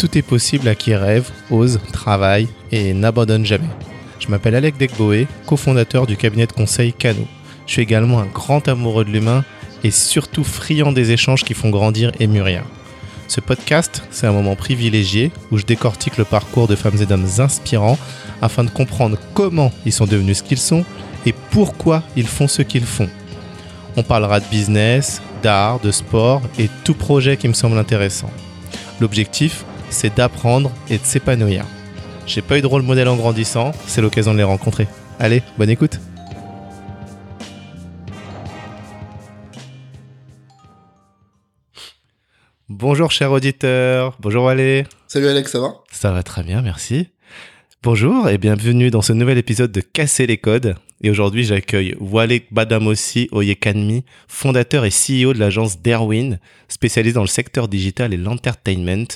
tout est possible à qui rêve, ose, travaille et n'abandonne jamais. Je m'appelle Alec Degboé, cofondateur du cabinet de conseil Cano. Je suis également un grand amoureux de l'humain et surtout friand des échanges qui font grandir et mûrir. Ce podcast, c'est un moment privilégié où je décortique le parcours de femmes et d'hommes inspirants afin de comprendre comment ils sont devenus ce qu'ils sont et pourquoi ils font ce qu'ils font. On parlera de business, d'art, de sport et tout projet qui me semble intéressant. L'objectif, c'est d'apprendre et de s'épanouir. J'ai pas eu de rôle modèle en grandissant, c'est l'occasion de les rencontrer. Allez, bonne écoute Bonjour cher auditeur, bonjour Walé. Salut Alex, ça va? Ça va très bien, merci. Bonjour et bienvenue dans ce nouvel épisode de Casser les codes. Et aujourd'hui, j'accueille Wale Badamossi Oyekanmi, fondateur et CEO de l'agence Derwin, spécialisée dans le secteur digital et l'entertainment,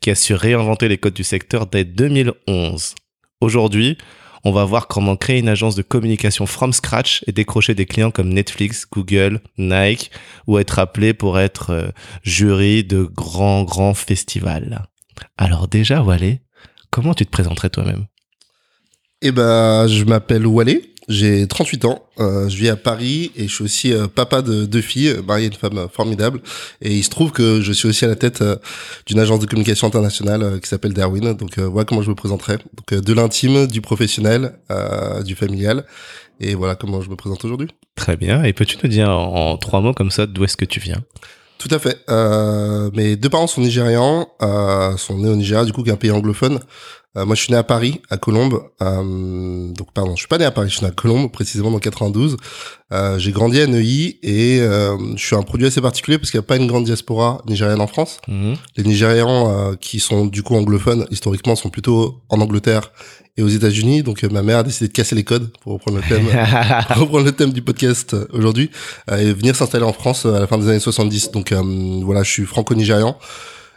qui a su réinventer les codes du secteur dès 2011. Aujourd'hui, on va voir comment créer une agence de communication from scratch et décrocher des clients comme Netflix, Google, Nike, ou être appelé pour être euh, jury de grands, grands festivals. Alors déjà, Wale, comment tu te présenterais toi-même? Eh ben, je m'appelle Walé, j'ai 38 ans, euh, je vis à Paris et je suis aussi euh, papa de deux filles, marié à une femme formidable. Et il se trouve que je suis aussi à la tête euh, d'une agence de communication internationale qui s'appelle Darwin. Donc voilà comment je me présenterai. Donc de l'intime, du professionnel, du familial. Et voilà comment je me présente aujourd'hui. Très bien. Et peux-tu nous dire en, trois mots comme ça d'où est-ce que tu viens? Tout à fait. mes deux parents sont nigérians, sont nés au Nigeria, du coup, qui est un pays anglophone. Euh, moi, je suis né à Paris, à Colombes. Euh, donc, pardon, je suis pas né à Paris, je suis né à Colombes, précisément dans 92. Euh, j'ai grandi à Neuilly et euh, je suis un produit assez particulier parce qu'il n'y a pas une grande diaspora nigérienne en France. Mhm. Les Nigérians euh, qui sont du coup anglophones, historiquement, sont plutôt en Angleterre et aux États-Unis. Donc, ma mère a décidé de casser les codes pour reprendre le thème, pour reprendre le thème du podcast aujourd'hui et venir s'installer en France à la fin des années 70. Donc, voilà, je suis franco-nigérian.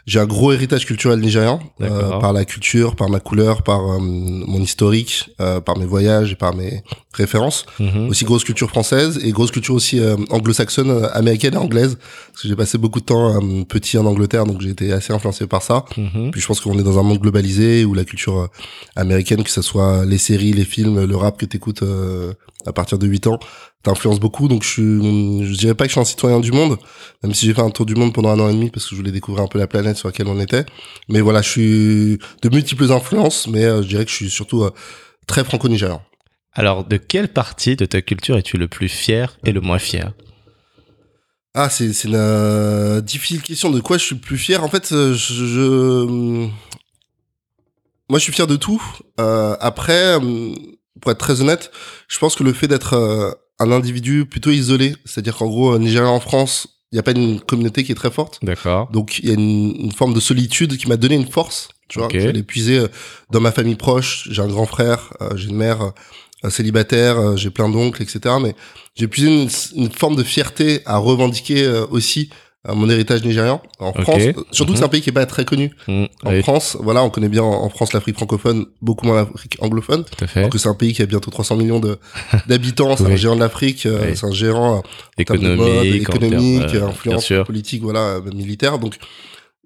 J'ai un gros héritage culturel nigérian euh, par la culture, par ma couleur, par euh, mon historique, euh, par mes voyages et par mes références. Mhm. Aussi grosse culture française et grosse culture aussi anglo-saxonne, américaine et anglaise. Parce que j'ai passé beaucoup de temps petit en Angleterre, donc j'ai été assez influencé par ça. Mhm. Puis je pense qu'on est dans un monde globalisé où la culture américaine, que ce soit les séries, les films, le rap que t'écoutes à partir de 8 ans, t'influence beaucoup. Donc je suis, je dirais pas que je suis un citoyen du monde, même si j'ai fait un tour du monde pendant un an et demi parce que je voulais découvrir un peu la planète sur laquelle on était. Mais voilà, je suis de multiples influences, mais euh, je dirais que je suis surtout euh, très franco-nigérian. Alors, de quelle partie de ta culture es-tu le plus fier et le moins fier? Ah, c'est c'est une euh, difficile question. De quoi je suis le plus fier? En fait, je, je... moi, je suis fier de tout. après pour être très honnête, je pense que le fait d'être euh, un individu plutôt isolé, c'est-à-dire qu'en gros, Nigeria en France, il n'y a pas une communauté qui est très forte. D'accord. Donc il y a une, forme de solitude qui m'a donné une force. Tu vois, okay. j'ai épuisé euh, dans ma famille proche. J'ai un grand frère, euh, j'ai une mère célibataire, j'ai plein d'oncles, etc. Mais j'ai épuisé une, une, forme de fierté à revendiquer aussi mon héritage nigérian. En France, surtout que c'est un mhm. pays qui est pas très connu. Mhm. En France, voilà, on connaît bien en France l'Afrique francophone, beaucoup moins l'Afrique anglophone. Tout à fait. Alors que c'est un pays qui a bientôt 300 millions d'habitants, c'est un géant de l'Afrique, euh, c'est un géant économique, économique, influence politique, voilà, militaire. Donc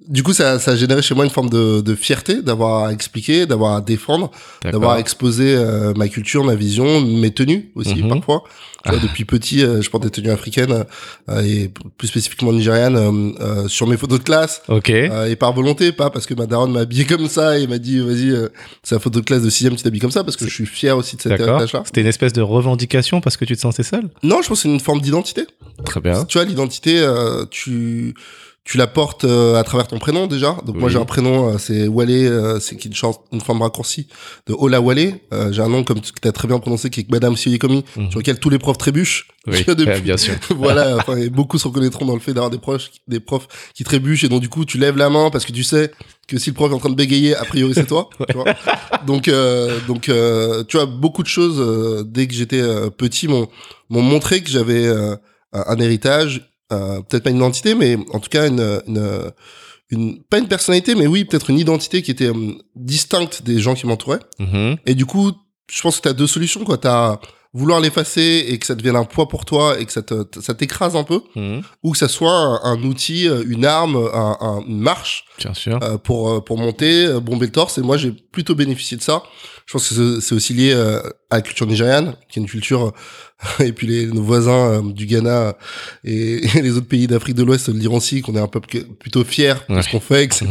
du coup, ça, ça a généré chez moi une forme de, de fierté d'avoir à expliquer, d'avoir à défendre, d'avoir à exposer euh, ma culture, ma vision, mes tenues aussi mhm. parfois. vois, depuis petit, euh, je porte des tenues africaines euh, et plus spécifiquement nigérianes sur mes photos de classe. Ok. et par volonté, pas parce que ma daronne m'a habillé comme ça et m'a dit vas-y, c'est la photo de classe de sixième, tu t'habilles comme ça parce que je suis fier aussi de cet héritage-là. C'était une espèce de revendication parce que tu te sentais seul. Non, je pense que c'est une forme d'identité. Très bien. Tu vois, l'identité, tu tu la portes euh, à travers ton prénom déjà. Donc moi j'ai un prénom, euh, c'est Walé, euh, c'est une, une forme raccourcie de Ola Walé. j'ai un nom comme tu as très bien prononcé qui est Madame Sioyekomi, mhm. sur lequel tous les profs trébuchent. Oui, bien sûr. voilà, enfin, et beaucoup se reconnaîtront dans le fait d'avoir des profs, des profs qui trébuchent et donc du coup tu lèves la main parce que tu sais que si le prof est en train de bégayer, a priori c'est toi. tu vois donc donc tu vois beaucoup de choses dès que j'étais petit m'ont m'ont montré que j'avais un héritage euh, peut-être pas une identité, mais en tout cas une, une, une pas une personnalité, mais oui, peut-être une identité qui était euh, distincte des gens qui m'entouraient. Mm-hmm. Et du coup, je pense que tu as deux solutions. quoi. Tu as vouloir l'effacer et que ça devienne un poids pour toi et que ça te, ça t'écrase un peu, Mhm. ou que ça soit un, un outil, euh, une arme, un, un- une marche Bien sûr. euh, pour euh, pour monter, bomber le torse. Et moi, j'ai plutôt bénéficié de ça. Je pense que c'est- aussi lié euh, à la culture nigériane, qui est une culture euh, et puis les nos voisins du Ghana et, et les autres pays d'Afrique de l'Ouest le diront aussi qu'on est un peuple que- plutôt fier de Ouais. ce qu'on fait, etc.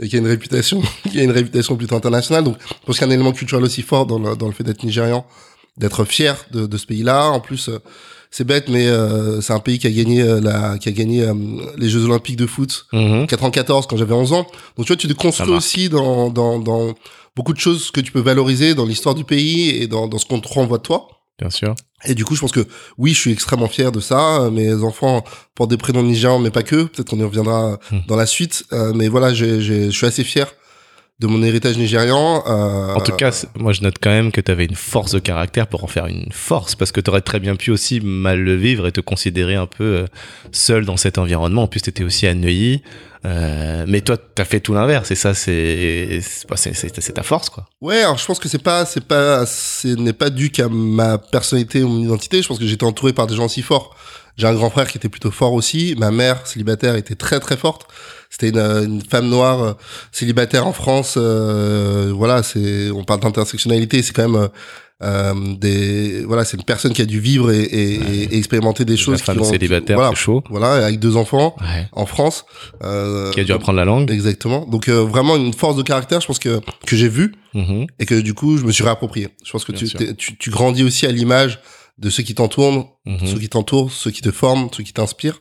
Et qu'il y a une réputation, qu'il y a une réputation plutôt internationale. Donc, je pense qu'il y a un élément culturel aussi fort dans le, dans le fait d'être nigérian, d'être fier de, de ce pays-là. En plus, euh, c'est bête, mais euh, c'est un pays qui a gagné euh, la, qui a gagné euh, les Jeux Olympiques de foot Mhm. 94 quand j'avais 11 ans. Donc tu vois, tu te construis aussi dans, dans, dans beaucoup de choses que tu peux valoriser dans l'histoire du pays et dans, dans ce qu'on te renvoie de toi. Bien sûr. Et du coup, je pense que oui, je suis extrêmement fier de ça. Mes enfants portent des prénoms nigérians, mais pas que. Peut-être qu'on y reviendra Hmm. dans la suite. Euh, mais voilà, je suis assez fier de mon héritage nigérian. Euh, En tout cas, moi je note quand même que tu avais une force de caractère pour en faire une force, parce que tu aurais très bien pu aussi mal le vivre et te considérer un peu euh, seul dans cet environnement. En plus, tu étais aussi à Neuilly. Euh, mais toi, tu as fait tout l'inverse, et ça, c'est c'est pas- c'est- c'est- c'est ta force, quoi. Ouais, alors je pense que c'est pas, c'est pas, ce n'est pas dû qu'à ma personnalité ou mon identité. Je pense que j'étais entouré par des gens si forts. J'ai un grand frère qui était plutôt fort aussi. Ma mère célibataire était très très forte. C'était une, une femme noire euh, célibataire en France. euh, voilà, c'est, on parle d'intersectionnalité, c'est quand même euh, euh, des, voilà, c'est une personne qui a dû vivre et, et, Ouais. et expérimenter des choses. La femme qui vont- célibataire, voilà, chaud. voilà, avec deux enfants Ouais. en France. Euh, Qui a dû apprendre la langue. Exactement. Donc euh, vraiment une force de caractère, je pense que que j'ai vu Mhm. et que du coup je me suis réapproprié. Je pense que tu, tu tu grandis aussi à l'image de ceux qui t'entourent, Mhm. ceux qui t'entourent, ceux qui te forment, ceux qui t'inspirent.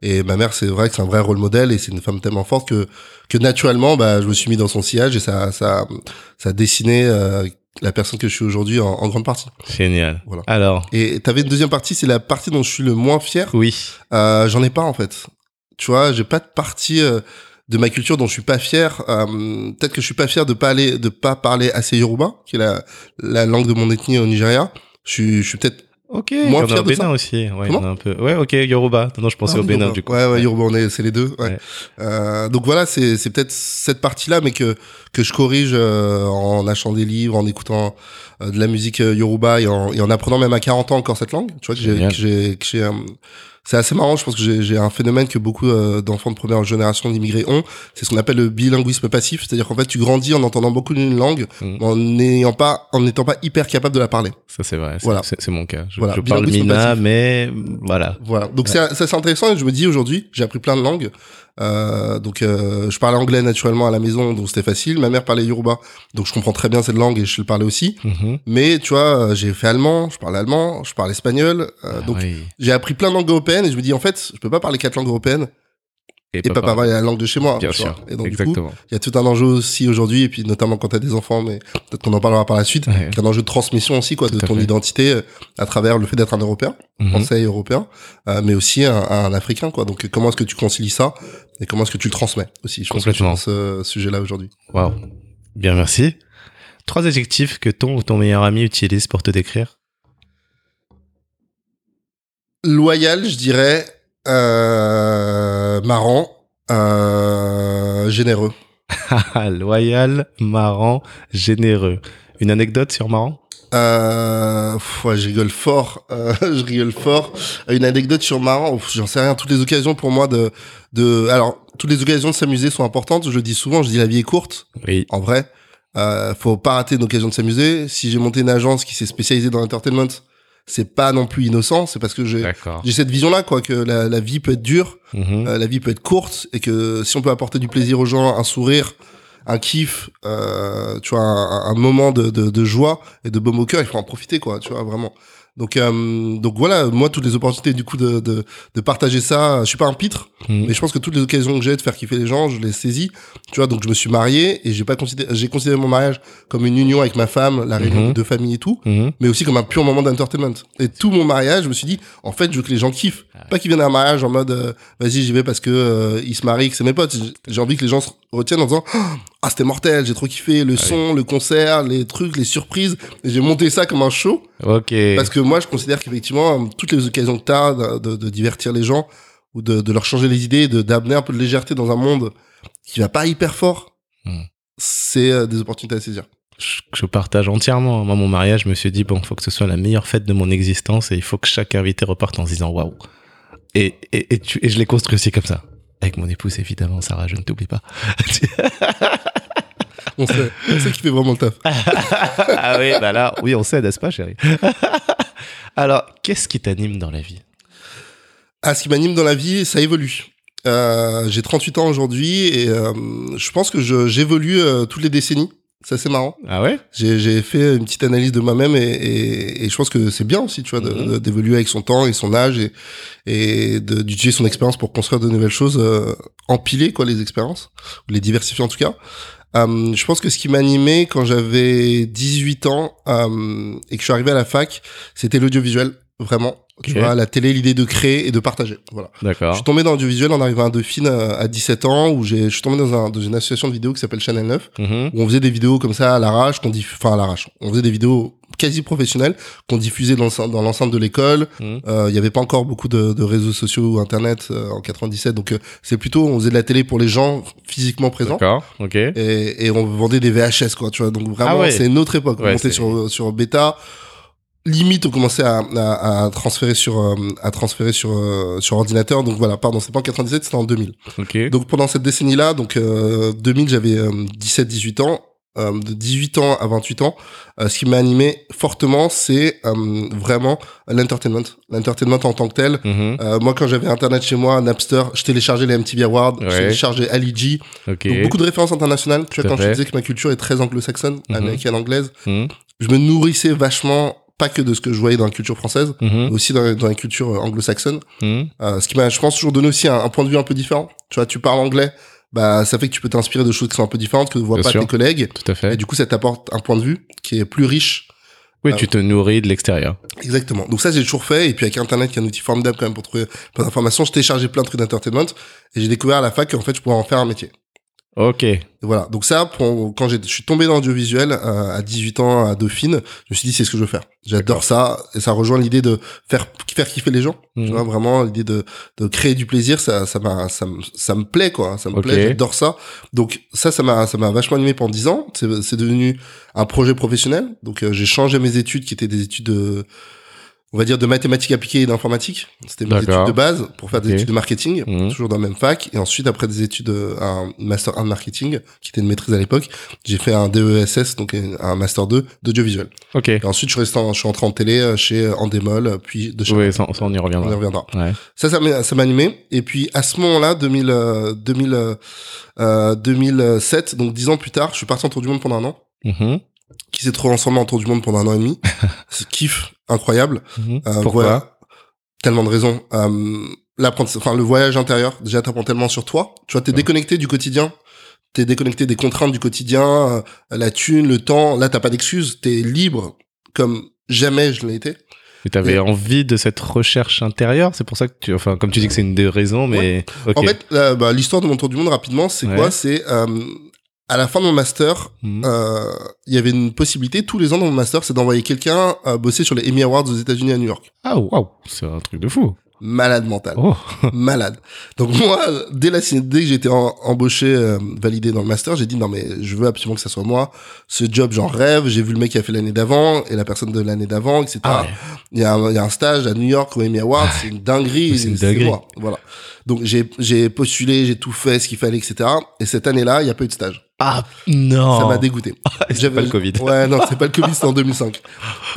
Et ma mère, c'est vrai que c'est un vrai rôle modèle et c'est une femme tellement forte que que naturellement, bah, je me suis mis dans son sillage et ça ça ça a dessiné euh, la personne que je suis aujourd'hui en, en grande partie. Génial. Voilà. Alors, Et t'avais une deuxième partie, c'est la partie dont je suis le moins fier. oui. Euh, J'en ai pas en fait. Tu vois, j'ai pas de partie euh, de ma culture dont je suis pas fier. Euh, Peut-être que je suis pas fier de pas aller, de pas parler assez Yoruba, qui est la, la langue de mon ethnie au Nigeria. Je suis, je suis peut-être. Ok, Moins il y en a fier au de Bénin ça. aussi. Ouais, il y Comment en a un peu. Ouais, ok, Yoruba. Non, je pensais Ah au Bénin, Yoruba. du coup. Ouais, ouais, Yoruba, on est, c'est les deux. Ouais. Ouais. Euh, donc voilà, c'est, c'est peut-être cette partie-là, mais que que je corrige euh, en achetant des livres, en écoutant euh, de la musique euh, Yoruba et en, et en apprenant même à 40 ans encore cette langue. Tu vois que j'ai, que j'ai, que j'ai, euh, c'est assez marrant. Je pense que j'ai, un phénomène que beaucoup euh, d'enfants de première génération d'immigrés ont. C'est ce qu'on appelle le bilinguisme passif, c'est-à-dire qu'en fait tu grandis en entendant beaucoup d'une langue, Mhm. en n'ayant pas, en n'étant pas hyper capable de la parler. Ça, c'est vrai. Voilà. c'est- mon cas. Je, Voilà, je parle Mina, passif. mais voilà. Voilà. Donc c'est ça c'est intéressant et je me dis aujourd'hui, j'ai appris plein de langues. Euh, donc euh, je parlais anglais naturellement à la maison, donc c'était facile. Ma mère parlait yoruba, donc je comprends très bien cette langue et je le parlais aussi. Mhm. Mais tu vois, euh, j'ai fait allemand, je parle allemand, je parle espagnol. euh, Ah donc oui. j'ai appris plein de langues européennes et je me dis en fait, je peux pas parler quatre langues européennes Et, et pas papa. parler la langue de chez moi. Bien tu sûr. Et donc Exactement. il y a tout un enjeu aussi aujourd'hui et puis notamment quand t'as des enfants, mais peut-être qu'on en parlera par la suite. Ouais. Un enjeu de transmission aussi quoi, de Tout ton fait. identité euh, à travers le fait d'être un Européen Mhm. français et européen, euh, mais aussi un, un africain, quoi. Donc, comment est-ce que tu concilies ça et comment est-ce que tu le transmets aussi Je pense que Complètement. ce sujet-là aujourd'hui? Waouh. Bien, merci. Trois adjectifs que ton ou ton meilleur ami utilise pour te décrire. Loyal, je dirais, euh, marrant, euh, généreux. Haha, Loyal, marrant, généreux. Une anecdote sur marrant? Euh, pff, ouais, je rigole fort, euh, je rigole fort. Une anecdote sur marrant, j'en sais rien. Toutes les occasions pour moi de, de, alors toutes les occasions de s'amuser sont importantes. Je le dis souvent, je dis la vie est courte. Oui. En vrai, euh, faut pas rater une occasion de s'amuser. Si j'ai monté une agence qui s'est spécialisée dans l'entertainment, c'est pas non plus innocent. C'est parce que j'ai j'ai cette vision-là, quoi, que la, la vie peut être dure, Mhm. euh, la vie peut être courte, et que si on peut apporter du plaisir aux gens, un sourire, un kiff, euh, tu vois, un, un moment de, de, de joie et de baume au cœur, il faut en profiter, quoi, tu vois, vraiment. Donc, euh, donc voilà, moi, toutes les opportunités, du coup, de, de, de partager ça, je suis pas un pitre, Mhm. mais je pense que toutes les occasions que j'ai de faire kiffer les gens, je les saisis. Tu vois, donc je me suis marié et j'ai pas considéré, j'ai considéré mon mariage comme une union avec ma femme, la réunion Mhm. de deux familles et tout, Mhm. mais aussi comme un pur moment d'entertainment. Et tout mon mariage, je me suis dit, en fait, je veux que les gens kiffent. Pas qu'ils viennent à un mariage en mode, euh, vas-y, j'y vais parce que euh, ils se marient, que c'est mes potes. J'ai- J'ai envie que les gens se retiennent en disant, ah, c'était mortel, j'ai trop kiffé, le son, le concert, les trucs, les surprises. J'ai monté ça comme un show. Ok. Parce que moi, je considère qu'effectivement, toutes les occasions que tu as de, de- de divertir les gens ou de, de leur changer les idées, de d'amener un peu de légèreté dans un monde qui va pas hyper fort, Hmm. c'est euh, des opportunités à saisir. je, je partage entièrement. Moi, mon mariage, je me suis dit, bon, faut que ce soit la meilleure fête de mon existence et il faut que chaque invité reparte en se disant waouh. Et, et, et, tu- et je l'ai construit aussi comme ça. Avec mon épouse, évidemment, Sarah, je ne t'oublie pas. On sait, on sait qui fait vraiment le taf. ah oui, bah là, oui, on sait, n'est-ce pas, chérie? Alors, qu'est-ce qui t'anime dans la vie? Ah, ce qui m'anime dans la vie, ça évolue. Euh, j'ai 38 ans aujourd'hui et euh, je pense que j'évolue euh, toutes les décennies. C'est assez marrant. Ah ouais? J'ai j'ai fait une petite analyse de moi-même et, et, et je pense que c'est bien aussi, tu vois, Mhm. d'évoluer avec son temps et son âge et, et d'utiliser son expérience pour construire de nouvelles choses, euh, empiler quoi les expériences, ou les diversifier en tout cas. Euh, je pense que ce qui m'animait quand j'avais 18 ans euh, et que je suis arrivé à la fac, c'était l'audiovisuel, vraiment. Tu vois, la télé, l'idée de créer et de partager. Voilà. Je D'accord. suis tombé dans l'audiovisuel en arrivant à Dauphine euh, à 17 ans, où j'ai, je suis tombé dans, un, dans une association de vidéo qui s'appelle Channel 9, Mhm. où on faisait des vidéos comme ça à l'arrache, qu'on diff... enfin à l'arrache. On faisait des vidéos quasi professionnelles qu'on diffusait dans, dans l'enceinte de l'école. Mhm. Euh, Il y avait pas encore beaucoup de, de réseaux sociaux ou internet euh, en 97, donc euh, c'est plutôt on faisait de la télé pour les gens physiquement présents. D'accord, ok. Et, et on vendait des VHS quoi, tu vois. Donc vraiment, Ah ouais. c'est une autre époque. On Ouais, montait c'est- sur sur bêta. Limite, on commençait à, à, à transférer sur euh, à transférer sur euh, sur ordinateur. Donc voilà, pardon, c'est pas en 97, c'était en 2000. Ok. Donc pendant cette décennie-là, donc euh, 2000, j'avais 17-18 ans. Euh, de 18 ans à 28 ans, euh, ce qui m'a animé fortement, c'est euh, vraiment l'entertainment. L'entertainment en tant que tel. Euh, moi, quand j'avais Internet chez moi, Napster, je téléchargeais les MTV Awards, je téléchargeais Ali G. Ok. Donc beaucoup de références internationales. Tu vois, quand je fait. te disais que ma culture est très anglo-saxonne, Mhm. américaine, anglaise, Mhm. je me nourrissais vachement, pas que de ce que je voyais dans la culture française, Mhm. mais aussi dans, dans la culture euh, anglo-saxonne. Mhm. Euh, ce qui m'a, je pense, toujours donné aussi un, un point de vue un peu différent. Tu vois, tu parles anglais, bah ça fait que tu peux t'inspirer de choses qui sont un peu différentes que ne voient Bien pas sûr. tes collègues. Tout à fait. Et du coup, ça t'apporte un point de vue qui est plus riche. Oui, Ah tu te nourris de l'extérieur. Exactement. Donc ça, j'ai toujours fait. Et puis avec Internet, qui est un outil formidable quand même pour trouver plein d'informations, je téléchargeais plein de trucs d'entertainment et j'ai découvert à la fac qu'en fait, je pouvais en faire un métier. Ok. Voilà. Donc ça, pour, quand je suis tombé dans l'audiovisuel euh, à 18 ans à Dauphine, je me suis dit c'est ce que je veux faire. J'adore ça et ça rejoint l'idée de faire faire kiffer les gens. Tu Mhm. vois vraiment l'idée de de créer du plaisir, ça ça m'a ça me ça me plaît quoi. Ça me plaît, j'adore ça. Donc ça ça m'a ça m'a vachement animé pendant 10 ans. C'est c'est devenu un projet professionnel. Donc euh, j'ai changé mes études qui étaient des études de on va dire de mathématiques appliquées et d'informatique. C'était mes études de base pour faire des études de marketing, Mhm. toujours dans la même fac. Et ensuite, après des études, euh, un master 1 de marketing, qui était une maîtrise à l'époque, j'ai fait un DESS, donc un master 2 d'audiovisuel. Ok. Et ensuite, je suis resté en, je suis entré en télé euh, chez euh, Endemol, puis de chez Oui, ça, ça, on y on y reviendra. reviendra. Ouais. Ça, ça m'a animé. Et puis, à ce moment-là, 2000, euh, 2000, euh, euh, 2007, donc dix ans plus tard, je suis parti en tour du monde pendant un an, Mhm. qui s'est trouvé ensemble en tour du monde pendant un an et demi. C'est kiff incroyable. Mhm. Euh, Pourquoi voilà. Tellement de raisons. Euh, enfin, le voyage intérieur, déjà, t'apprends tellement sur toi. Tu vois, t'es Ouais. déconnecté du quotidien. T'es déconnecté des contraintes du quotidien, euh, la thune, le temps. Là, t'as pas d'excuses. T'es libre comme jamais je l'ai été. Et t'avais Et- envie de cette recherche intérieure, c'est pour ça que tu, enfin, comme tu dis que c'est une des raisons, mais ok. En fait, la- bah, l'histoire de mon tour du monde, rapidement, c'est Ouais. quoi C'est euh, à la fin de mon master, Mhm. euh, il y avait une possibilité, tous les ans dans mon master, c'est d'envoyer quelqu'un euh, bosser sur les Emmy Awards aux États-Unis à New York. Ah waouh, c'est un truc de fou. Malade mental. Oh. malade. Donc moi, dès la dès que j'étais en- embauché, euh, validé dans le master, j'ai dit non mais je veux absolument que ça soit moi. Ce job, j'en rêve. J'ai vu le mec qui a fait l'année d'avant et la personne de l'année d'avant, etc. Ah ouais. Il y, a un, il y a un stage à New York au Emmy Awards, c'est une dinguerie. C'est une dinguerie. moi. Voilà. Donc j'ai j'ai postulé, j'ai tout fait, ce qu'il fallait, etc. Et cette année-là, il y a pas eu de stage. Ah non. Ça m'a dégoûté. C'est J'avais- pas le Covid. Ouais, non, c'est pas le Covid, c'était en 2005.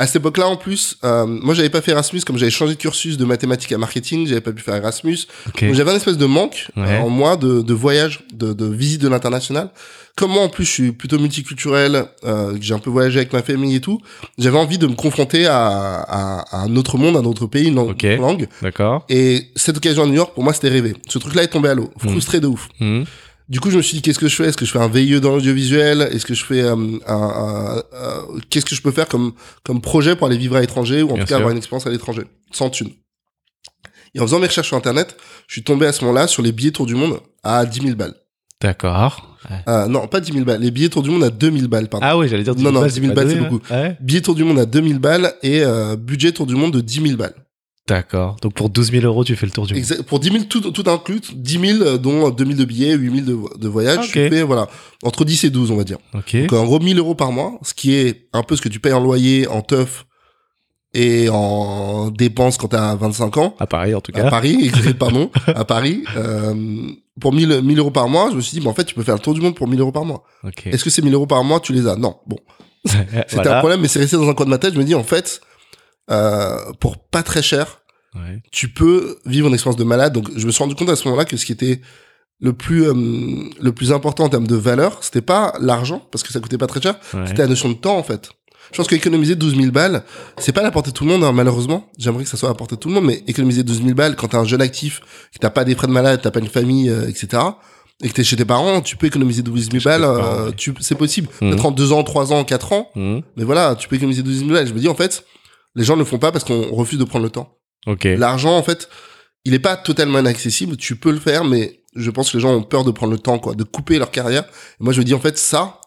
À cette époque-là, en plus, euh, moi, j'avais pas fait Erasmus, comme j'avais changé de cursus de mathématiques à marketing, j'avais pas pu faire Erasmus. Donc j'avais un espèce de manque Ouais. euh, en moi de, de voyage, de, de visite de l'international. Comme moi, en plus, je suis plutôt multiculturel, euh, j'ai un peu voyagé avec ma famille et tout, j'avais envie de me confronter à, à, à un autre monde, à un autre pays, une langue. Ok. une langue. D'accord. Et cette occasion à New York, pour moi, c'était rêvé. Ce truc-là est tombé à l'eau, frustré de ouf. Mhm. Du coup, je me suis dit, qu'est-ce que je fais? Est-ce que je fais un VIE dans l'audiovisuel? Est-ce que je fais euh, un, un- un- qu'est-ce que je peux faire comme comme projet pour aller vivre à l'étranger ou en Bien tout cas sûr. avoir une expérience à l'étranger? Sans thune Et en faisant mes recherches sur internet, je suis tombé à ce moment-là sur les billets tour du monde à 10 000 balles. D'accord. Ouais. Euh, non, pas 10 000 balles. Les billets tour du monde à 2000 balles, pardon. Ah oui, j'allais dire. Non, non, 10 000 c'est balles, c'est beaucoup. hein. Ouais. Billets tour du monde à 2000 balles et euh, budget tour du monde de 10 000 balles. D'accord. Donc pour 12 000 euros, tu fais le tour du monde. Exact- pour 10 000 tout, tout inclus, 10 000 euh, dont 2 000 de billets, 8 000 de, de voyages. Ok. Je fais, voilà, entre 10 et 12, on va dire. Ok. Donc en gros 1000 euros par mois, ce qui est un peu ce que tu payes en loyer, en teuf et en dépenses quand t'as 25 ans. À Paris, en tout À cas. Paris, pardon, à Paris, euh, pour 1000, 1000 euros par mois, je me suis dit, mais en fait, tu peux faire le tour du monde pour 1000 euros par mois. Ok. Est-ce que ces 1000 euros par mois, tu les as? Non. Bon, c'était un problème, mais c'est resté dans un coin de ma tête. Je me dis, en fait, euh, pour pas très cher, Ouais. tu peux vivre une expérience de malade. Donc, je me suis rendu compte à ce moment-là que ce qui était le plus euh, le plus important en termes de valeur, c'était pas l'argent parce que ça coûtait pas très cher, Ouais. c'était la notion de temps en fait. Je pense qu'économiser 12 000 balles, c'est pas à la portée de tout le monde, hein, malheureusement. J'aimerais que ça soit à la portée de tout le monde, mais économiser 12 000 balles quand t'es un jeune actif, que t'as pas des frais de malade, t'as pas une famille, euh, etc., et que t'es chez tes parents, tu peux économiser 12 000 Chez tes balles, euh, tu, c'est possible. Mhm. Peut-être en 2 ans, 3 ans, 4 ans, Mhm. mais voilà, tu peux économiser 12 000 balles. Je me dis, en fait, les gens ne le font pas parce qu'on refuse de prendre le temps. Ok. L'argent, en fait, il est pas totalement inaccessible. Tu peux le faire, mais je pense que les gens ont peur de prendre le temps, quoi, de couper leur carrière. Et moi, je me dis, en fait, ça,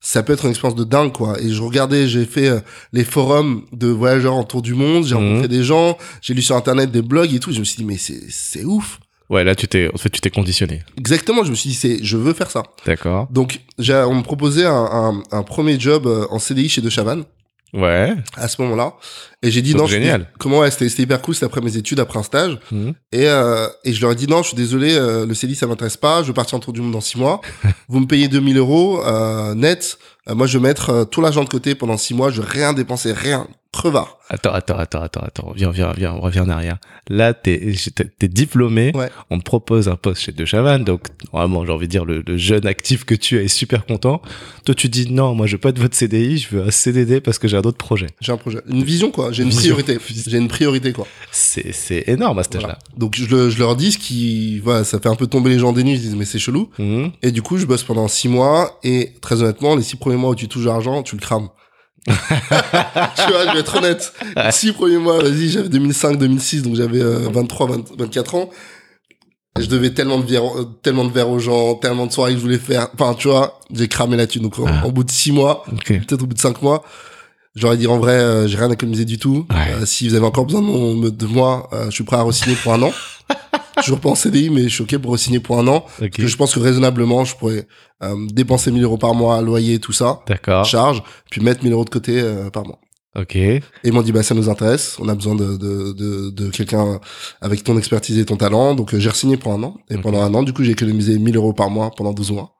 ça peut être une expérience de dingue, quoi. Et je regardais, j'ai fait euh, les forums de voyageurs autour du monde, j'ai Mhm. rencontré des gens, j'ai lu sur Internet des blogs et tout. Je me suis dit, mais c'est, c'est ouf. Ouais, là, tu t'es, en fait, tu t'es conditionné. Exactement, je me suis dit, c'est, je veux faire ça. D'accord. Donc, j'ai, on me proposait un, un, un premier job euh, en CDI chez De Chavannes. Ouais. à ce moment-là. Et j'ai dit non. génial. Comment ouais, c'était hyper cool. C'était après mes études, après un stage. Mhm. Et, euh, et je leur ai dit non, je suis désolé, euh, le CDI ça m'intéresse pas. Je veux partir en tour du monde dans six mois. Vous me payez 2000 euros euh, net. Euh, moi, je vais mettre euh, tout l'argent de côté pendant six mois. Je vais rien dépenser, rien. Crevard. Attends, attends, attends, attends, attends. Viens, viens, viens, on revient en arrière. Là, t'es, t'es t'es diplômé. Ouais. On te propose un poste chez De Chavannes. Donc, vraiment, j'ai envie de dire, le, le jeune actif que tu es est super content. Toi, tu dis, non, moi, je veux pas de votre CDI, je veux un CDD parce que j'ai un autre projet. J'ai un projet, une vision quoi. J'ai une Vision. priorité. J'ai une priorité quoi. C'est, c'est énorme à cet Voilà. âge-là. Donc je, le- je leur dis ce qui, voilà, ça fait un peu tomber les gens des nues. Ils disent mais c'est chelou. Mhm. Et du coup, je bosse pendant six mois et très honnêtement, les six premiers mois où tu touches l'argent, tu le crames. tu vois, je vais être honnête. Les six premiers mois, vas-y, j'avais 2005, 2006, donc j'avais euh, 23, 20 24 ans. Je devais tellement de verres, euh, tellement de verres aux gens, tellement de soirées que je voulais faire. Enfin, tu vois, j'ai cramé la thune. Donc, en, Ah. au bout de six mois, peut-être au bout de cinq mois, j'aurais dit en vrai, euh, j'ai rien économisé du tout. Ouais. Euh, si vous avez encore besoin de, mon- de moi, euh, je suis prêt à re-signer pour un an. Toujours pas en CDI, mais je suis ok pour re-signer pour un an. Ok. Que je pense que raisonnablement, je pourrais euh, dépenser 1000 euros par mois, loyer, tout ça, D'accord. charge, puis mettre 1000 euros de côté euh, par mois. Ok. Et ils m'ont dit, bah ça nous intéresse, on a besoin de, de, de, de quelqu'un avec ton expertise et ton talent. Donc euh, j'ai re-signé pour un an. Et pendant un an, du coup, j'ai économisé 1000 euros par mois pendant 12 mois.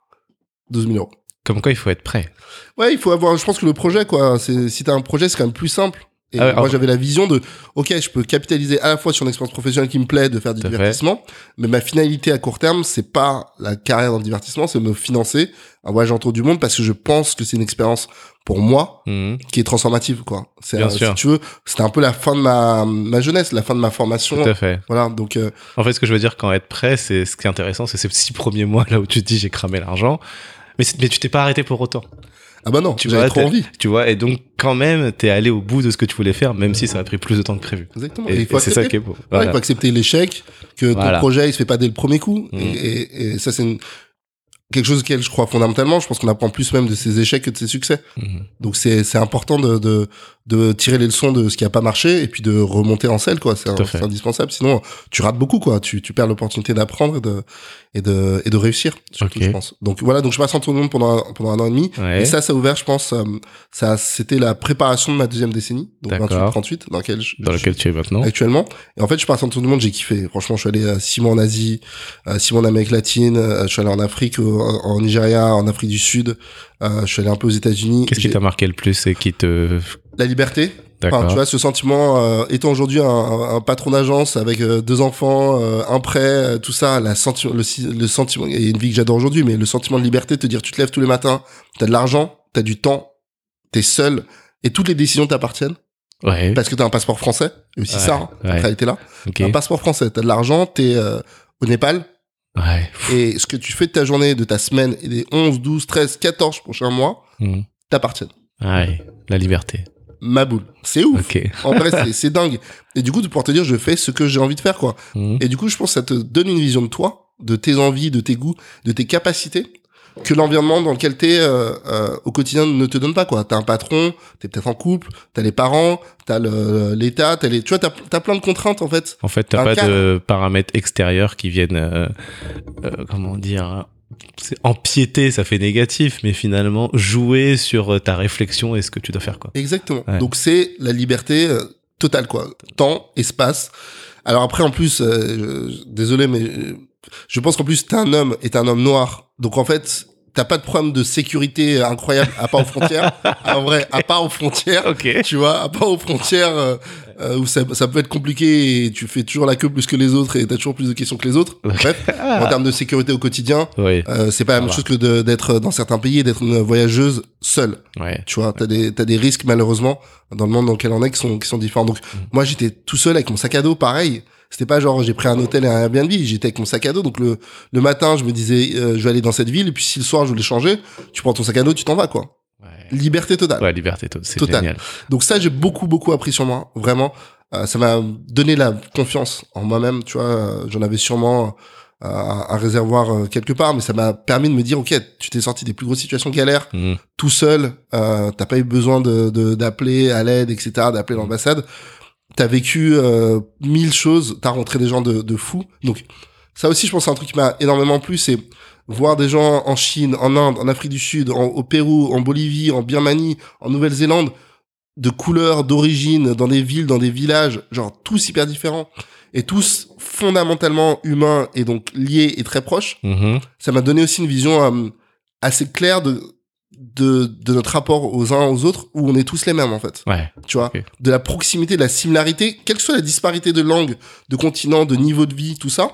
12 000 euros. Comme quoi, il faut être prêt. Ouais, il faut avoir, je pense que le projet, quoi, c'est, si t'as un projet, c'est quand même plus simple. Et Ah ouais, moi, j'avais la vision de, ok, je peux capitaliser à la fois sur une expérience professionnelle qui me plaît, de faire du fait. divertissement, mais ma finalité à court terme, c'est pas la carrière dans le divertissement, c'est me financer un voyage autour du monde parce que je pense que c'est une expérience pour moi Mhm. qui est transformative, quoi. C'est, Bien euh, sûr. si tu veux, c'était un peu la fin de ma, ma jeunesse, la fin de ma formation. Tout à fait. Voilà, donc, euh, En fait, ce que je veux dire quand être prêt, c'est ce qui est intéressant, c'est ces six premiers mois là où tu te dis j'ai cramé l'argent. Mais tu t'es pas arrêté pour autant. Ah bah non, Tu j'avais vois, trop envie. Tu vois, et donc quand même, t'es allé au bout de ce que tu voulais faire, même si ça a pris plus de temps que prévu. Exactement. Et, Et il faut et c'est ça qui est beau. Voilà, il faut accepter l'échec, que Voilà. ton projet il se fait pas dès le premier coup. Mm. Et, ça c'est une- quelque chose auquel je crois fondamentalement. Je pense qu'on apprend plus même de ses échecs que de ses succès. Mhm. Donc c'est c'est important de, de de tirer les leçons de ce qui a pas marché et puis de remonter en selle quoi. C'est un- indispensable. Sinon tu rates beaucoup quoi. Tu tu perds l'opportunité d'apprendre et de et de et de réussir. Surtout, Ok. je pense. Donc voilà. Donc je passe en tour du monde pendant un, pendant un an et demi. Ouais. Et ça, ça a ouvert, je pense, euh, ça, c'était la préparation de ma deuxième décennie, donc D'accord. 28-38, dans laquelle je, dans je- lequel tu es maintenant. actuellement. Et en fait, je parti en tour du monde, j'ai kiffé. Franchement, je suis allé à six mois en Asie, euh, six mois en Amérique latine, euh, je suis allé en Afrique, en Nigeria, en Afrique du Sud, euh, je suis allé un peu aux États-Unis. Qu'est-ce qui t'a marqué le plus et qui te. La liberté. Enfin, tu vois, ce sentiment, euh, étant aujourd'hui un, un- patron d'agence avec euh, deux enfants, euh, un prêt, euh, tout ça, la senti le, le sentiment, et une vie que j'adore aujourd'hui, mais le sentiment de liberté, de te dire, tu te lèves tous les matins, t'as de l'argent, t'as du temps, t'es seul, et toutes les décisions t'appartiennent, ouais. parce que t'as un passeport français, et aussi Ouais, ça, hein, ouais. réalité là. Ok. Un passeport français, t'as de l'argent, t'es euh, au Népal, Ouais. et ce que tu fais de ta journée, de ta semaine, et des 11, 12, 13, 14 prochains mois, Mhm. t'appartiennent. Ouais. La liberté. Ma boule. C'est ouf. Ok. En vrai, c'est- c'est dingue. Et du coup, de pouvoir te dire, je fais ce que j'ai envie de faire, quoi. Mhm. Et du coup, je pense que ça te donne une vision de toi, de tes envies, de tes goûts, de tes capacités. que l'environnement dans lequel t'es euh, euh, au quotidien ne te donne pas quoi. T'as un patron, t'es peut-être en couple, t'as les parents, t'as le- l'État, t'as les, tu vois, t'as as plein de contraintes en fait. En fait, t'as pas cadre. de paramètres extérieurs qui viennent, euh, euh, comment dire, c'est empiéter, ça fait négatif, mais finalement jouer sur euh, ta réflexion et ce que tu dois faire, quoi. Exactement. Ouais. Donc c'est la liberté euh, totale quoi. Temps, espace. Alors après en plus, euh, je- désolé mais euh, je pense qu'en plus t'es un homme et t'es un homme noir. Donc en fait t'as pas de problème de sécurité incroyable à part aux frontières. en vrai, à part aux frontières. Ok. tu vois, à part aux frontières euh, euh, où ça, ça peut être compliqué et tu fais toujours la queue plus que les autres et t'as toujours plus de questions que les autres. Bref, en termes de sécurité au quotidien, Oui. euh, c'est pas la même Ah. Chose que d'être dans certains pays et d'être une voyageuse seule. Ouais. Tu vois, t'as des t'as des risques malheureusement dans le monde dans lequel on est qui sont qui sont différents. Donc Mm. moi j'étais tout seul avec mon sac à dos, pareil. C'était pas genre j'ai pris un hôtel et un Airbnb, j'étais avec mon sac à dos. Donc le le matin je me disais euh, je vais aller dans cette ville et puis si le soir je voulais changer, tu prends ton sac à dos, tu t'en vas quoi. Ouais. Liberté totale. Ouais, liberté, to- c'est Total. génial. Donc ça, j'ai beaucoup, beaucoup appris sur moi, vraiment. Euh, ça m'a donné la confiance en moi-même, tu vois. euh, J'en avais sûrement euh, un réservoir euh, quelque part, mais ça m'a permis de me dire, ok, tu t'es sorti des plus grosses situations galères, Mhm. tout seul. Euh, T'as pas eu besoin de de- d'appeler à l'aide, etc., d'appeler l'ambassade. T'as vécu euh, mille choses. T'as rencontré des gens de, de fous. Donc ça aussi, je pense, c'est un truc qui m'a énormément plu, c'est voir des gens en Chine, en Inde, en Afrique du Sud, en- au Pérou, en Bolivie, en Birmanie, en Nouvelle-Zélande, de couleurs, d'origine, dans des villes, dans des villages, genre tous hyper différents et tous fondamentalement humains et donc liés et très proches. Mhm. Ça m'a donné aussi une vision euh, assez claire de, de de notre rapport aux uns aux autres où on est tous les mêmes en fait. Ouais. Tu vois, de la proximité, de la similarité, quelle que soit la disparité de langue, de continent, de niveau de vie, tout ça.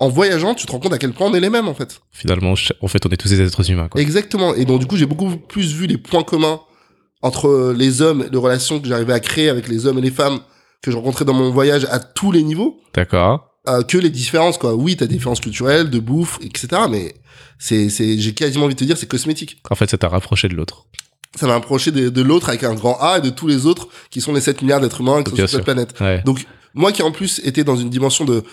En voyageant, tu te rends compte à quel point on est les mêmes en fait. Finalement, en fait, on est tous des êtres humains, quoi. Exactement. Et donc, du coup, j'ai beaucoup plus vu les points communs entre les hommes, les relations que j'arrivais à créer avec les hommes et les femmes que je rencontrais dans mon voyage à tous les niveaux, D'accord. euh, que les différences, quoi. Oui, t'as des différences culturelles, de bouffe, etc. Mais c'est, c'est, j'ai quasiment envie de te dire, c'est cosmétique. En fait, ça t'a rapproché de l'autre. Ça m'a approché de, de l'autre avec un grand A et de tous les autres qui sont les 7 milliards d'êtres humains qui sont Bien sur cette planète. Ouais. Donc, moi qui en plus était dans une dimension de,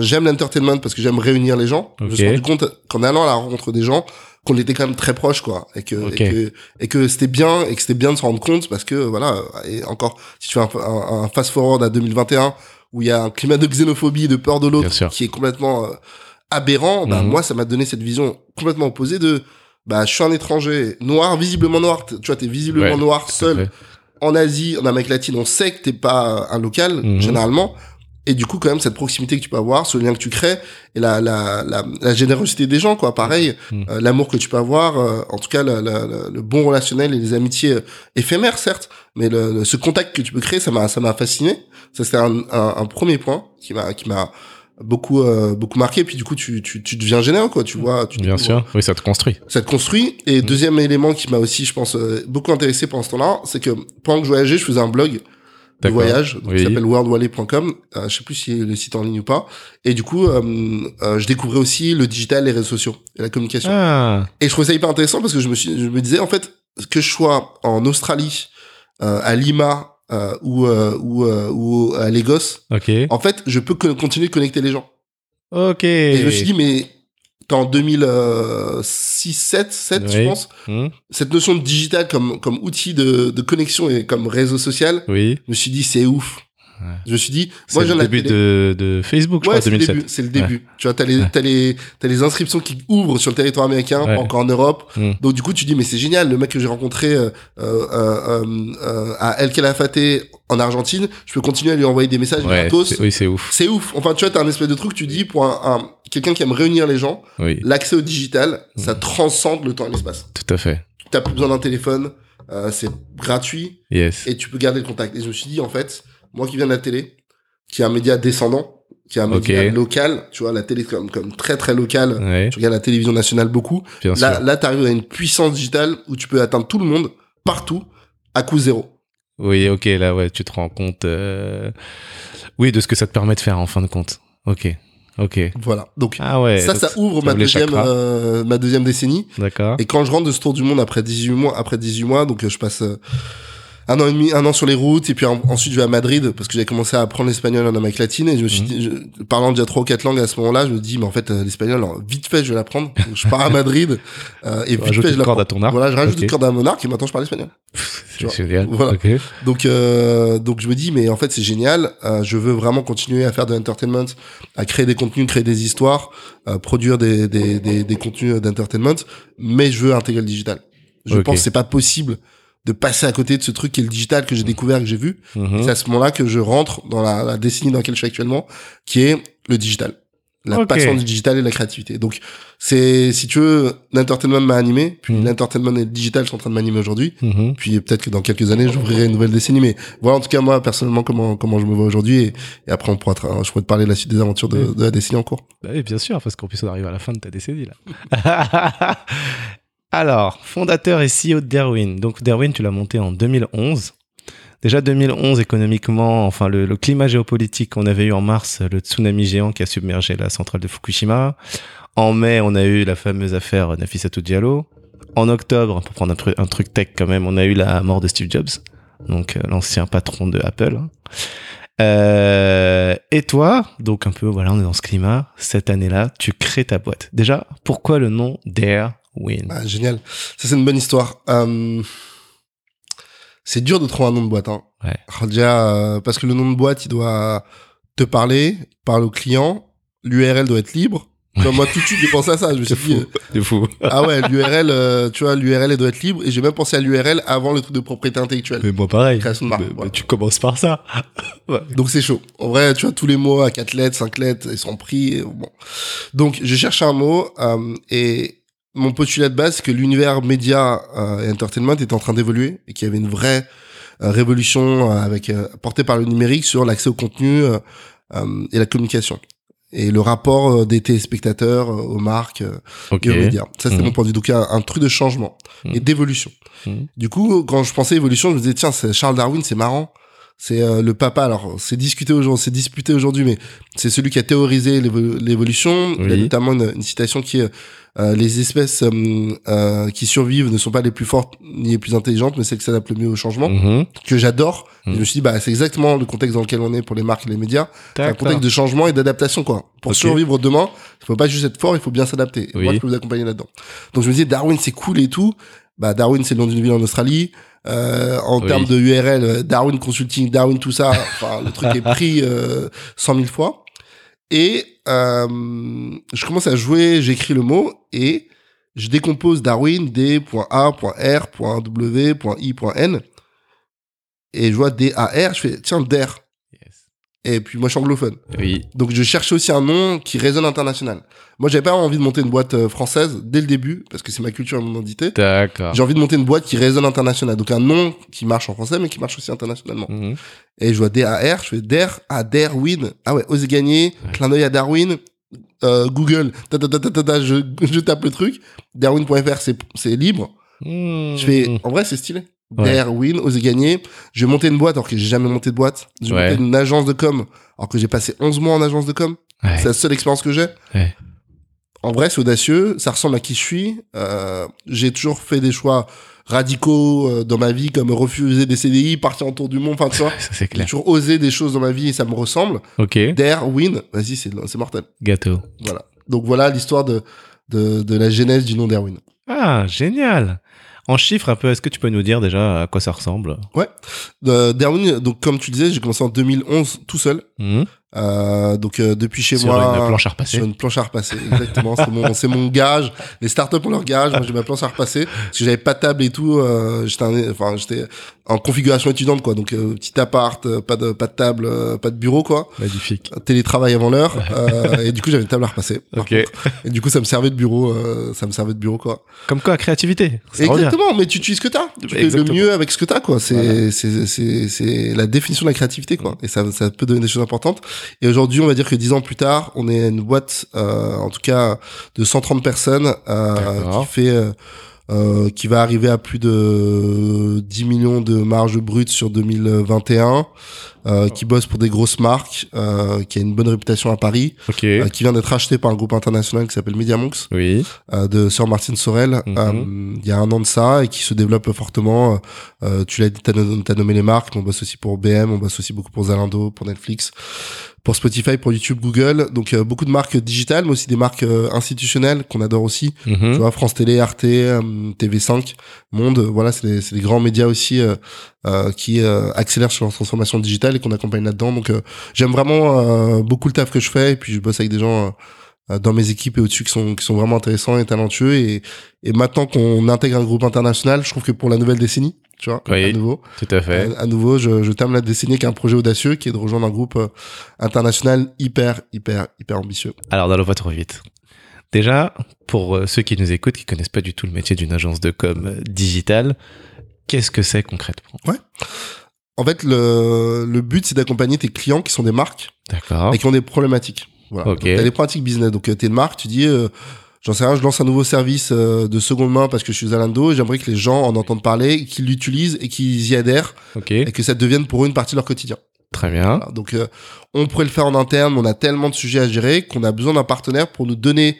j'aime l'entertainment parce que j'aime réunir les gens. Je me suis rendu compte qu'en allant à la rencontre des gens, qu'on était quand même très proches, quoi. Et que, et que, et que c'était bien, et que c'était bien de se rendre compte parce que, voilà, et encore, si tu fais un, un, un fast forward à 2021 où il y a un climat de xénophobie, de peur de l'autre qui est complètement euh, aberrant, bah, Mhm. moi, ça m'a donné cette vision complètement opposée de, bah, je suis un étranger, noir, visiblement noir, tu vois, t'es visiblement Ouais, noir, seul, en Asie, en Amérique latine, on sait que t'es pas un local, Mhm. généralement. Et du coup, quand même, cette proximité que tu peux avoir, ce lien que tu crées, et la, la, la, la générosité des gens, quoi. Pareil, Mhm. euh, l'amour que tu peux avoir, euh, en tout cas, la- la- le bon relationnel et les amitiés euh, éphémères, certes, mais le, le- ce contact que tu peux créer, ça m'a, ça m'a fasciné. Ça, c'était un, un, un premier point qui m'a, qui m'a beaucoup, euh, beaucoup marqué. Puis du coup, tu, tu, tu deviens généreux, quoi. Tu vois, tu Bien sûr. Oui, ça te construit. ça te construit. Et deuxième élément qui m'a aussi, je pense, euh, beaucoup intéressé pendant ce temps-là, c'est que pendant que je voyageais, je faisais un blog de voyage, donc, Oui. qui s'appelle worldwally.com. Euh, je sais plus si le site en ligne ou pas. Et du coup, euh, euh, je découvrais aussi le digital, les réseaux sociaux et la communication. Ah. Et je trouvais ça hyper intéressant parce que je me suis, je me disais en fait que je sois en Australie, euh, à Lima euh, ou euh, ou euh, ou à Lagos, Ok. en fait, je peux co- continuer de connecter les gens. Ok. Et je me suis dit mais en 2006, 7, 7 je pense. Cette notion de digital comme comme outil de, de connexion et comme réseau social, Oui. je me suis dit c'est ouf. Ouais. Je me suis dit C'est moi le début de, de Facebook, je Ouais, crois, c'est le 2007. début. C'est le début. Tu vois, t'as les, t'as les, t'as les inscriptions qui ouvrent sur le territoire américain, encore en Europe. Mm. Donc du coup, tu dis mais c'est génial. Le mec que j'ai rencontré euh, euh, euh, euh, à El Calafate en Argentine, je peux continuer à lui envoyer des messages gratos. Oui, c'est ouf. C'est ouf. Enfin, tu vois, t'as un espèce de truc. Tu dis pour un, un- quelqu'un qui aime réunir les gens, Oui. l'accès au digital, ça Mm. transcende le temps et l'espace. Tout à fait. T'as plus besoin d'un téléphone. euh, c'est gratuit Yes. et tu peux garder le contact. Et je me suis dit, en fait, moi qui viens de la télé, qui est un média descendant, qui est un média local, tu vois, la télé comme, comme très très local, Ouais. tu regardes la télévision nationale beaucoup, Bien là, sûr. là t'arrives à une puissance digitale où tu peux atteindre tout le monde, partout, à coût zéro. Oui, ok, là, ouais, tu te rends compte, euh, oui, de ce que ça te permet de faire en fin de compte. Ok. Ok. Voilà. Donc, Ah ouais. ça, donc ça ouvre ma deuxième, euh, ma deuxième décennie. D'accord. Et quand je rentre de ce tour du monde après 18 mois, après 18 mois, donc euh, je passe un an et demi, un an sur les routes, et puis en- ensuite je vais à Madrid parce que j'avais commencé à apprendre l'espagnol en Amérique latine et je me suis Mhm. dit, je- parlant déjà trois ou quatre langues à ce moment-là, je me dis mais en fait euh, l'espagnol, vite fait je vais l'apprendre. Je pars à Madrid euh, et vite fait je corde à ton arc. Voilà, je rajoute Ok. une corde à mon arc et maintenant je parle espagnol. C'est génial. Voilà. Donc euh, donc je me dis mais en fait c'est génial. Euh, je veux vraiment continuer à faire de l'entertainment, à créer des contenus, créer des histoires, euh, produire des, des, des, des contenus d'entertainment, mais je veux intégrer le digital. Je pense que c'est pas possible de passer à côté de ce truc qui est le digital que j'ai découvert que j'ai vu. Mhm. C'est à ce moment-là que je rentre dans la, la décennie dans laquelle je suis actuellement, qui est le digital. La passion du digital et la créativité. Donc, c'est, si tu veux, l'entertainment m'a animé, puis Mhm. l'entertainment et le digital sont en train de m'animer aujourd'hui. Mhm. Puis peut-être que dans quelques années, j'ouvrirai une nouvelle décennie. Mais voilà, en tout cas, moi, personnellement, comment, comment je me vois aujourd'hui. Et, et après, on pourra, je pourrais te parler de la suite des aventures de, de la décennie en cours. Bah oui, bien sûr, parce qu'en plus on arrive à la fin de ta décennie là. Alors, fondateur et CEO de Derwin. Donc Derwin, tu l'as monté en 2011. Déjà 2011 économiquement, enfin le, climat géopolitique qu'on avait eu en mars, le tsunami géant qui a submergé la centrale de Fukushima. En mai, on a eu la fameuse affaire Nafissatou Diallo. En octobre, pour prendre un, tru- un truc tech quand même, on a eu la mort de Steve Jobs, donc euh, l'ancien patron de Apple. Euh, et toi, donc un peu, voilà, on est dans ce climat. Cette année-là, tu crées ta boîte. Déjà, pourquoi le nom Dare Win Ah, génial. Ça, c'est une bonne histoire. Euh, c'est dur de trouver un nom de boîte. Hein. Ouais. Alors, Déjà, euh, parce que le nom de boîte, il doit te parler, parler au client. L'URL doit être libre. Vois, moi, tout de suite, j'ai pensé à ça. Je me suis dit, fou, c'est fou. euh, ah ouais, l'URL, euh, tu vois, l'URL, elle doit être libre. Et j'ai même pensé à l'URL avant le truc de propriété intellectuelle. Mais moi pareil. Création de marque, Mais- tu commences par ça. Ouais. Donc c'est chaud. En vrai, tu vois, tous les mots à 4 lettres, 5 lettres, ils sont pris. et bon. Donc j'ai cherché un mot euh, et mon postulat de base, c'est que l'univers média euh, et entertainment était en train d'évoluer et qu'il y avait une vraie euh, révolution euh, avec euh, portée par le numérique sur l'accès au contenu euh, euh, et la communication et le rapport des téléspectateurs aux marques euh, et aux médias. Ça, c'était Mhm. mon point de vue. Donc, il y a un, truc de changement Mhm. et d'évolution. Mhm. Du coup, quand je pensais évolution, je me disais, tiens, c'est Charles Darwin, c'est marrant. C'est euh, le papa. Alors, c'est discuté aujourd'hui, c'est disputé aujourd'hui, mais c'est celui qui a théorisé l'évo- l'évolution. Il y a notamment une, une citation qui est euh, les espèces euh, euh, qui survivent ne sont pas les plus fortes ni les plus intelligentes, mais celles qui s'adaptent le mieux au changement, Mhm. que j'adore. Et Mhm. Je me suis dit, bah, c'est exactement le contexte dans lequel on est pour les marques et les médias. C'est un contexte de changement et d'adaptation, quoi. Pour survivre demain, il faut pas juste être fort, il faut bien s'adapter. Et Oui. Moi, je peux vous accompagner là-dedans. Donc, je me disais, Darwin, c'est cool et tout. Bah, Darwin, c'est le nom d'une ville en Australie. Euh, en Oui. termes de URL, Darwin Consulting, Darwin, tout ça. Enfin, le truc est pris euh, 100 000 fois. Et euh, je commence à jouer, j'écris le mot et je décompose Darwin D.A.R.W.I.N. Et je vois D-A-R, je fais, tiens, DAR. Et puis moi, je suis anglophone. Oui. Donc je cherchais aussi un nom qui résonne international. Moi, j'avais pas envie de monter une boîte euh, française dès le début, parce que c'est ma culture et mon identité. D'accord. J'ai envie de monter une boîte qui résonne international. Donc un nom qui marche en français, mais qui marche aussi internationalement. Mhm. Et je vois D-A-R, je fais DAR, ah, Darwin. Ah ouais, oser gagner, Ouais. clin d'œil à Darwin. Euh, Google, ta, je, je tape le truc. Darwin.fr, c'est, c'est libre. Mhm. Je fais, en vrai, c'est stylé. Ouais. Darwin, oser gagner. Je vais monter une boîte alors que j'ai jamais monté de boîte. Je vais Ouais. monter une agence de com alors que j'ai passé 11 mois en agence de com. Ouais. C'est la seule expérience que j'ai. En vrai, c'est audacieux. Ça ressemble à qui je suis. Euh, j'ai toujours fait des choix radicaux euh, dans ma vie, comme refuser des CDI, partir en tour du monde. Enfin, tu vois. Ça c'est J'ai clair. toujours osé des choses dans ma vie et ça me ressemble. Ok. Dare, win, vas-y, c'est c'est mortel. Gâteau. Voilà. Donc voilà l'histoire de, de, de la genèse du nom d'Erwin. Ah, génial. En chiffres un peu, est-ce que tu peux nous dire déjà à quoi ça ressemble? Euh, Darwin, donc comme tu disais, j'ai commencé en 2011 tout seul. Mhm. Euh, donc euh, depuis chez Sur moi, une planche à repasser. sur une planche à repasser, exactement. c'est mon, c'est mon gage. Les startups ont leur gage. Moi, j'ai ma planche à repasser parce que j'avais pas de table et tout. Euh, j'étais, un- enfin, j'étais en configuration étudiante, quoi. Donc euh, petit appart, euh, pas de, pas de table, euh, pas de bureau, quoi. Magnifique. Télétravail avant l'heure. euh, et du coup, j'avais une table à repasser. Ok. contre. Et du coup, ça me servait de bureau. euh, ça me servait de bureau, quoi. Comme quoi, créativité. Ça revient. Exactement, mais tu utilises ce que t'as. Tu fais le mieux avec ce que t'as, quoi. C'est, Voilà. c'est, c'est, c'est la définition de la créativité, quoi. Et ça, ça peut donner des choses importantes. Et aujourd'hui, on va dire que dix ans plus tard, on est une boîte, euh, en tout cas, de 130 personnes, euh, qui fait, euh, qui va arriver à plus de 10 millions de marge brute sur 2021, euh, qui bosse pour des grosses marques, euh, qui a une bonne réputation à Paris, Ok. euh, qui vient d'être acheté par un groupe international qui s'appelle MediaMonks, Oui. euh, de Sir Martin Sorel, Mhm. euh, il y a un an de ça, et qui se développe fortement. Euh, tu l'as dit, t'as nommé les marques, mais on bosse aussi pour BM, on bosse aussi beaucoup pour Zalando, pour Netflix, pour Spotify, pour YouTube, Google. Donc euh, beaucoup de marques digitales, mais aussi des marques euh, institutionnelles qu'on adore aussi. Mhm. Tu vois, France Télé, Arte, euh, TV5, Monde, voilà, c'est des, grands médias aussi euh, qui euh, accélèrent sur leur transformation digitale et qu'on accompagne là-dedans. Donc euh, j'aime vraiment euh, beaucoup le taf que je fais et puis je bosse avec des gens dans mes équipes et au-dessus qui sont qui sont vraiment intéressants et talentueux et, et maintenant qu'on intègre un groupe international, je trouve que pour la nouvelle décennie, tu vois, Oui. à nouveau, Tout à fait. à, à nouveau, je, je termine la décennie avec un projet audacieux qui est de rejoindre un groupe euh, international hyper hyper hyper ambitieux. Alors, n'allons pas trop vite. Déjà, pour euh, ceux qui nous écoutent, qui connaissent pas du tout le métier d'une agence de com euh, digitale, qu'est-ce que c'est concrètement? En fait, le, le but c'est d'accompagner tes clients qui sont des marques D'accord. et qui ont des problématiques. Voilà. Ok. Donc, T'as des problématiques business. Donc, euh, t'es une marque, tu dis, euh, j'en sais rien, je lance un nouveau service euh, de seconde main parce que je suis Zalando et j'aimerais que les gens en entendent parler, qu'ils l'utilisent et qu'ils y adhèrent Ok. et que ça devienne pour eux une partie de leur quotidien. Très bien. Voilà. Donc, euh, on pourrait le faire en interne, mais on a tellement de sujets à gérer qu'on a besoin d'un partenaire pour nous donner,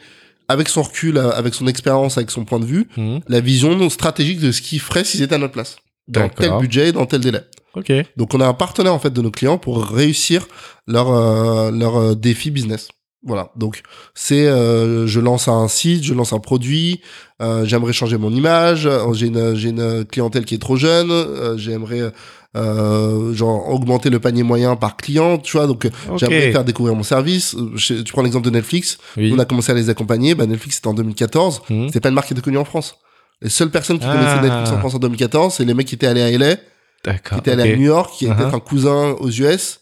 avec son recul, euh, avec son expérience, avec son point de vue, Mhm. la vision stratégique de ce qu'ils feraient s'ils étaient à notre place. Dans tel budget, dans tel délai. Ok. Donc on a un partenaire en fait de nos clients pour réussir leur euh, leur euh, défi business. Voilà. Donc c'est euh, je lance un site, je lance un produit, euh, j'aimerais changer mon image, euh, j'ai une j'ai une clientèle qui est trop jeune, euh, j'aimerais euh, genre augmenter le panier moyen par client, tu vois. Donc euh, j'aimerais faire découvrir mon service. Je- tu prends l'exemple de Netflix, Oui. on a commencé à les accompagner. Bah, Netflix c'était en 2014, Mhm. c'était pas une marque qui était connue en France. Les seules personnes qui Ah. connaissaient Netflix en France en 2014, c'est les mecs qui étaient allés à LA qui était allé ok. à New York, qui est Uh-huh. un cousin aux US,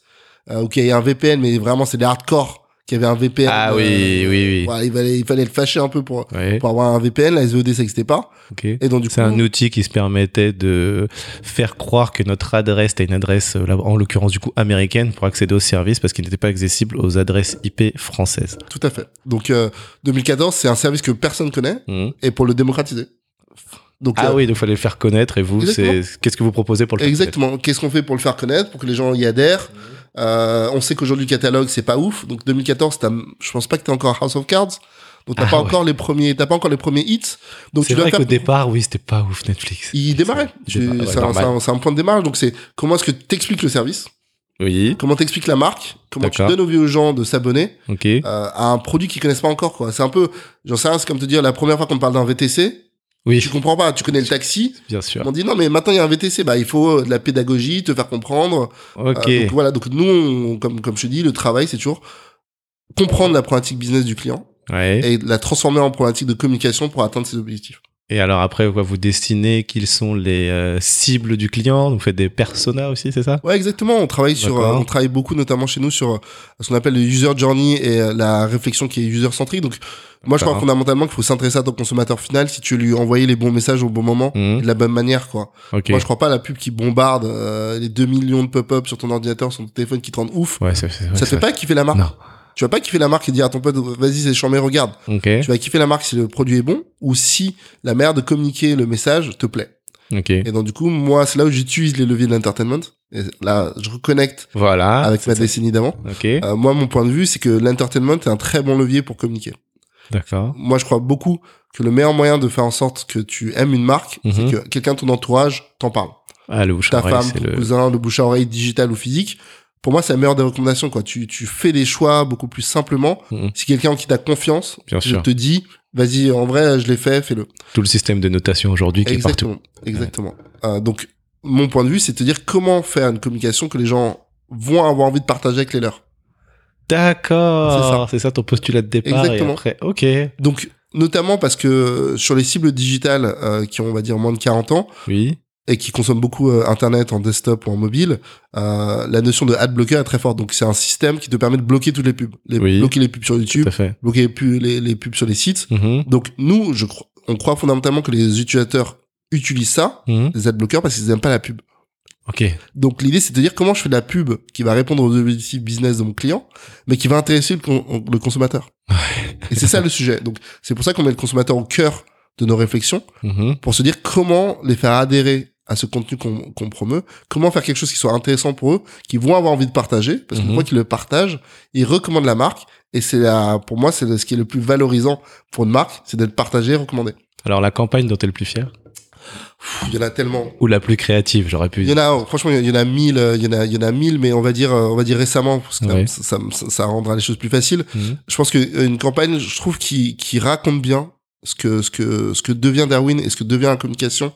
euh, ou qui avait un VPN, mais vraiment c'est des hardcore qui avaient un VPN. Ah euh, oui, oui, oui. voilà, il fallait, il fallait le fâcher un peu pour, pour avoir un VPN. La SVOD, ça n'existait pas. Ok. Et donc, du coup, C'est un outil qui se permettait de faire croire que notre adresse était une adresse, euh, en l'occurrence du coup américaine, pour accéder au service parce qu'il n'était pas accessible aux adresses IP françaises. tout à fait. Donc, euh, 2014, c'est un service que personne connaît, Mhm. et pour le démocratiser. Donc, Ah euh, oui, donc il fallait le faire connaître et vous, Exactement. c'est qu'est-ce que vous proposez pour le faire Exactement. Qu'est-ce qu'on fait pour le faire connaître, pour que les gens y adhèrent? Euh, On sait qu'aujourd'hui le catalogue c'est pas ouf. Donc 2014, t'as- je pense pas que t'es encore House of Cards. Donc t'as Ah pas ouais. encore les premiers, t'as pas encore les premiers hits. Donc C'est tu dois vrai faire. qu'au départ, oui, c'était pas ouf Netflix. Il démarrait. Ouais, C'est un, point de démarrage. Donc c'est comment est-ce que t'expliques le service, Oui, comment t'expliques la marque, comment tu donnes envie aux gens de s'abonner ok. euh, à un produit qu'ils connaissent pas encore. quoi. C'est un peu, j'en sais rien, c'est comme te dire la première fois qu'on parle d'un VTC, Oui, tu comprends pas. Tu connais le taxi. bien sûr. On dit non mais maintenant il y a un VTC, bah il faut euh, de la pédagogie, te faire comprendre. Ok. Euh, donc voilà, donc nous, on- comme, comme je te dis, le travail, c'est toujours comprendre la problématique business du client Ouais. et la transformer en problématique de communication pour atteindre ses objectifs. Et alors après, quoi, vous dessinez qu'ils sont les euh, cibles du client, vous faites des personas aussi, c'est ça? Ouais, exactement. On travaille sur, euh, on travaille beaucoup, notamment chez nous, sur euh, ce qu'on appelle le user journey et la réflexion qui est user centrique. Donc, moi, je crois fondamentalement qu'il faut s'intéresser à ton consommateur final si tu lui envoyer les bons messages au bon moment, et de la bonne manière, quoi. Moi, je crois pas à la pub qui bombarde les 2 millions de pop-up sur ton ordinateur, sur ton téléphone qui te rendent ouf. Ouais, ça te c'est fait pas kiffer la marque? Non. Tu vas pas kiffer la marque et dire à ton pote, vas-y, c'est chambé, regarde. Ok. Tu vas kiffer la marque si le produit est bon ou si la manière de communiquer le message te plaît. Ok. Et donc du coup, moi, c'est là où j'utilise les leviers de l'entertainment. Et là, je reconnecte Voilà. avec ma ça. décennie d'avant. Ok. Euh, moi, mon point de vue, c'est que l'entertainment est un très bon levier pour communiquer. D'accord. Moi, je crois beaucoup que le meilleur moyen de faire en sorte que tu aimes une marque, Mhm. c'est que quelqu'un de ton entourage t'en parle. Ah, le bouche à Ta oreille, femme, ton le. cousin, le bouche à oreille digital ou physique. Pour moi, c'est la meilleure des recommandations, quoi. Tu, tu fais des choix beaucoup plus simplement. Mhm. Si quelqu'un en qui t'as confiance, Bien je sûr. te dis, vas-y, en vrai, je l'ai fait, fais-le. Tout le système de notation aujourd'hui qui est partout. Exactement, exactement. Euh, donc, mon point de vue, c'est de te dire comment faire une communication que les gens vont avoir envie de partager avec les leurs. D'accord. C'est ça. ton postulat de départ. Exactement. Et après, ok. Donc, notamment parce que sur les cibles digitales euh, qui ont, on va dire, moins de 40 ans Oui. Et qui consomment beaucoup euh, Internet en desktop ou en mobile, euh, la notion de ad blocker est très forte. Donc, c'est un système qui te permet de bloquer toutes les pubs. Les, Oui. Bloquer les pubs sur YouTube, bloquer les pubs, les, les pubs sur les sites. Mhm. Donc, nous, je crois, on croit fondamentalement que les utilisateurs utilisent ça, Mhm. les ad blockers, parce qu'ils n'aiment pas la pub. Ok. Donc l'idée c'est de dire comment je fais de la pub qui va répondre aux objectifs business de mon client, mais qui va intéresser le, con- le consommateur. Et c'est ça le sujet. Donc c'est pour ça qu'on met le consommateur au cœur de nos réflexions Mhm. pour se dire comment les faire adhérer à ce contenu qu'on qu'on promeut, comment faire quelque chose qui soit intéressant pour eux, qu'ils vont avoir envie de partager, parce Mhm. fois qu'ils le partagent, ils recommandent la marque, et c'est la, pour moi, c'est ce qui est le plus valorisant pour une marque, c'est d'être partagé et recommandé. Alors la campagne dont t'es le plus fier? Il y en a tellement. Ou la plus créative, j'aurais pu Il y en a, franchement, il y en a mille, euh, il y en a, il y en a mille, mais on va dire, euh, on va dire récemment, parce que ça, ça, rendra les choses plus faciles. Mhm. Je pense qu'une campagne, je trouve, qui, qui raconte bien ce que, ce que, ce que devient Darwin et ce que devient la communication,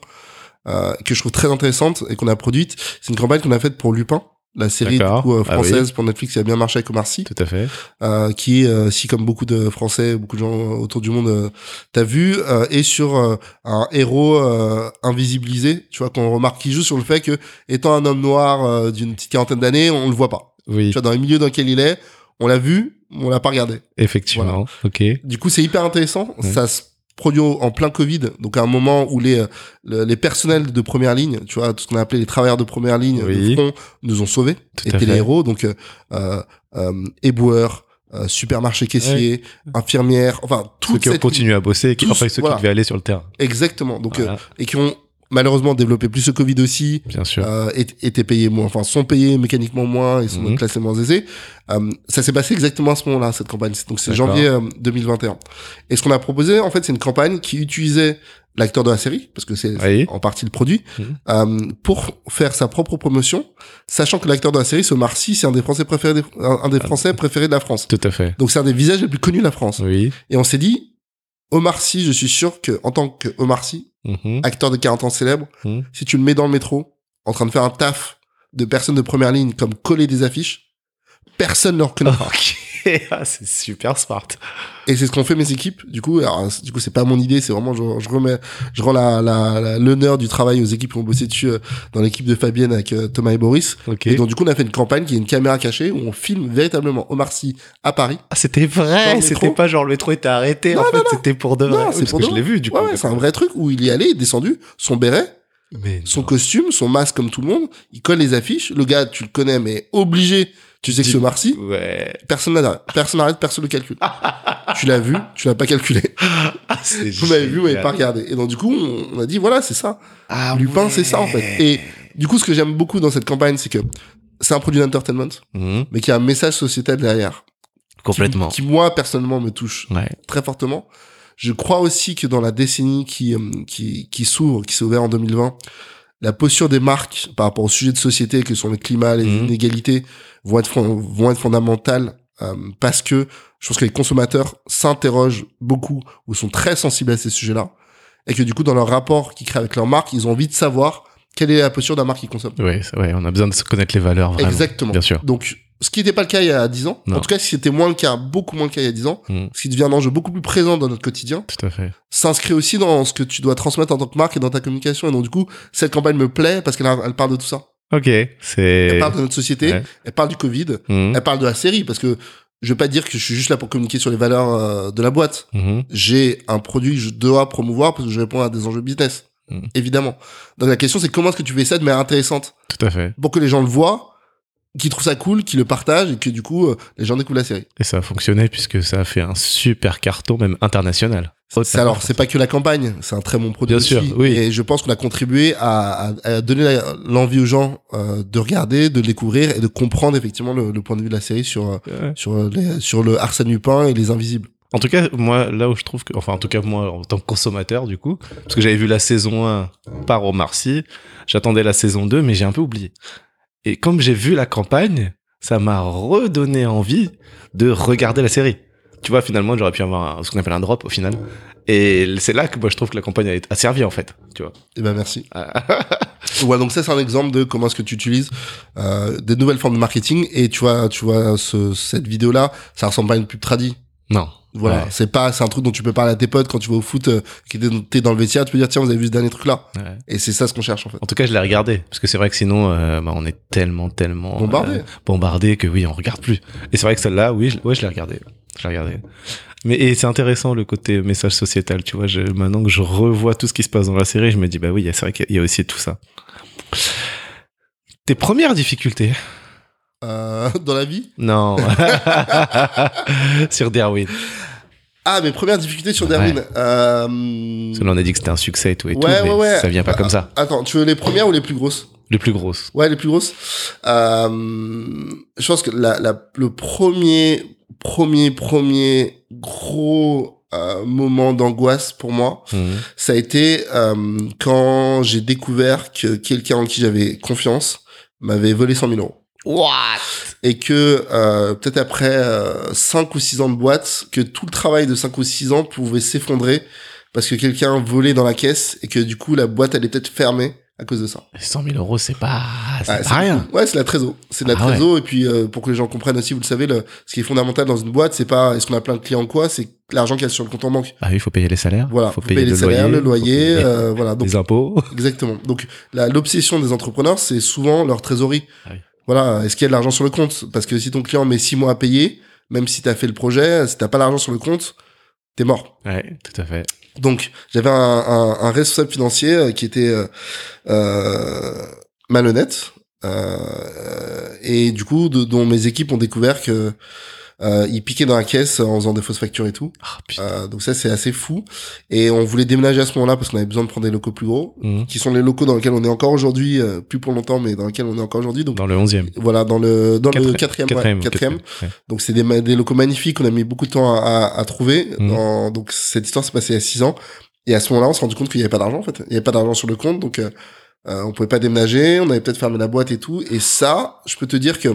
euh, que je trouve très intéressante et qu'on a produite. C'est une campagne qu'on a faite pour Lupin, la série du coup, euh, Ah française pour Netflix qui a bien marché avec Omar Sy, Tout à fait. euh, qui est, euh, si comme beaucoup de Français, beaucoup de gens autour du monde, euh, t'as vu, euh, est sur euh, un héros euh, invisibilisé, tu vois, qu'on remarque qui joue sur le fait que, étant un homme noir euh, d'une petite quarantaine d'années, on le voit pas. Oui, Tu vois, dans les milieux dans lesquels il est, on l'a vu, on l'a pas regardé. effectivement. Ok. Du coup, c'est hyper intéressant. Ça se produit en plein Covid, donc à un moment où les, euh, le- les personnels de première ligne, tu vois, tout ce qu'on a appelé les travailleurs de première ligne Oui. de front, nous ont sauvés, Tout étaient les héros. Donc, euh, euh, euh, éboueurs, euh, supermarché caissier, infirmières, enfin, Ceux toutes qui ont cette- continué à bosser, et qui, tous, enfin ceux voilà. qui devaient aller sur le terrain. Exactement. Donc, euh, et qui ont malheureusement développé plus ce Covid aussi, bien sûr. euh, étaient payés moins, enfin sont payés mécaniquement moins et sont Mhm. classés moins aisés. Euh, ça s'est passé exactement à ce moment-là, cette campagne. Donc c'est janvier euh, 2021. Et ce qu'on a proposé, en fait, c'est une campagne qui utilisait l'acteur de la série, parce que c'est Oui. en partie le produit, euh, pour faire sa propre promotion, sachant que l'acteur de la série, c'est Omar Sy, c'est un des Français préférés, des- un, un des Français préférés de la France. Tout à fait. Donc c'est un des visages les plus connus de la France. Oui. Et on s'est dit, Omar Sy, je suis sûr que en tant que Omar Sy, Mhm. acteur de 40 ans célèbre, Mhm. si tu le mets dans le métro, en train de faire un taf de personnes de première ligne, comme coller des affiches, personne ne le reconnaît. Ok. Ah, c'est super smart. Et c'est ce qu'ont fait mes équipes. Du coup, alors, du coup, c'est pas mon idée, c'est vraiment, je, je remets, je rends la, la, la- l'honneur du travail aux équipes qui ont bossé dessus euh, dans l'équipe de Fabienne avec euh, Thomas et Boris. Et donc, du coup, on a fait une campagne qui est une caméra cachée où on filme véritablement Omar Sy à Paris. Ah, c'était vrai. C'était pas genre le métro était arrêté. Non, en fait, c'était pour de vrai. Non, parce pour que je l'ai vu du coup. Ouais, c'est un vrai truc où il y allait, descendu, son béret, Mais son non. costume, son masque comme tout le monde, il colle les affiches. Le gars, tu le connais, mais obligé, tu sais que Omar Sy. Ouais. Personne n'arrête, personne n'arrête, personne ne calcule. tu l'as vu, tu l'as pas calculé. Ah, Vous m'avez vu, vous m'avez pas regardé. Et donc du coup, on, on a dit voilà, c'est ça. Ah, Lupin, ouais. c'est ça en fait. Et du coup, ce que j'aime beaucoup dans cette campagne, c'est que c'est un produit d'entertainment, Mhm. mais qui a un message sociétal derrière. Complètement. Qui, moi personnellement me touche Ouais. très fortement. Je crois aussi que dans la décennie qui euh, qui, qui s'ouvre, qui s'est ouverte en 2020, la posture des marques par rapport aux sujets de société que sont le climat, les Mhm. inégalités, vont être vont être fondamentales euh, parce que je pense que les consommateurs s'interrogent beaucoup ou sont très sensibles à ces sujets-là et que du coup dans leur rapport qu'ils créent avec leur marque, ils ont envie de savoir quelle est la posture d'un marque qu'ils consomment. C'est- ouais, on a besoin de se connaître les valeurs, vraiment. Exactement. Bien sûr. Donc ce qui n'était pas le cas il y a 10 ans, Non. en tout cas si c'était moins le cas, beaucoup moins le cas il y a 10 ans, Mhm. ce qui devient un enjeu beaucoup plus présent dans notre quotidien, Tout à fait. s'inscrit aussi dans ce que tu dois transmettre en tant que marque et dans ta communication. Et donc, du coup, cette campagne me plaît parce qu'elle elle parle de tout ça. Ok. Elle C'est. parle de notre société, Ouais. elle parle du Covid, Mhm. elle parle de la série parce que je vais pas dire que je suis juste là pour communiquer sur les valeurs euh, de la boîte. Mhm. J'ai un produit que je dois promouvoir parce que je réponds à des enjeux business. Mhm. Évidemment. Donc, la question, c'est comment est-ce que tu fais ça de manière intéressante Tout à fait. pour que les gens le voient, qu'ils trouvent ça cool, qu'ils le partagent et que du coup, euh, les gens découvrent la série. Et ça a fonctionné puisque ça a fait un super carton, même international. C'est alors, c'est pas que la campagne, c'est un très bon produit Bien aussi. sûr, oui. Et je pense qu'on a contribué à, à- à donner l'envie aux gens euh, de regarder, de le découvrir et de comprendre effectivement le, le point de vue de la série sur euh, Ouais. sur euh, les, sur le Arsène Lupin et les Invisibles. En tout cas, moi, là où je trouve que, enfin, en tout cas, moi, en tant que consommateur, du coup, parce que j'avais vu la saison 1 par Omar Sy, j'attendais la saison 2, mais j'ai un peu oublié. Et comme j'ai vu la campagne, ça m'a redonné envie de regarder la série. Tu vois, finalement, j'aurais pu avoir un- ce qu'on appelle un drop au final. Et c'est là que moi, je trouve que la campagne a, a servi, en fait. Tu vois. Eh ben merci. Ah, Voilà, donc ça c'est un exemple de comment est-ce que tu utilises euh, des nouvelles formes de marketing et tu vois tu vois ce, cette vidéo là, ça ressemble pas à une pub tradie. Non. Voilà, Ouais. c'est pas c'est un truc dont tu peux parler à tes potes quand tu vas au foot, euh, qui t'es dans le vestiaire, tu peux dire tiens vous avez vu ce dernier truc là. Ouais. Et c'est ça ce qu'on cherche en fait. En tout cas, je l'ai regardé. Parce que c'est vrai que sinon, euh, bah, on est tellement, tellement... Bombardé. euh, bombardé que oui, on regarde plus. Et c'est vrai que celle-là, oui, je, ouais, je l'ai regardé. Je l'ai regardé. Mais et c'est intéressant le côté message sociétal, tu vois. Je, maintenant que je revois tout ce qui se passe dans la série, je me dis bah oui, c'est vrai qu'il y a aussi tout ça. Tes premières difficultés Euh, dans la vie, Non. Sur Darwin. Ah, mes premières difficultés sur Ouais. Darwin. Euh... Parce que là, on a dit que c'était un succès et tout et tout, Ouais, mais ouais, ouais. ça vient pas Ah, comme ça. Attends, tu veux les premières ou les plus grosses? Les plus grosses. Ouais, les plus grosses. Euh, je pense que la, la, le premier, premier, premier gros euh, moment d'angoisse pour moi, Mhm. ça a été euh, quand j'ai découvert que quelqu'un en qui j'avais confiance m'avait volé 100 000 euros. What? Et que euh, peut-être après euh, 5 ou 6 ans de boîte, que tout le travail de 5 ou 6 ans pouvait s'effondrer parce que quelqu'un volait dans la caisse et que du coup la boîte allait peut-être fermer à cause de ça. 100 000 euros, c'est pas, c'est Ah, pas rien. Ouais, c'est la trésor. C'est de la Ah ouais. trésor. Et puis, euh, pour que les gens comprennent aussi, vous le savez, le, ce qui est fondamental dans une boîte, c'est pas est-ce qu'on a plein de clients ou quoi, c'est l'argent qu'il y a sur le compte en banque. Ah oui, il faut payer les salaires. Voilà, faut vous payez les le salaires, loyer, le faut loyer, payer euh, voilà. Donc, les impôts. exactement. Donc, l'obsession des entrepreneurs, c'est souvent leur trésorerie. Ah oui. Voilà, est-ce qu'il y a de l'argent sur le compte? Parce que si ton client met six mois à payer, même si t'as fait le projet, si t'as pas l'argent sur le compte, t'es mort. Ouais, tout à fait. Donc, j'avais un, un, un responsable financier euh, qui était euh, euh, malhonnête. euh, et du coup, de- dont mes équipes ont découvert que euh, il piquait dans la caisse en faisant des fausses factures et tout. Putain. Euh, donc ça, c'est assez fou. Et on voulait déménager à ce moment-là parce qu'on avait besoin de prendre des locaux plus gros, Mhm. qui sont les locaux dans lesquels on est encore aujourd'hui, euh, plus pour longtemps, mais dans lesquels on est encore aujourd'hui. Donc Dans le 11e. voilà, dans le dans le Quatrième. quatrième, ouais, Quatrième. quatrième. ouais. Donc c'est des, locaux magnifiques qu'on a mis beaucoup de temps à, à, à trouver. Mhm. Dans- donc cette histoire s'est passée il y a six ans. Et à ce moment-là, on s'est rendu compte qu'il n'y avait pas d'argent en fait. Il n'y avait pas d'argent sur le compte, donc euh, euh, on pouvait pas déménager. On avait peut-être fermé la boîte et tout. Et ça, je peux te dire que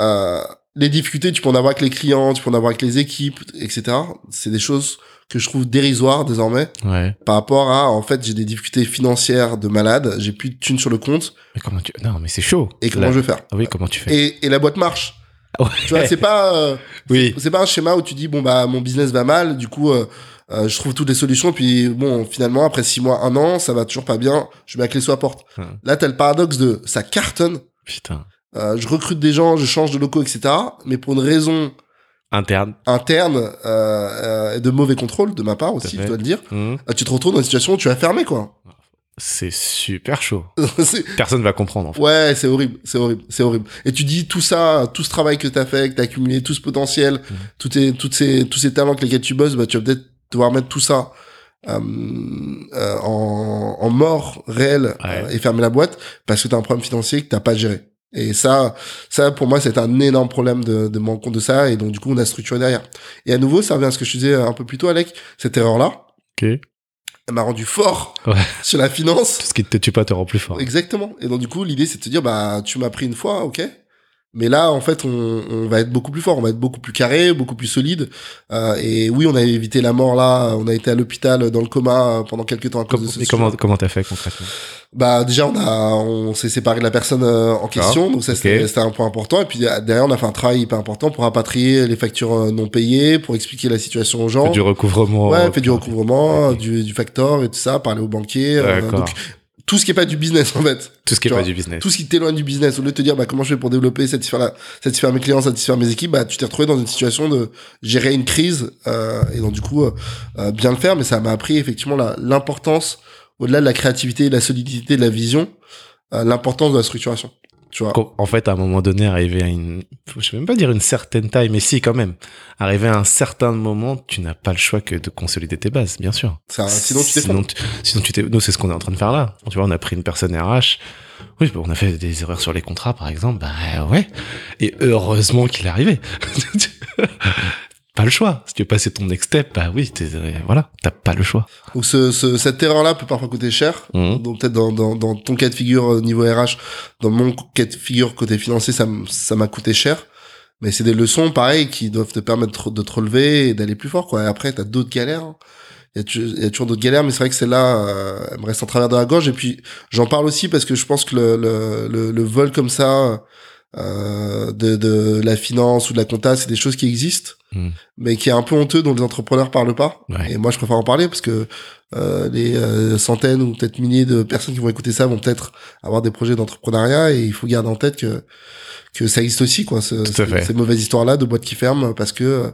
euh, les difficultés, tu peux en avoir avec les clients, tu peux en avoir avec les équipes, etc. C'est des choses que je trouve dérisoires désormais Ouais. par rapport à en fait j'ai des difficultés financières de malade, j'ai plus de thunes sur le compte Mais comment tu. Non, mais c'est chaud. et comment je vais faire? Ah oui, comment tu fais? Et, et la boîte marche. Ouais. Tu vois, c'est pas euh, Oui. c'est pas un schéma où tu dis bon bah mon business va mal, du coup euh, euh, je trouve toutes les solutions puis bon finalement après six mois un an ça va toujours pas bien, je mets la clé sous la porte. Hum. Là t'as le paradoxe de ça cartonne, Putain. Euh, je recrute des gens, je change de locaux etc. Mais pour une raison Interne. interne euh, euh, de mauvais contrôle de ma part aussi, je dois le dire, Mhm. euh, tu te retrouves dans une situation où tu vas fermer quoi. C'est super chaud. Personne va comprendre en fait. Ouais, c'est horrible, c'est horrible, c'est horrible. Et tu dis tout ça, tout ce travail que t'as fait, que t'as accumulé, tout ce potentiel, tout tes, toutes ces, tous ces talents avec lesquels tu bosses, bah, tu vas peut-être devoir mettre tout ça euh, euh, en, en mort réel Ouais. euh, et fermer la boîte parce que t'as un problème financier que t'as pas géré. Et ça, ça pour moi, c'est un énorme problème de, de compte de ça. Et donc du coup, on a structuré derrière. Et à nouveau, ça revient à ce que je te disais un peu plus tôt, Alec. Cette erreur-là, elle m'a rendu fort Ouais. sur la finance. Tout ce qui te tue pas te rend plus fort. Exactement. Et donc du coup, l'idée c'est de te dire bah tu m'as pris une fois, ok. Mais là, en fait, on, on va être beaucoup plus fort, on va être beaucoup plus carré, beaucoup plus solide. Euh, et oui, on a évité la mort là. On a été à l'hôpital dans le coma euh, pendant quelques temps à cause Com- de ce mais comment comment t'as fait concrètement? Bah déjà, on a, on s'est séparé de la personne euh, en question, donc ça ok. c'était un point important. Et puis euh, derrière, on a fait un travail hyper important pour rapatrier les factures euh, non payées, pour expliquer la situation aux gens. Fait du recouvrement. Ouais, fait du recouvrement, du, du factor et tout ça, parler aux banquiers. euh, donc tout ce qui est pas du business en fait. Tout ce qui est pas du business. tout ce qui t'éloigne du business, au lieu de te dire bah, comment je fais pour développer, satisfaire, la, satisfaire mes clients, satisfaire mes équipes, bah, tu t'es retrouvé dans une situation de gérer une crise euh, et donc du coup euh, euh, bien le faire, mais ça m'a appris effectivement la- l'importance, au-delà de la créativité, de la solidité, de la vision, euh, l'importance de la structuration. Tu vois. Qu'en- En fait, à un moment donné, arriver à une, je vais même pas dire une certaine taille, mais si, quand même. Arriver à un certain moment, tu n'as pas le choix que de consolider tes bases, bien sûr. Ça, sinon tu sinon, tu, sinon tu t'es, nous, c'est ce qu'on est en train de faire là. Tu vois, on a pris une personne RH. Oui, on a fait des erreurs sur les contrats, par exemple. Bah, ouais. Et heureusement qu'il est arrivé. pas le choix. Si tu veux passer ton next step, bah oui, t'es, euh, voilà, t'as pas le choix. Donc ce, ce- cette erreur-là peut parfois coûter cher. Mhm. Donc peut-être dans, dans, dans ton cas de figure euh, niveau RH, dans mon cas de figure côté financier, ça ça m'a coûté cher. Mais c'est des leçons, pareil, qui doivent te permettre de te relever et d'aller plus fort, quoi. Et après, t'as d'autres galères. hein. Il y a, y toujours d'autres galères, mais c'est vrai que celle-là, euh, elle me reste en travers de la gorge. Et puis, j'en parle aussi parce que je pense que le, le, le, le vol comme ça, euh, de, de la finance ou de la compta, c'est des choses qui existent, Mhm. mais qui est un peu honteux dont les entrepreneurs parlent pas. Ouais. Et moi, je préfère en parler parce que euh, les euh, centaines ou peut-être milliers de personnes qui vont écouter ça vont peut-être avoir des projets d'entrepreneuriat et il faut garder en tête que que ça existe aussi quoi ce, Tout à fait. ces mauvaises histoires là de boîtes qui ferment parce que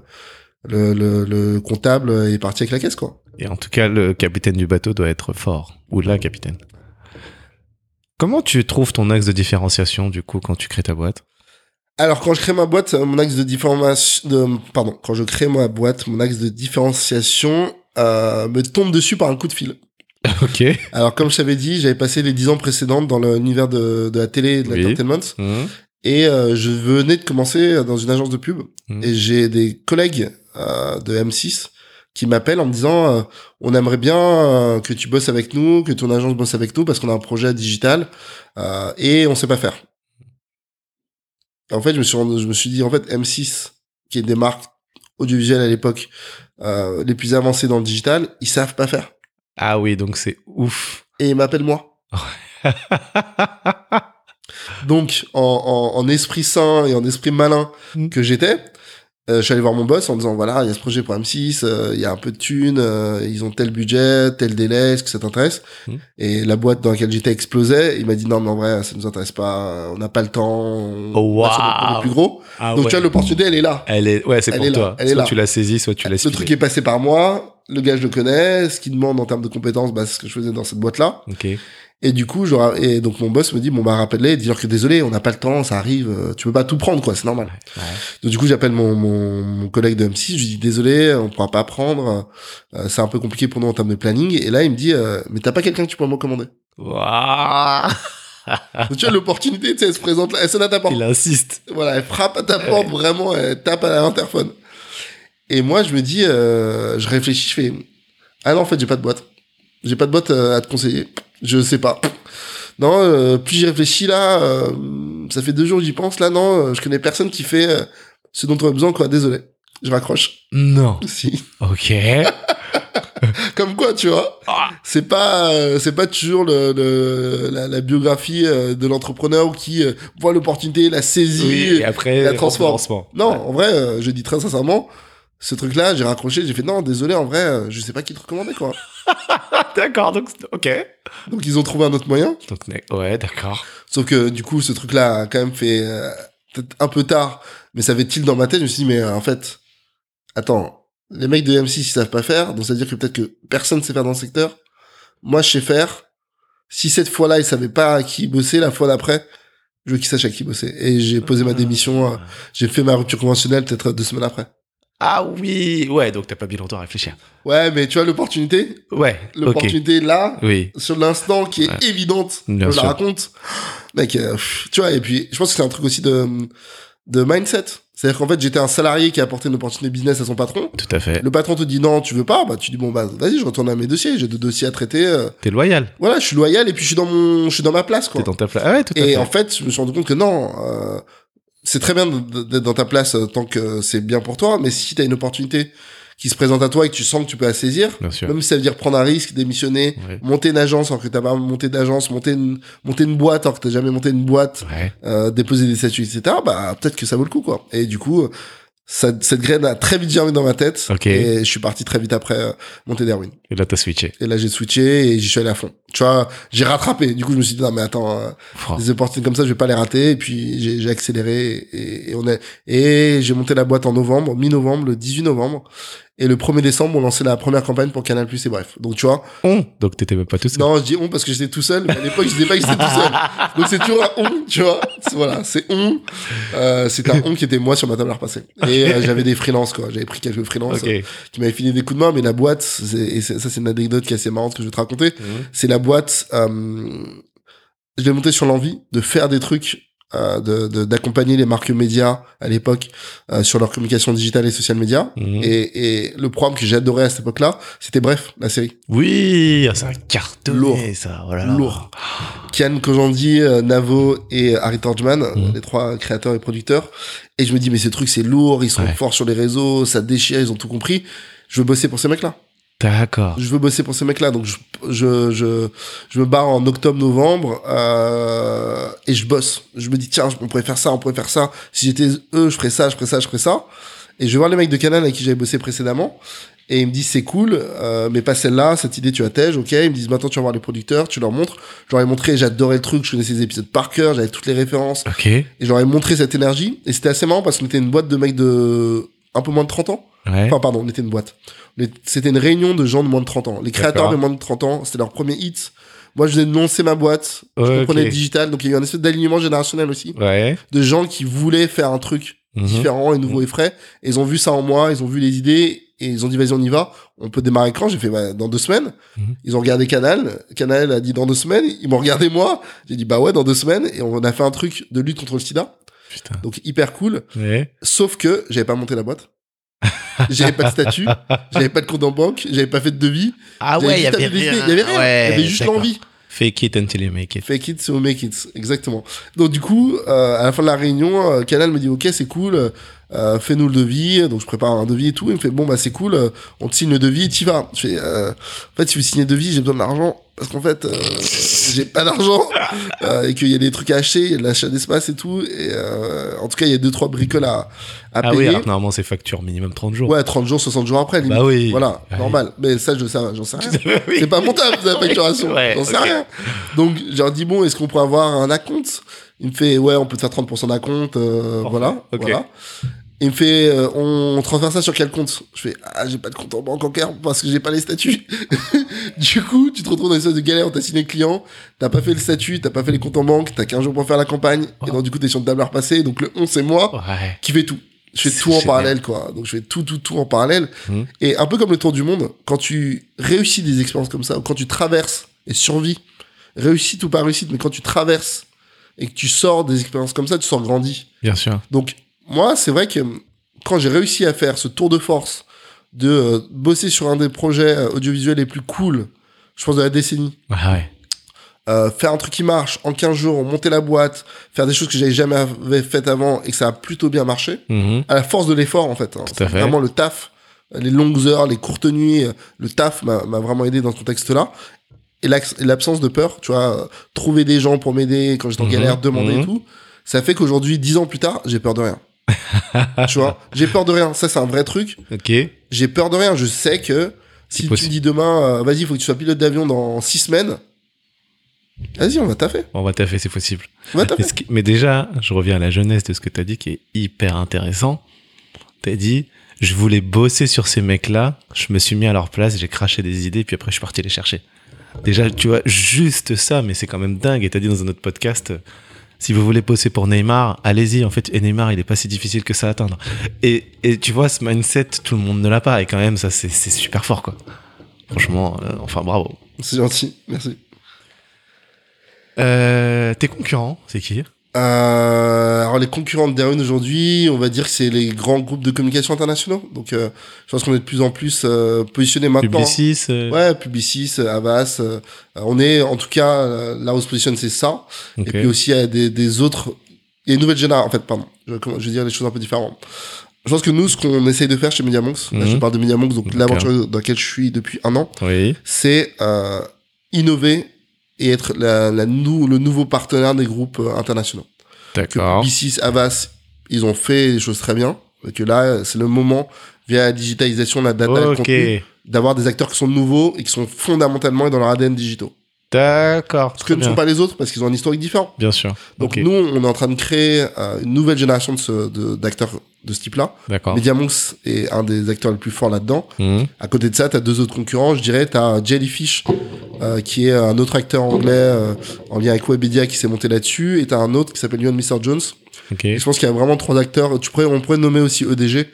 le, le, le comptable est parti avec la caisse quoi Et en tout cas, le capitaine du bateau doit être fort. Ou la capitaine. Comment tu trouves ton axe de différenciation, du coup, quand tu crées ta boîte? Alors quand je crée ma boîte, mon axe de différenciation, de, pardon, quand je crée ma boîte, mon axe de différenciation euh, me tombe dessus par un coup de fil. Ok. Alors comme je t'avais dit, j'avais passé les dix ans précédentes dans l'univers de, de la télé et de Oui. l'entertainment. Mhm. Et euh, je venais de commencer dans une agence de pub. Mhm. Et j'ai des collègues euh, de M6 qui m'appellent en me disant euh, on aimerait bien euh, que tu bosses avec nous, que ton agence bosse avec nous parce qu'on a un projet digital euh, et on sait pas faire. En fait, je me suis rendu- je me suis dit en fait M6 qui est des marques audiovisuelles à l'époque les plus avancées dans le digital, ils savent pas faire. Ah oui, donc c'est ouf. Et ils m'appellent moi. Donc, en, en, en esprit sain et en esprit malin Mm. que j'étais, euh, je suis allé voir mon boss en disant voilà, il y a ce projet pour M6, euh, il y a un peu de thunes, euh, ils ont tel budget, tel délai, est-ce que ça t'intéresse Mm. Et la boîte dans laquelle j'étais explosait. Il m'a dit non, mais en vrai, ça nous intéresse pas, on n'a pas le temps, on Oh, va sur le plus gros. Ah Donc, ouais. tu vois, l'opportunité, elle est là. Elle est, ouais, c'est pour est là, toi. elle est soit là. tu l'as saisie, soit tu l'as Le truc est passé par moi, le gars, je le connais, ce qu'il demande en termes de compétences, bah, c'est ce que je faisais dans cette boîte-là. Ok. Et du coup, genre, et donc mon boss me dit, bon bah rappelle-les, dis-leur que désolé, on n'a pas le temps, ça arrive, euh, tu peux pas tout prendre quoi, c'est normal. Ouais. Donc du coup, j'appelle mon, mon, mon collègue de M6, je lui dis désolé, on pourra pas prendre, euh, c'est un peu compliqué pour nous en termes de planning. Et là, il me dit, euh, mais t'as pas quelqu'un que tu pourrais me recommander? Donc tu vois, l'opportunité, tu sais, elle se présente elle sonne à ta porte. Il insiste. Voilà, elle frappe à ta porte, vraiment, elle tape à l'interphone. Et moi, je me dis, euh, je réfléchis, je fais, ah non, en fait, j'ai pas de boîte. J'ai pas de boîte euh, à te conseiller. Je sais pas. Non, euh, plus j'y réfléchis là, euh, ça fait deux jours que j'y pense, là, non, euh, je connais personne qui fait euh, ce dont on a besoin, quoi, désolé. Je raccroche. Non. Si. Ok. Comme quoi, tu vois, Ah. c'est pas, euh, c'est pas toujours le, le- la, la biographie euh, de l'entrepreneur qui euh, voit l'opportunité, la saisit, Oui, et après, la transforme. Non, en vrai, euh, je dis très sincèrement, ce truc-là, j'ai raccroché, j'ai fait non, désolé, en vrai, euh, je sais pas qui te recommander, quoi. D'accord, donc, ok. Donc ils ont trouvé un autre moyen. Donc, ouais, d'accord. Sauf que du coup, ce truc-là a quand même fait euh, peut-être un peu tard, mais ça avait tilt dans ma tête? Je me suis dit, mais euh, en fait, attends, les mecs de M6 ils savent pas faire, donc ça veut dire que peut-être que personne sait faire dans le secteur. Moi, je sais faire. Si cette fois-là, ils savaient pas à qui bosser, la fois d'après, je veux qu'ils sachent à qui bosser. Et j'ai posé ma démission, euh, j'ai fait ma rupture conventionnelle peut-être deux semaines après. Ah oui, ouais, donc t'as pas mis longtemps à réfléchir. Ouais, mais tu vois l'opportunité, Ouais, l'opportunité là, Oui, sur l'instant qui est Ouais. évidente, Bien je sûr. la raconte. Mec, euh, tu vois, et puis je pense que c'est un truc aussi de, de mindset. C'est-à-dire qu'en fait, j'étais un salarié qui a apporté une opportunité business à son patron. tout à fait. Le patron te dit non, tu veux pas, bah tu dis bon bah vas-y, je retourne à mes dossiers, j'ai deux dossiers à traiter. euh. T'es loyal. voilà, je suis loyal et puis je suis dans mon, je suis dans ma place quoi. T'es dans ta place. Ah ouais, tout à Et fait. en fait, je me suis rendu compte que non, euh, c'est très bien d'être dans ta place euh, tant que c'est bien pour toi, mais si t'as une opportunité qui se présente à toi et que tu sens que tu peux la saisir, même si ça veut dire prendre un risque, démissionner, Ouais. monter une agence alors que t'as pas monté d'agence, monter une, monter une boîte alors que t'as jamais monté une boîte, Ouais. euh, déposer des statuts, etc., bah, peut-être que ça vaut le coup, quoi. Et du coup, ça, cette graine a très vite germé dans ma tête. Ok. Et je suis parti très vite après euh, monter Darwin. Et là, t'as switché. Et là, j'ai switché et j'y suis allé à fond. Tu vois, j'ai rattrapé. Du coup, je me suis dit, non, mais attends, euh, Oh. des opportunités comme ça, je vais pas les rater. Et puis, j'ai j'ai accéléré et, et on est, et j'ai monté la boîte en novembre, mi-novembre, le 18 novembre. Et le 1er décembre, on lançait la première campagne pour Canal+, et bref. Donc, tu vois, On. Donc t'étais même pas tout seul. non, je dis on parce que j'étais tout seul, mais à l'époque, je disais pas que j'étais tout seul. Donc, c'est toujours un on, tu vois. C'est- Voilà, c'est on. Euh, c'était un on qui était moi sur ma table à repasser. Et euh, j'avais des freelances, quoi. J'avais pris quelques freelances Ok. euh, qui m'avaient filé des coups de main, mais la boîte, c'est- et c'est- ça, c'est une anecdote qui est assez marrante que je vais te raconter. Mhm. C'est la boîte, euh, je l'ai montée sur l'envie de faire des trucs, d'accompagner les marques médias à l'époque euh, sur leur communication digitale et social média. Mhm. Et, et le programme que j'adorais à cette époque-là, c'était Bref, la série. Oui, c'est un carton. Lourd. ça. Oh là là. Lourd. Kian Kojandi, euh, Navo et Harry Torgman, Mhm. les trois créateurs et producteurs. Et je me dis, mais ces trucs, c'est lourd, ils sont Ouais. forts sur les réseaux, ça déchire, ils ont tout compris. Je veux bosser pour ces mecs-là. D'accord. Je veux bosser pour ces mecs-là. Donc, je, je, je, je me barre en octobre-novembre euh, et je bosse. Je me dis, tiens, on pourrait faire ça, on pourrait faire ça. Si j'étais eux, je ferais ça, je ferais ça, je ferais ça. Et je vais voir les mecs de Canal avec qui j'avais bossé précédemment. Et ils me disent, c'est cool, euh, mais pas celle-là, cette idée, tu attèges, ok. Ils me disent, maintenant, tu vas voir les producteurs, tu leur montres. Je leur ai montré, j'adorais le truc, je connaissais les épisodes par cœur, j'avais toutes les références. Ok. Et je leur ai montré cette énergie. Et c'était assez marrant parce qu'on était une boîte de mecs de un peu moins de 30 ans. Ouais. Enfin, pardon, on était une boîte. C'était une réunion de gens de moins de 30 ans. Les créateurs de moins de 30 ans, c'était leur premier hit. Moi, je venais de lancer ma boîte. Je comprenais le digital. Donc, il y a eu un espèce d'alignement générationnel aussi. Ouais. De gens qui voulaient faire un truc Mhm. différent et nouveau et frais. Et ils ont vu ça en moi, ils ont vu les idées et ils ont dit vas-y on y va. On peut démarrer quand? J'ai fait bah, dans deux semaines. Mhm. Ils ont regardé Canal. Canal a dit dans deux semaines. Ils m'ont regardé moi. J'ai dit bah ouais dans deux semaines et on a fait un truc de lutte contre le sida. Putain. Donc hyper cool. Ouais. Sauf que j'avais pas monté la boîte. J'avais pas de statut, j'avais pas de compte en banque, j'avais pas fait de devis. Ah ouais, il y avait rien. Il y avait rien. Ouais, il y avait juste l'envie. Fake it until you make it. Fake it so make it, exactement. Donc du coup, euh, à la fin de la réunion, euh, Canal me dit ok c'est cool, euh, fais-nous le devis. Donc je prépare un devis et tout. Il me fait bon bah c'est cool, euh, on te signe le devis, t'y vas. Je fais euh, en fait si vous signez le devis, j'ai besoin de l'argent parce qu'en fait euh, j'ai pas d'argent euh, et qu'il y a des trucs à acheter, il y a de l'achat d'espace et tout. Et euh, en tout cas il y a deux trois bricoles à, à Ah oui, payer. alors que normalement c'est facture minimum 30 jours. Ouais, 30 jours, 60 jours après, limite. Bah oui. Voilà, Ouais. normal. Mais ça, je sais, j'en sais rien. Oui. C'est pas montable, la facturation. Ouais, J'en sais rien. Donc, j'ai leur dit, bon, est-ce qu'on pourrait avoir un acompte? Il me fait, ouais, on peut te faire 30% d'acompte, euh, voilà. ok. voilà. Il me fait, euh, on transfère ça sur quel compte? Je fais, ah, j'ai pas de compte en banque encore parce que j'ai pas les statuts. du coup, tu te retrouves dans une sorte de galère, on t'a signé le client, t'as pas fait le statut, t'as pas fait les comptes en banque, t'as 15 jours pour faire la campagne, et donc du coup, t'es sur le table à repasser. Donc, le 11, c'est moi Ouais. qui fait tout. Je fais tout en génial. parallèle, quoi. Donc je fais tout, tout, tout en parallèle. Mhm. Et un peu comme le tour du monde, quand tu réussis des expériences comme ça, ou quand tu traverses et survis, réussite ou pas réussite, mais quand tu traverses et que tu sors des expériences comme ça, tu sors grandi. Bien sûr. Donc moi, c'est vrai que quand j'ai réussi à faire ce tour de force de euh, bosser sur un des projets euh, audiovisuels les plus cool, je pense de la décennie, Ouais, ouais. euh, faire un truc qui marche en 15 jours, monter la boîte, faire des choses que j'avais jamais faites avant et que ça a plutôt bien marché, Mhm. à la force de l'effort en fait. hein. C'est fait. Vraiment le taf, les longues heures, les courtes nuits, le taf m'a vraiment aidé dans ce contexte-là. Et l'absence de peur, tu vois, trouver des gens pour m'aider quand j'étais en Mhm, galère, demander mhm. et tout, ça fait qu'aujourd'hui, dix ans plus tard, j'ai peur de rien. tu vois, j'ai peur de rien. Ça, c'est un vrai truc. Ok. J'ai peur de rien. Je sais que si tu dis demain, euh, vas-y, il faut que tu sois pilote d'avion dans six semaines, vas-y, on va taffer. On va taffer, c'est possible. On va Mais, taffer. qui- mais déjà, je reviens à la jeunesse de ce que tu as dit qui est hyper intéressant. Tu as dit, je voulais bosser sur ces mecs-là, je me suis mis à leur place, j'ai craché des idées, puis après je suis parti les chercher. Déjà, tu vois, juste ça, mais c'est quand même dingue. Et tu as dit dans un autre podcast, si vous voulez bosser pour Neymar, allez-y. En fait, et Neymar, il est pas si difficile que ça à atteindre. Et, et tu vois, ce mindset, tout le monde ne l'a pas. Et quand même, ça, c'est c'est super fort, quoi. Franchement, euh, enfin, bravo. C'est gentil. Merci. Euh, tes concurrents, c'est qui? Euh, alors les concurrents de Darwin aujourd'hui, on va dire que c'est les grands groupes de communication internationaux. Donc euh, je pense qu'on est de plus en plus euh, positionné maintenant. Publicis euh, Ouais, Publicis, euh, Avas. euh, on est en tout cas là où se positionne, c'est ça. Et puis aussi il y a des, des autres. Il y a une nouvelle génération. En fait, pardon. Je, vais- je vais dire les choses un peu différemment. Je pense que nous, ce qu'on essaye de faire chez MediaMonks, là Mhm. je parle de MediaMonks, donc l'aventure dans laquelle je suis depuis un an, Oui. c'est euh, innover et être la, la nou- le nouveau partenaire des groupes euh, internationaux D'accord. Publicis, Avas, ils ont fait des choses très bien. Et que là, c'est le moment, via la digitalisation, la data, le Ok. contenu, d'avoir des acteurs qui sont nouveaux et qui sont fondamentalement dans leur ADN digitaux. D'accord. Ce que ne sont pas les autres parce qu'ils ont un historique différent. Bien sûr. Donc nous, on est en train de créer euh, une nouvelle génération de d'acteurs de, ce type-là. D'accord. MediaMonks est un des acteurs les plus forts là-dedans. Mhm. À côté de ça, tu as deux autres concurrents. Je dirais, tu as Jellyfish, euh, qui est un autre acteur anglais euh, en lien avec Webedia qui s'est monté là-dessus. Et tu as un autre qui s'appelle Yohan Mr. Jones, Ok. Et je pense qu'il y a vraiment trois acteurs. Tu pourrais, on pourrait nommer aussi EDG,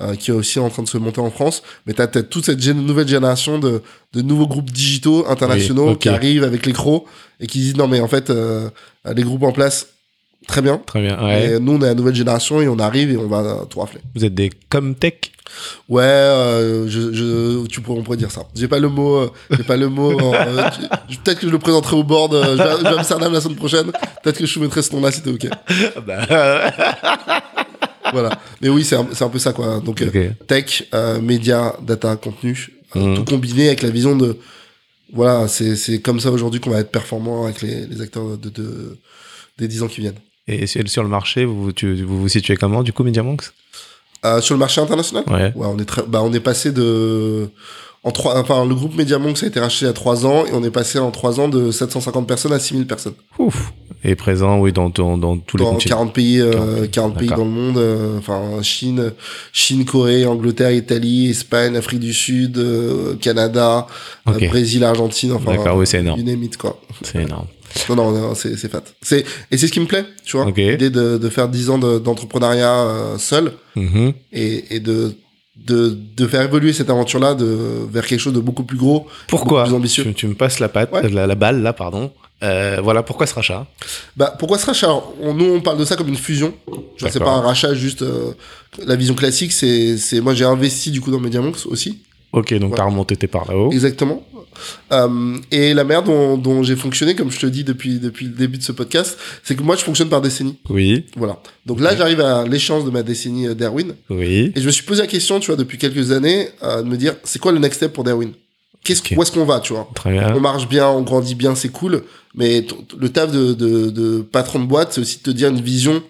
euh, qui est aussi en train de se monter en France. Mais tu as peut-être toute cette nouvelle génération de, de nouveaux groupes digitaux internationaux Oui, qui arrivent avec les crocs et qui disent non, mais en fait, euh, les groupes en place, très bien. Très bien. Ouais. Et nous, on est la nouvelle génération et on arrive et on va tout rafler. Vous êtes des Comtech Ouais, euh, je, je, tu pourrais, on pourrait dire ça. J'ai pas le mot, euh, j'ai pas le mot. euh, Peut-être que je le présenterai au board. euh, je vais, je vais à Amsterdam la semaine prochaine. Peut-être que je soumettrai ce nom-là si t'es ok. bah, Voilà. Mais oui, c'est un, peu ça, quoi. Donc, euh, Ok. tech, euh, média, data, contenu, Mhm. tout combiné avec la vision de, voilà, c'est, c'est comme ça aujourd'hui qu'on va être performant avec les, les acteurs de, de- des 10 ans qui viennent. Et sur le marché, vous tu- vous, vous situez comment, du coup, MediaMonks? Euh, sur le marché international, Ouais. ouais, on est très, bah, on est passé de, en trois, enfin, le groupe MediaMonks a été racheté il y a 3 ans et on est passé en 3 ans de 750 personnes à 6000 personnes. Ouf. Et présent, oui, dans, dans, dans tous les dans continents. 40 pays, euh, 40 40 pays dans le monde, euh, enfin Chine, Chine, Corée, Angleterre, Italie, Espagne, Afrique du Sud, euh, Canada, euh. Brésil, Argentine, enfin D'accord, oui, c'est énorme. it, quoi. C'est énorme. Non, non, non, c'est c'est fat. C'est et c'est ce qui me plaît, tu vois. Ok. L'idée de, de faire 10 ans de- d'entrepreneuriat euh, seul Mhm. et, et de, de de faire évoluer cette aventure-là de vers quelque chose de beaucoup plus gros, Pourquoi plus ambitieux. tu, tu me passes la patte, Ouais. la, la balle, là, pardon. Euh, voilà, pourquoi ce rachat? Bah, pourquoi ce rachat? Alors, on- Nous, on parle de ça comme une fusion. Vois, c'est pas un rachat juste. euh, la vision classique, c'est, c'est moi j'ai investi du coup dans MediaMonks aussi, Ok, donc Ouais. t'as remonté tes par là-haut. exactement. Euh, et la manière dont, dont j'ai fonctionné, comme je te dis depuis depuis le début de ce podcast, c'est que moi je fonctionne par décennie. Oui, Voilà. Donc là, j'arrive à l'échéance de ma décennie euh, d'Erwin, oui. et je me suis posé la question, tu vois, depuis quelques années, euh, de me dire, c'est quoi le next step pour Derwin? Qu'est-ce Ok. où est-ce qu'on va, tu vois? Très bien. on marche bien, on grandit bien, c'est cool. Mais t- le taf de, de, de patron de boîte, c'est aussi de te dire une vision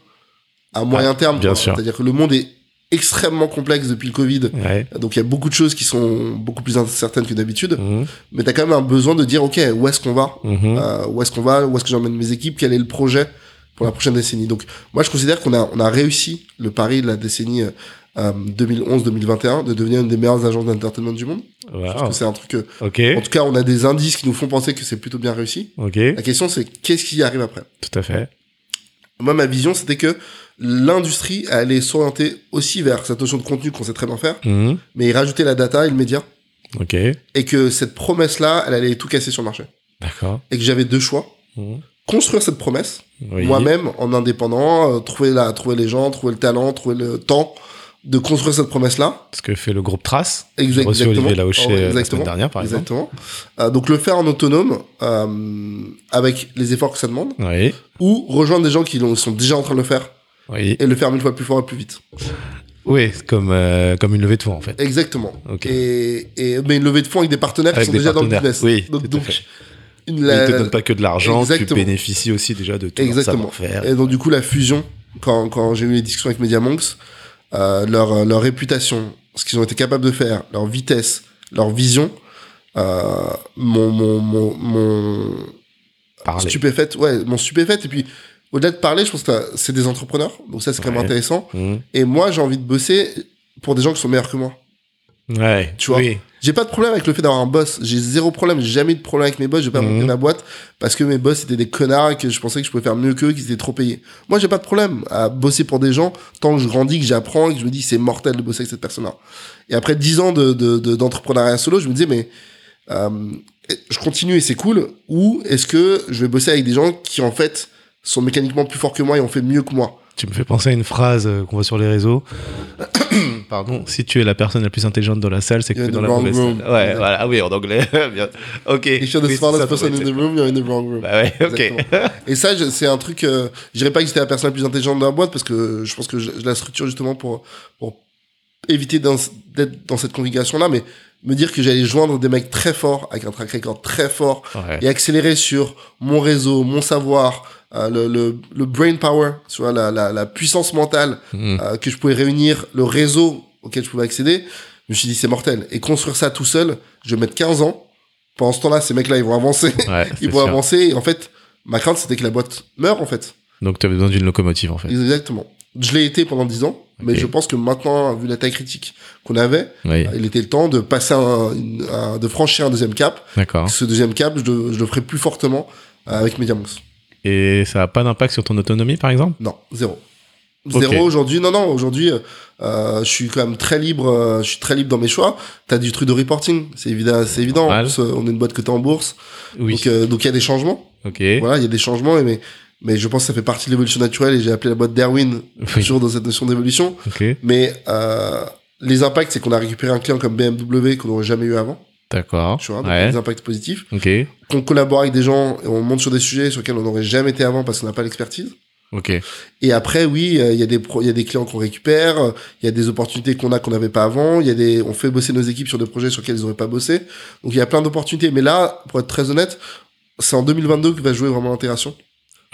à moyen terme. Ah, bien quoi. sûr. C'est-à-dire que le monde est extrêmement complexe depuis le Covid. Ouais. Donc il y a beaucoup de choses qui sont beaucoup plus incertaines que d'habitude. Mhm. Mais tu as quand même un besoin de dire, OK, où est-ce qu'on va Mhm. Euh, Où est-ce qu'on va Où est-ce que j'emmène mes équipes Quel est le projet pour la prochaine décennie Donc moi, je considère qu'on a, on a réussi le pari de la décennie euh, 2011-2021 de devenir une des meilleures agences d'entertainment du monde. Je Wow. pense que c'est un truc que... Ok, En tout cas, on a des indices qui nous font penser que c'est plutôt bien réussi. ok, La question, c'est qu'est-ce qui arrive après? Tout à fait. Moi, ma vision, c'était que l'industrie allait s'orienter aussi vers cette notion de contenu qu'on sait très bien faire, Mhm. mais y rajouter la data et le média, Ok, et que cette promesse-là, elle allait tout casser sur le marché. d'accord. Et que j'avais deux choix. Mhm. Construire cette promesse, Oui. moi-même, en indépendant, euh, trouver, la, trouver les gens, trouver le talent, trouver le temps de construire cette promesse-là. Ce que fait le groupe Trace. Exact- J'ai reçu exactement. Olivier Laouché Oh, ouais, euh, la exactement. semaine dernière, par exemple. Exactement. Euh, donc le faire en autonome, euh, avec les efforts que ça demande, Oui, ou rejoindre des gens qui sont déjà en train de le faire, oui. et le faire mille fois plus fort et plus vite. Oui, comme, euh, comme une levée de fonds, en fait. Exactement. Et, et, mais une levée de fonds avec des partenaires Avec qui sont déjà dans le business. Oui, donc, donc, une, Ils la- te donnent pas que de l'argent, tu bénéficies aussi déjà de tout leur Exactement. savoir-faire. Et donc du coup la fusion, quand, quand j'ai eu les discussions avec MediaMonks, euh, leur, leur réputation, ce qu'ils ont été capables de faire, leur vitesse, leur vision, euh, mon, mon, mon, mon stupéfaite, ouais, mon stupéfaite. Et puis au-delà de parler, je pense que c'est des entrepreneurs, donc ça c'est quand même Ouais. intéressant. Mhm. Et moi j'ai envie de bosser pour des gens qui sont meilleurs que moi. Ouais, Tu vois. Oui. J'ai pas de problème avec le fait d'avoir un boss. J'ai zéro problème. J'ai jamais eu de problème avec mes boss. J'ai pas Mhm. monté ma boîte parce que mes boss étaient des connards et que je pensais que je pouvais faire mieux qu'eux, qu'ils étaient trop payés. Moi, j'ai pas de problème à bosser pour des gens tant que je grandis, que j'apprends et que je me dis c'est mortel de bosser avec cette personne-là. Et après dix ans de, de, de- d'entrepreneuriat solo, je me disais mais euh, je continue et c'est cool. Ou est-ce que je vais bosser avec des gens qui en fait sont mécaniquement plus forts que moi et ont fait mieux que moi Tu me fais penser à une phrase euh, qu'on voit sur les réseaux. Pardon, si tu es la personne la plus intelligente dans la salle, c'est que tu es dans the la mauvaise room. salle. Ouais, voilà, ah oui, en anglais. Ok. If you're the Oui, smartest person in the room, you're in the wrong room. Bah ouais, ok. Et ça, c'est un truc. Euh, je dirais pas que j'étais la personne la plus intelligente de la boîte parce que je pense que je, je la structure justement pour pour éviter dans- d'être dans cette configuration-là, mais me dire que j'allais joindre des mecs très forts avec un track record très fort Ouais. et accélérer sur mon réseau, mon savoir, euh, le, le, le brain power, tu vois, la, la, la puissance mentale Mhm. euh, que je pouvais réunir, le réseau auquel je pouvais accéder. Je me suis dit c'est mortel. Et construire ça tout seul, je vais mettre 15 ans. Pendant ce temps-là, ces mecs-là, ils vont avancer. Ouais, ils vont sûr. avancer. Et en fait, ma crainte, c'était que la boîte meure, en fait. Donc tu as besoin d'une locomotive en fait. Exactement. Je l'ai été pendant 10 ans, mais je pense que maintenant, vu la taille critique qu'on avait, Oui, il était le temps de passer un, de franchir un deuxième cap. d'accord. Ce deuxième cap, je, le- je le ferai plus fortement euh, avec MediaMonks. Et ça a pas d'impact sur ton autonomie par exemple? Non, zéro. Zéro aujourd'hui. Non, non, aujourd'hui, euh, euh, je suis quand même très libre. euh, je suis très libre dans mes choix. T'as du truc de reporting, c'est évident. C'est évident. En Normal. plus, euh, on est une boîte cotée en bourse, Oui. donc euh, donc il y a des changements. ok. Voilà, il y a des changements, mais mais je pense que ça fait partie de l'évolution naturelle. Et j'ai appelé la boîte Darwin Oui. toujours dans cette notion d'évolution. Ok. Mais euh, les impacts, c'est qu'on a récupéré un client comme BMW qu'on n'aurait jamais eu avant. D'accord. Tu vois, donc Ouais. des impacts positifs. Ok. Qu'on collabore avec des gens et on monte sur des sujets sur lesquels on n'aurait jamais été avant parce qu'on n'a pas l'expertise. Ok. Et après, oui, euh, il y a des pro- il y a des clients qu'on récupère, euh, il y a des opportunités qu'on a qu'on n'avait pas avant, il y a des, on fait bosser nos équipes sur des projets sur lesquels ils n'auraient pas bossé. Donc il y a plein d'opportunités. Mais là, pour être très honnête, c'est en 2022 que va jouer vraiment l'intégration.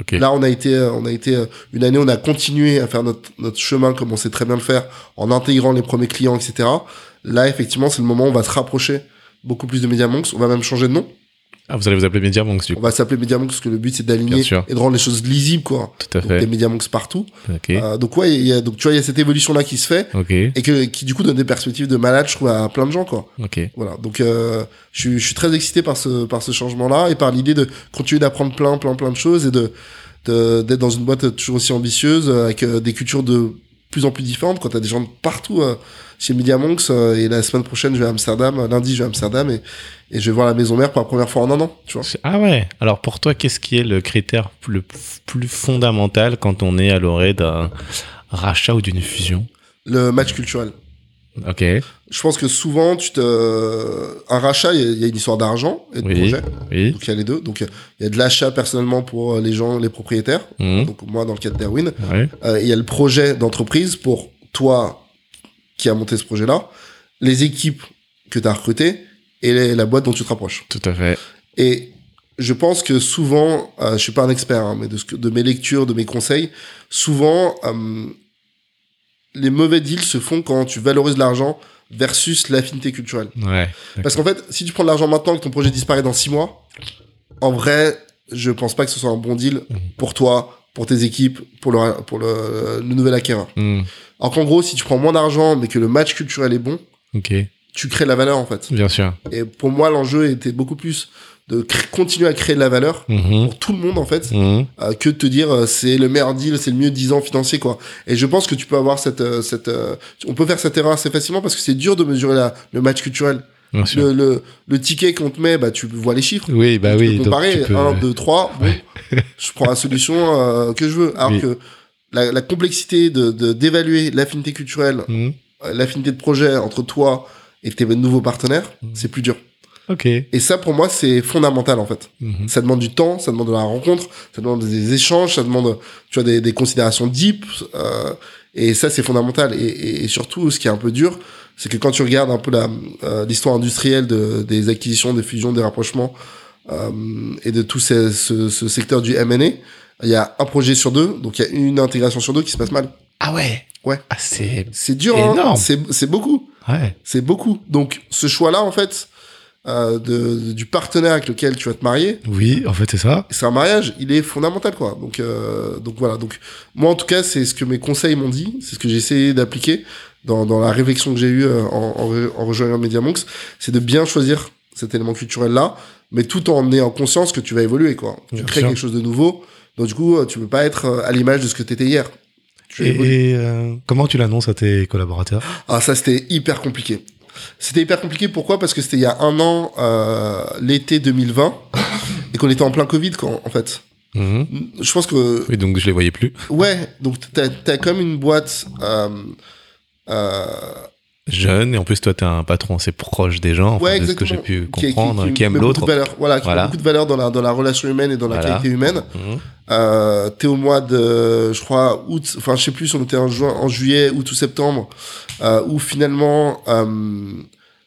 Ok. Là, on a été, euh, on a été une année, on a continué à faire notre, notre chemin comme on sait très bien le faire, en intégrant les premiers clients, etc. Là, effectivement, c'est le moment où on va se rapprocher beaucoup plus de MediaMonks. On va même changer de nom. Ah, vous allez vous appeler Mediamonks du On coup. va s'appeler Mediamonks parce que le but c'est d'aligner et de rendre les choses lisibles, quoi. Tout à Donc des fait. Mediamonks partout. Ok. Euh, donc ouais, y a, donc tu vois, il y a cette évolution là qui se fait Ok. et que qui du coup donne des perspectives de malade, je trouve, à plein de gens, quoi. Ok. Voilà. Donc euh, je, suis- je suis très excité par ce par ce changement là et par l'idée de continuer d'apprendre plein plein plein de choses et de d'être dans une boîte toujours aussi ambitieuse euh, avec euh, des cultures de plus en plus différentes quand t'as des gens de partout chez Mediamonks euh, et la semaine prochaine je vais à Amsterdam euh, lundi je vais à Amsterdam et, et je vais voir la maison mère pour la première fois en un an tu vois Ah ouais. Alors pour toi, qu'est-ce qui est le critère le plus fondamental quand on est à l'orée d'un rachat ou d'une fusion? Le match culturel Ok. je pense que souvent tu te un rachat il y a- une histoire d'argent et de Oui. projet Oui. donc il y a les deux donc il y a de l'achat personnellement pour euh, les gens les propriétaires Mhm. donc moi dans le cas de Derwin Ouais. Euh, il y a le projet d'entreprise pour toi qui a monté ce projet-là, les équipes que tu as recrutées et les- la boîte dont tu te rapproches. Tout à fait. Et je pense que souvent, euh, je suis pas un expert, hein, mais de, ce que- de mes lectures, de mes conseils, souvent euh, les mauvais deals se font quand tu valorises l'argent versus l'affinité culturelle. Ouais. Parce qu'en fait, si tu prends de l'argent maintenant et que ton projet disparaît dans six mois, en vrai, je pense pas que ce soit un bon deal Mhm. pour toi, pour tes équipes, pour le, pour le, le nouvel acquéreur. Mhm. Alors qu'en gros, si tu prends moins d'argent, mais que le match culturel est bon, Ok. tu crées de la valeur, en fait. Bien sûr. Et pour moi, l'enjeu était beaucoup plus de continuer à créer de la valeur Mhm. pour tout le monde, en fait, Mhm. euh, que de te dire euh, c'est le meilleur deal, c'est le mieux 10 ans financier, quoi. Et je pense que tu peux avoir cette, euh, cette, on peut faire cette erreur assez facilement parce que c'est dur de mesurer la, le match culturel. Le, le, le ticket qu'on te met, bah, tu vois les chiffres. Oui, bah tu oui. peux donc comparer tu peux- 1, 2, 3, bon, je prends la solution euh, que je veux. Alors Oui. que la, la complexité de de- d'évaluer l'affinité culturelle, Mhm. euh, l'affinité de projet entre toi et tes nouveaux partenaires, Mhm. c'est plus dur. Ok. Et ça, pour moi, c'est fondamental, en fait. Mhm. Ça demande du temps, ça demande de la rencontre, ça demande des échanges, ça demande, tu vois, des, des considérations deep, euh, et ça, c'est fondamental. Et, et- et surtout, ce qui est un peu dur, c'est que quand tu regardes un peu la, euh, l'histoire industrielle de, des acquisitions, des fusions, des rapprochements, euh, et de tout ces- ce, ce secteur du M&A, il y a un projet sur deux, donc il y a une intégration sur deux qui se passe mal. Ah ouais? Ouais. Ah c'est. C'est dur, hein. Énorme. c'est, c'est beaucoup. Ouais. C'est beaucoup. Donc, ce choix-là, en fait, euh, de, du partenaire avec lequel tu vas te marier, Oui, en fait c'est ça. c'est un mariage, il est fondamental, quoi. Donc, euh, donc voilà. Donc, moi, en tout cas, c'est ce que mes conseils m'ont dit, c'est ce que j'ai essayé d'appliquer dans, dans la réflexion que j'ai eue euh, en, en, en rejoignant MediaMonks, c'est de bien choisir cet élément culturel-là, mais tout en ayant conscience que tu vas évoluer, quoi. Bien tu crées sûr. quelque chose de nouveau, donc du coup, euh, tu peux pas être à l'image de ce que t'étais hier. Tu Et, et, euh, comment tu l'annonces à tes collaborateurs? Ah, ça, c'était hyper compliqué. C'était hyper compliqué, pourquoi? Parce que c'était il y a un an, euh, l'été 2020, et qu'on était en plein Covid, quand, en fait. Mhm. Je pense que Oui, donc je les voyais plus. Ouais, donc t'as as comme une boîte. Euh, euh, Jeune, et en plus toi t'es un patron assez proche des gens, enfin, ouais, de ce que j'ai pu Qui- qui- comprendre, qui, qui aime l'autre. Voilà, qui Voilà. met beaucoup de valeur dans la, dans la relation humaine et dans la qualité humaine. Mhm. Euh, T'es au mois de, je crois, août, enfin, je sais plus on était en, juin, en juillet, août ou septembre, euh, où finalement, euh,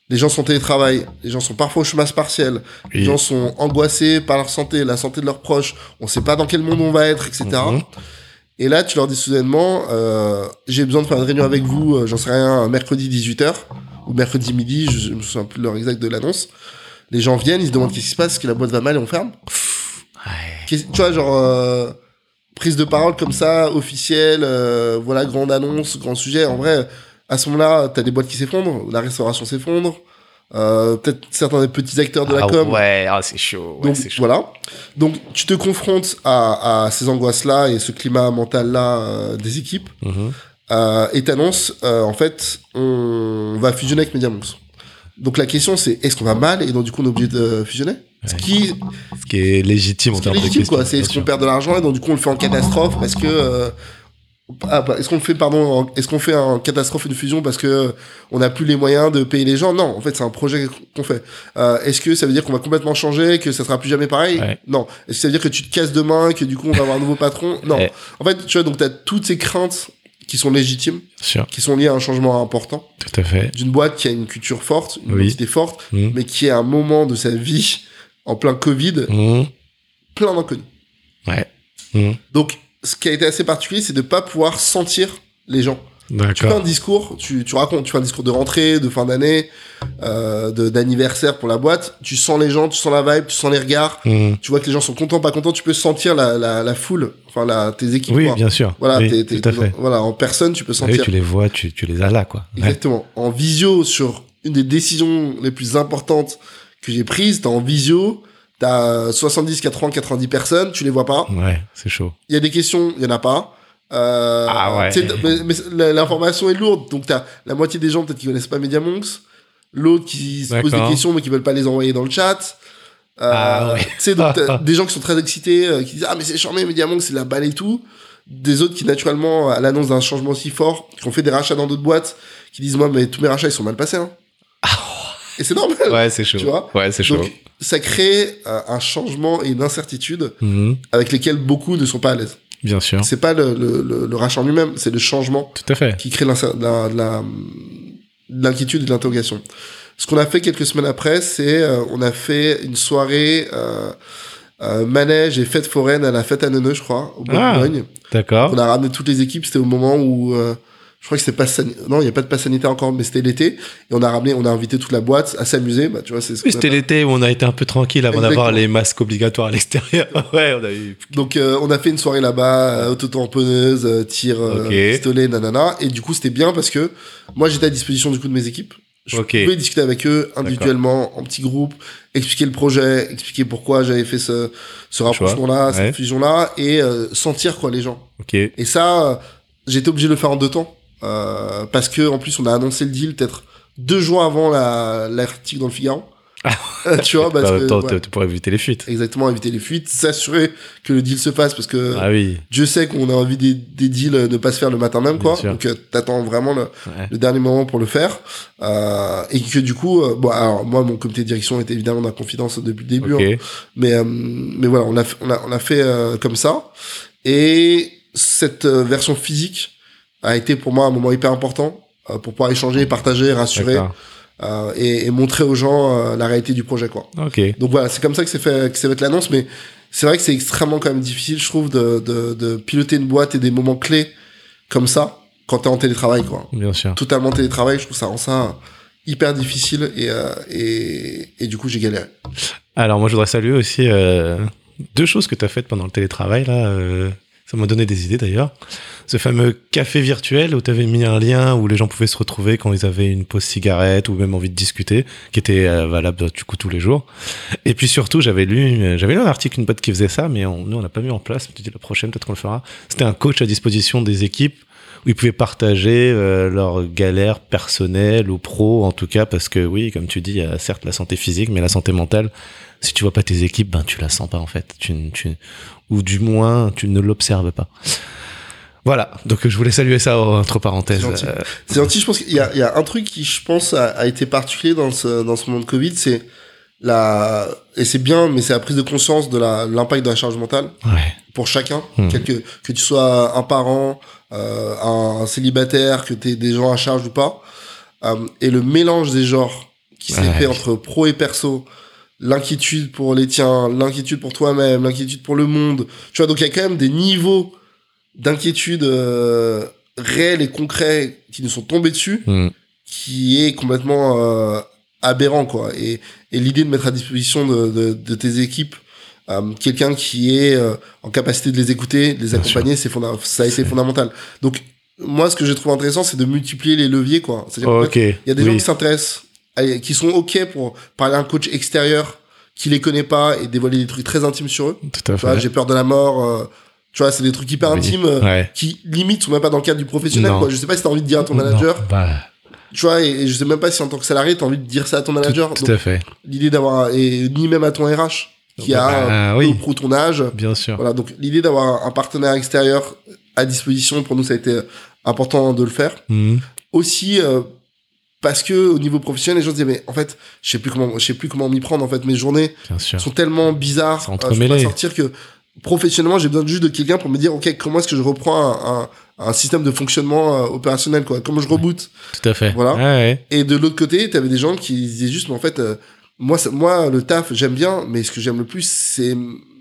les gens sont télétravail, les gens sont parfois au chômage partiel, les gens sont angoissés par leur santé, la santé de leurs proches, on sait pas dans quel monde on va être, etc. Et là, tu leur dis soudainement, euh, j'ai besoin de faire une réunion avec vous, euh, j'en sais rien, mercredi 18h, ou mercredi midi, je, je me souviens plus de l'heure exacte de l'annonce. Les gens viennent, ils se demandent qu'est-ce qui se passe, est-ce que la boîte va mal et on ferme. Ouais. Tu vois, genre, euh, prise de parole comme ça, officielle, voilà, grande annonce, grand sujet. En vrai, à ce moment-là, t'as des boîtes qui s'effondrent, la restauration s'effondre, euh, peut-être certains des petits acteurs de la Ah com. ouais, ah, c'est chaud. ouais, Donc chaud. voilà. Donc tu te confrontes à, à ces angoisses-là et ce climat mental-là euh, des équipes Mhm. euh, et t'annonces en fait on va fusionner avec MediaMonks. Donc la question c'est est-ce qu'on va mal et donc du coup on est obligé de fusionner? Ce qui, Ce qui est légitime en ce qui est termes de quoi, c'est est-ce qu'on perd de l'argent et donc du coup on le fait en catastrophe parce que ah, bah, est-ce qu'on fait pardon est-ce qu'on fait en catastrophe une fusion parce que euh, on n'a plus les moyens de payer les gens? Non en fait c'est un projet qu'on fait euh, est-ce que ça veut dire qu'on va complètement changer que ça sera plus jamais pareil? Ouais. non est-ce que ça veut dire que tu te casses demain que du coup on va avoir un nouveau patron? Non Ouais. en fait tu vois donc t'as toutes ces craintes qui sont légitimes qui sont liées à un changement important tout à fait. d'une boîte qui a une culture forte une Oui. identité forte Mhm. mais qui est à un moment de sa vie en plein Covid Mhm. plein d'inconnus Ouais. Mhm. donc, ce qui a été assez particulier, c'est de pas pouvoir sentir les gens. Tu fais un discours, tu, tu racontes, tu fais un discours de rentrée, de fin d'année, euh, d'anniversaire pour la boîte. Tu sens les gens, tu sens la vibe, tu sens les regards. Mhm. Tu vois que les gens sont contents, pas contents. Tu peux sentir la, la, la foule, enfin la, tes équipes. Oui, quoi. bien sûr. Voilà, Oui, t'es- t'es- voilà, en personne, tu peux Ah oui, sentir. tu les vois, tu, tu les as là, quoi. Ouais. Exactement. En visio, sur une des décisions les plus importantes que j'ai prises, t'es en visio, t'as 70, 80, 90 personnes, tu les vois pas. Ouais, c'est chaud. Il y a des questions, il y en a pas. Euh, Ah ouais. mais, mais l'information est lourde, donc t'as la moitié des gens peut-être qui connaissent pas MediaMonks, l'autre qui se pose des questions mais qui veulent pas les envoyer dans le chat. Euh, Ah ouais. Tu sais, donc t'as des gens qui sont très excités, euh, qui disent ah mais c'est charmé MediaMonks, c'est la balle et tout. Des autres qui naturellement à l'annonce d'un changement aussi fort, qui ont fait des rachats dans d'autres boîtes, qui disent moi mais tous mes rachats ils sont mal passés. Hein. Et c'est normal. Ouais, c'est chaud. Tu vois Ouais, c'est chaud. Donc ça crée un, un changement et une incertitude Mhm. avec lesquels beaucoup ne sont pas à l'aise. Bien sûr. C'est pas le, le, le, le rachat en lui-même, c'est le changement Tout à fait. qui crée l'inquiétude et l'interrogation. Ce qu'on a fait quelques semaines après, c'est euh, on a fait une soirée euh, euh, manège et fête foraine à la fête à Neuneu, je crois, au Bois Ah. D'accord. On a ramené toutes les équipes. C'était au moment où euh, je crois que c'était pas non, il y a pas de pass sanitaire encore, mais c'était l'été. Et on a ramené, on a invité toute la boîte à s'amuser. Bah, tu vois, c'est ce Oui, c'était l'été où on a été un peu tranquille avant d'avoir les masques obligatoires à l'extérieur. ouais, on a eu. Donc euh, on a fait une soirée là-bas, euh, autotamponneuse, euh, tir, euh, Ok. pistolet, nanana. Et du coup c'était bien parce que moi j'étais à disposition du coup de mes équipes. Je pouvais discuter avec eux individuellement, en petits groupes, expliquer le projet, expliquer pourquoi j'avais fait ce, ce rapprochement-là, Ouais. cette fusion-là, et euh, sentir quoi les gens. Ok. Et ça, euh, j'étais obligé de le faire en deux temps. Euh, parce que en plus on a annoncé le deal peut-être deux jours avant la- l'article dans le Figaro. Euh, tu vois, parce Bah, que, ouais. tu pourrais éviter les fuites. Exactement, éviter les fuites, s'assurer que le deal se fasse parce que Ah oui. Dieu sait qu'on a envie des, des deals euh, ne pas se faire le matin même, quoi. Donc, euh, t'attends vraiment le, Ouais. le dernier moment pour le faire. Euh, et que du coup, euh, bon, alors, moi, mon comité de direction était évidemment dans la confidence depuis le début. Ok. hein. mais, euh, mais voilà, on a, on a, on a fait euh, comme ça. Et cette euh, version physique a été pour moi un moment hyper important euh, pour pouvoir échanger, partager, rassurer euh, et, et montrer aux gens euh, la réalité du projet, quoi. Ok. Donc voilà, c'est comme ça que c'est fait, que c'est fait l'annonce, mais c'est vrai que c'est extrêmement quand même difficile, je trouve, de, de, de piloter une boîte et des moments clés comme ça quand t'es en télétravail, quoi. Bien sûr. Totalement télétravail, je trouve ça rend ça hyper difficile et, euh, et, et du coup j'ai galéré. Alors moi je voudrais saluer aussi euh, deux choses que tu as faites pendant le télétravail là. euh, ça m'a donné des idées d'ailleurs. Ce fameux café virtuel où tu avais mis un lien où les gens pouvaient se retrouver quand ils avaient une pause cigarette ou même envie de discuter, qui était euh, valable du coup tous les jours. Et puis surtout j'avais lu, j'avais lu un article une boîte qui faisait ça, mais nous on l'a pas mis en place. Je me dis la prochaine peut-être qu'on le fera. C'était un coach à disposition des équipes où ils pouvaient partager euh, leurs galères personnelles ou pro en tout cas parce que oui comme tu dis il y a certes la santé physique mais la santé mentale si tu vois pas tes équipes ben tu la sens pas en fait ou du moins tu ne l'observes pas voilà donc je voulais saluer ça entre parenthèses C'est gentil. Euh, C'est gentil, je pense qu'il y y a un truc qui, je pense, a, a été particulier dans ce, dans ce moment de Covid, c'est la, et c'est bien, mais c'est la prise de conscience de l'impact de la charge mentale ouais pour chacun, Hmm. quel que, que tu sois un parent, euh, un, célibataire, que tu des gens à charge ou pas. Euh, et le mélange des genres qui s'est Ouais. fait entre pro et perso, l'inquiétude pour les tiens, l'inquiétude pour toi-même, l'inquiétude pour le monde. Tu vois, donc il y a quand même des niveaux d'inquiétude euh, réels et concrets qui nous sont tombés dessus, Hmm. qui est complètement euh, aberrant, quoi. Et, et l'idée de mettre à disposition de, de, de tes équipes euh, quelqu'un qui est euh, en capacité de les écouter, de les accompagner, c'est ça a été fondamental. Donc, moi, ce que je trouve intéressant, c'est de multiplier les leviers, quoi. C'est-à-dire il y a des gens qui s'intéressent, qui sont OK pour parler à un coach extérieur qui les connaît pas et dévoiler des trucs très intimes sur eux. tout à fait j'ai peur de la mort. Euh, tu vois, c'est des trucs hyper Oui. intimes euh, ouais qui limite sont même pas dans le cadre du professionnel. Non. Quoi. Je sais pas si t'as envie de dire à ton manager. Non, bah, Tu vois, et, et je sais même pas si en tant que salarié t'as envie de dire ça à ton manager. tout Donc, à fait l'idée d'avoir et ni même à ton RH qui a Ah, euh, oui. prou ton âge. bien sûr Voilà, donc l'idée d'avoir un partenaire extérieur à disposition pour nous ça a été important de le faire. Hmm. Aussi euh, parce que au niveau professionnel les gens se disaient mais en fait je sais plus comment je sais plus comment m'y prendre en fait mes journées sont tellement bizarres euh, je peux pas sortir que professionnellement j'ai besoin juste de quelqu'un pour me dire ok comment est-ce que je reprends un, un, un système de fonctionnement euh, opérationnel quoi? Comment je reboot? Tout à fait Voilà. ouais, ouais. et de l'autre côté t'avais des gens qui disaient juste mais en fait euh, moi moi le taf j'aime bien mais ce que j'aime le plus c'est